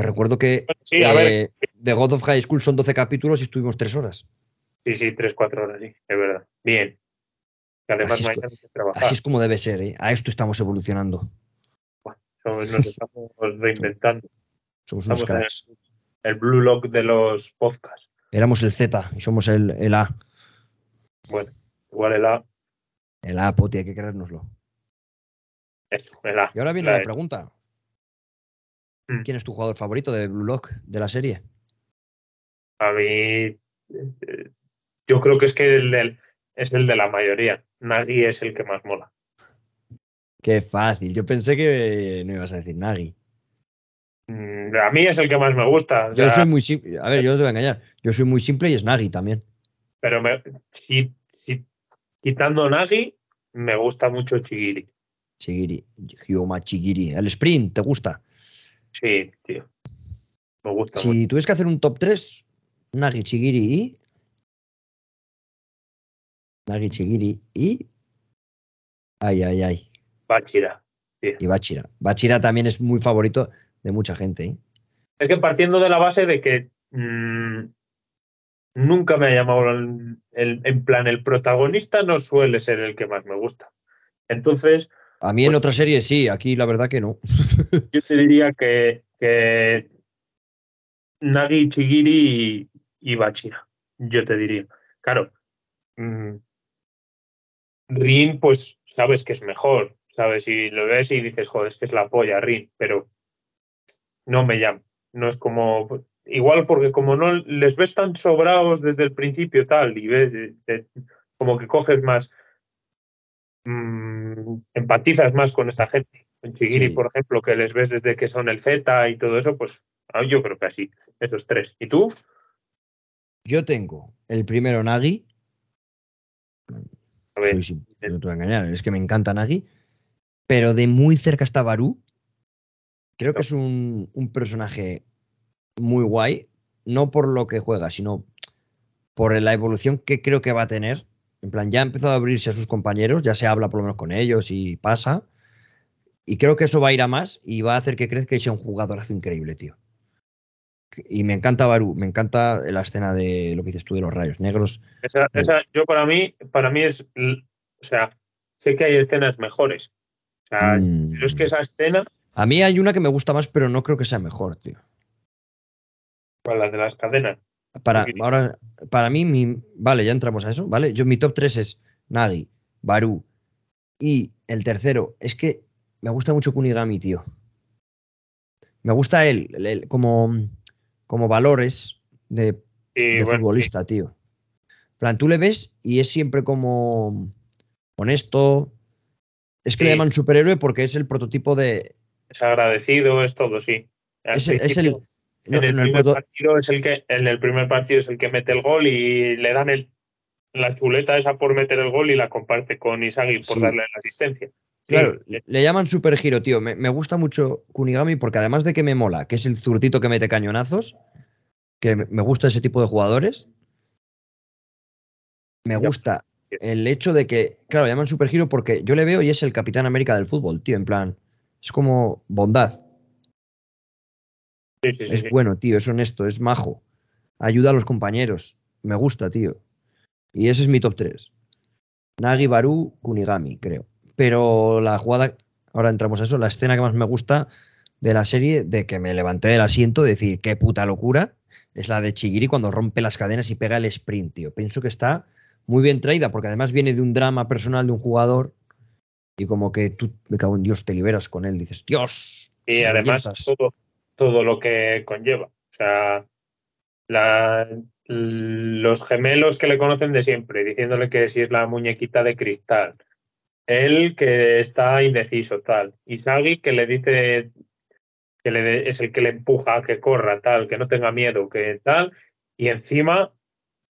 te recuerdo que Bueno, sí, a ver, eh, The God of High School son 12 capítulos y estuvimos 3 horas. sí, sí, tres, cuatro horas, sí, es verdad. Bien. Que además Así es no hay co- que trabajar. Así es como debe ser, ¿eh? A esto estamos evolucionando. Somos- Nos estamos reinventando. Somos unos Estamos en el Blue Lock de los podcasts. Éramos el Z y somos el, el A. Bueno, igual el A, El A, Poti, hay que creérnoslo. eso, el A. Y ahora viene La la E. pregunta. Mm. ¿Quién es tu jugador favorito de Blue Lock de la serie? A mí, yo creo que es que el del- es el de la mayoría. Nagy es el que más mola. Qué fácil. Yo pensé que no ibas a decir Nagy. Mm, A mí es el que más me gusta. o Yo soy muy simple. A ver, yo no te voy a engañar. Yo soy muy simple y es Nagy también. Pero me- si, si- quitando Nagy, me gusta mucho Chigiri. Chigiri. Hyoma Chigiri. El sprint, ¿te gusta? Sí, tío. Me gusta mucho. Si tuvieses que hacer un top 3, Nagy, Chigiri y. Nagy, Chigiri y. Ay, ay, ay. Bachira. Y Bachira. Bachira también es muy favorito de mucha gente. ¿eh? Es que partiendo de la base de que mm, nunca me ha llamado el, el- en plan, el protagonista no suele ser el que más me gusta. Entonces, A mí en Pues- otra serie sí, aquí la verdad que no. [LAUGHS] yo te diría que, que Nagi, Chigiri y, y Bachira. Yo te diría. Claro. mm, Rin, pues sabes que es mejor. ¿Sabes? Y lo ves y dices, joder, es que es la polla, Rin. Pero no me llama. No es como. Igual porque como no les ves tan sobrados desde el principio tal y ves eh, eh, como que coges más mm, empatizas más con esta gente. En Chigiri, Sí. por ejemplo, que les ves desde que son el Z y todo eso, pues ah, yo creo que así, esos tres. ¿Y tú? Yo tengo el primero Nagy. A ver, no te voy a engañar, es que me encanta Nagy. Pero de muy cerca está Barú. Creo que es un, un personaje muy guay. No por lo que juega, sino por la evolución que creo que va a tener. En plan, ya ha empezado a abrirse a sus compañeros, ya se habla por lo menos con ellos y pasa. Y creo que eso va a ir a más y va a hacer que crezca y sea un jugadorazo increíble, tío. Y me encanta Barú, me encanta la escena de lo que dices tú de los rayos negros. esa, esa- yo para mí, para mí es, o sea, sé que hay escenas mejores. O sea, Mm. pero es que esa escena, A mí hay una que me gusta más, pero no creo que sea mejor, tío. pues, la de las cadenas. Para, ahora, para mí, mi, vale, ya entramos a eso, ¿vale? Yo mi top 3 es Nagi, Baru y el tercero es que me gusta mucho Kunigami, tío. Me gusta él, como, como valores de, Y de bueno, futbolista, tío. En plan, tú le ves y es siempre como honesto. Es que le Sí. llaman superhéroe porque es el prototipo de... es agradecido, es todo, sí. Es el... no, en el no, primer partido es el que en el primer partido es el que mete el gol y le dan el la chuleta esa por meter el gol y la comparte con Isagi por Sí. darle la asistencia. Claro, le llaman super giro, tío. Me, me gusta mucho Kunigami porque además de que me mola, que es el zurdito que mete cañonazos, que me gusta ese tipo de jugadores, me gusta el hecho de que, claro, le llaman super giro porque yo le veo y es el Capitán América del fútbol, tío, en plan, es como bondad, sí, sí, sí, es sí. bueno, tío, es honesto, es majo, ayuda a los compañeros, me gusta, tío. Y ese es mi top 3. Nagi, Baru, Kunigami, creo. Pero la jugada, ahora entramos a eso, la escena que más me gusta de la serie, de que me levanté del asiento, de decir, qué puta locura, es la de Chigiri cuando rompe las cadenas y pega el sprint, tío. Pienso que está muy bien traída, porque además viene de un drama personal de un jugador y como que tú, me cago en Dios, te liberas con él, dices, Dios. Y además revientas". todo, todo lo que conlleva. O sea, la- los gemelos que le conocen de siempre, diciéndole que si es la muñequita de cristal. Él que está indeciso, tal. Isagi que le dice que le es el que le empuja a que corra, tal, que no tenga miedo, que tal. y encima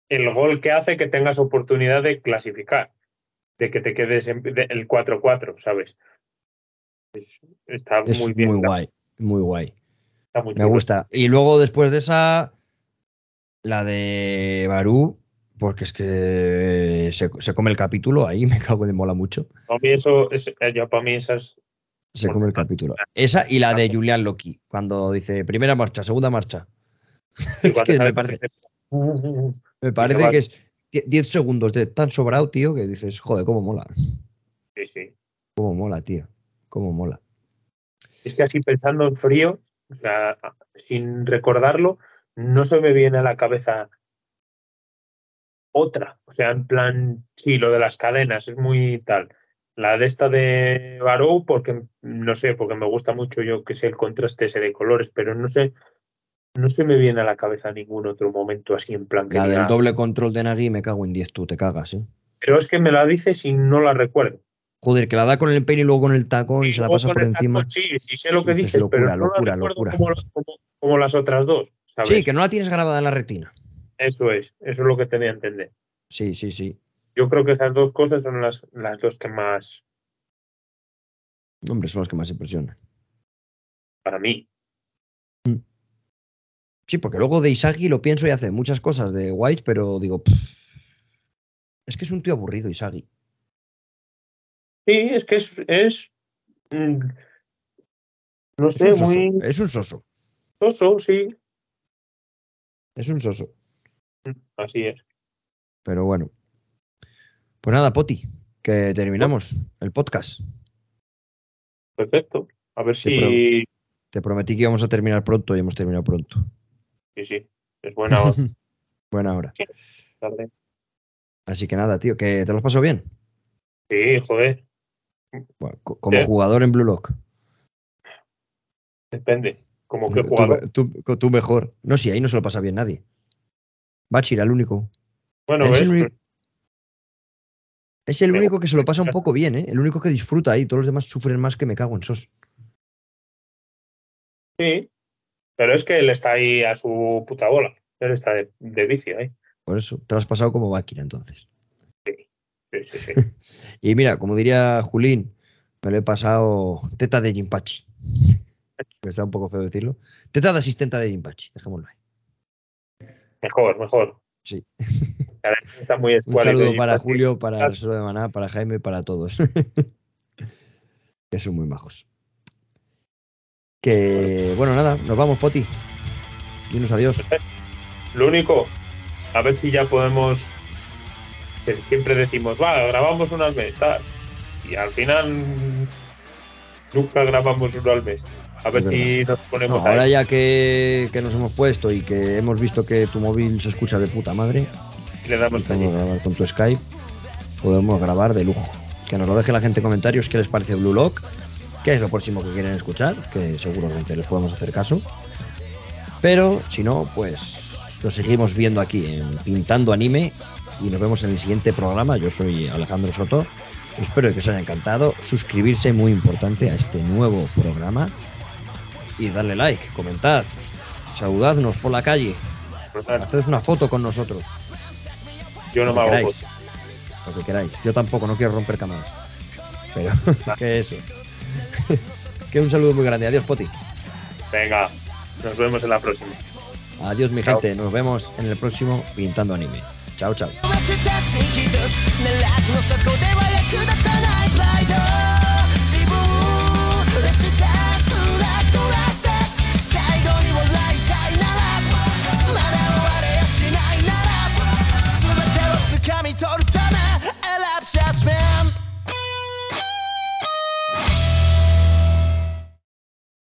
el gol que hace que tengas oportunidad de clasificar, de que te quedes en de- el 4-4, ¿sabes? Es- está Es muy bien. muy guay, muy guay. Está muy Me chulo. gusta. Y luego después de esa, la de Barú, porque es que se, se come el capítulo, ahí [LAUGHS] me cago de mola mucho. A mí eso, es, eh, yo para mí esas Se come el capítulo. Esa y la de Julian Loki, cuando dice primera marcha, segunda marcha. [LAUGHS] Es que [LAUGHS] me parece, me parece que es die- 10 segundos de tan sobrado, tío, que dices, joder, cómo mola. Sí, sí. Cómo mola, tío. Cómo mola. Es que así pensando en frío, o sea, sin recordarlo, no se me viene a la cabeza otra. O sea, en plan, sí, lo de las cadenas es muy tal. La de esta de Barou, porque no sé, porque me gusta mucho yo que sé el contraste ese de colores, pero no sé, no se me viene a la cabeza ningún otro momento así en plan que La del doble control de Nagui, me cago en 10, tú te cagas, ¿eh? Pero es que me la dices y no la recuerdo. Joder, que la da con el peine y luego con el tacón y se la pasa por encima. tacón, sí, sí sé lo que Dices, dices, pero locura, no locura, la locura. Como, como- como las otras dos. ¿sabes? Sí, que no la tienes grabada en la retina. Eso es, eso es lo que tenía que entender. Sí, sí, sí. Yo creo que esas dos cosas son las, las dos que más, Hombre, son las que más impresionan. para mí, Sí, porque luego de Isagi lo pienso y hace muchas cosas de White, pero digo, pff, es que es un tío aburrido, Isagi. Sí, es que es, es mm, no Es sé, soso. muy Es un soso. soso, sí, Es un soso. así es. Pero bueno. Pues nada, Poti, que terminamos el podcast. Perfecto. A ver si, Te prometí que íbamos a terminar pronto y hemos terminado pronto. sí, sí, es buena hora, [LAUGHS] Buena hora. tarde. Así que nada, tío, que te lo has pasado bien. Sí, joder, Bueno, como jugador en Blue Lock. depende. Como que Tú, jugador. tú- tú mejor. No, sí, ahí no se lo pasa bien nadie. Bachir, el único. Bueno, es el único- Es el único que se lo pasa un poco bien, ¿eh? El único que disfruta ahí. Todos los demás sufren más que me cago en sos. sí, pero es que él está ahí a su puta bola. Él está de, de vicio ahí. Por eso, te lo has pasado como Bakira entonces. Sí, sí, sí. [LAUGHS] Y mira, como diría Julín, me lo he pasado teta de Jimpachi. Me [LAUGHS] está un poco feo decirlo. Teta de asistenta de Jimpachi, dejémoslo ahí. Mejor, mejor. Sí. Está muy [LAUGHS] Un saludo para. Julio, para el Solo de Maná, para Jaime, para todos. que son muy majos. Que, bueno, nada, nos vamos, Poti. Dinos adiós. Lo único, a ver si ya podemos. Que siempre decimos, va, grabamos uno al mes, tal. Y al final nunca grabamos uno al mes. A ver si nos No, ponemos ahora ahí. ya que, que nos hemos puesto y que hemos visto que tu móvil se escucha de puta madre, le damos grabar con tu Skype, podemos grabar de lujo. Que nos lo deje la gente en comentarios qué les parece Blue Lock, qué es lo próximo que quieren escuchar, que seguramente les podemos hacer caso. Pero si no, pues lo seguimos viendo aquí en Pintando Anime y nos vemos en el siguiente programa. Yo soy Alejandro Soto. Espero que os haya encantado. Suscribirse, muy importante, a este nuevo programa. Y darle like, comentad, saludadnos por la calle, haced una foto con nosotros, Yo no me hago queráis. foto. lo que queráis. Yo tampoco, no quiero romper cámaras. Pero, [LAUGHS] que eso. [LAUGHS] que un saludo muy grande. Adiós, Poti. Venga, nos vemos en la próxima. Adiós, mi Chao. gente. Nos vemos en el próximo Pintando Anime. チャオチャオ掴取るため選ぶジャッジメント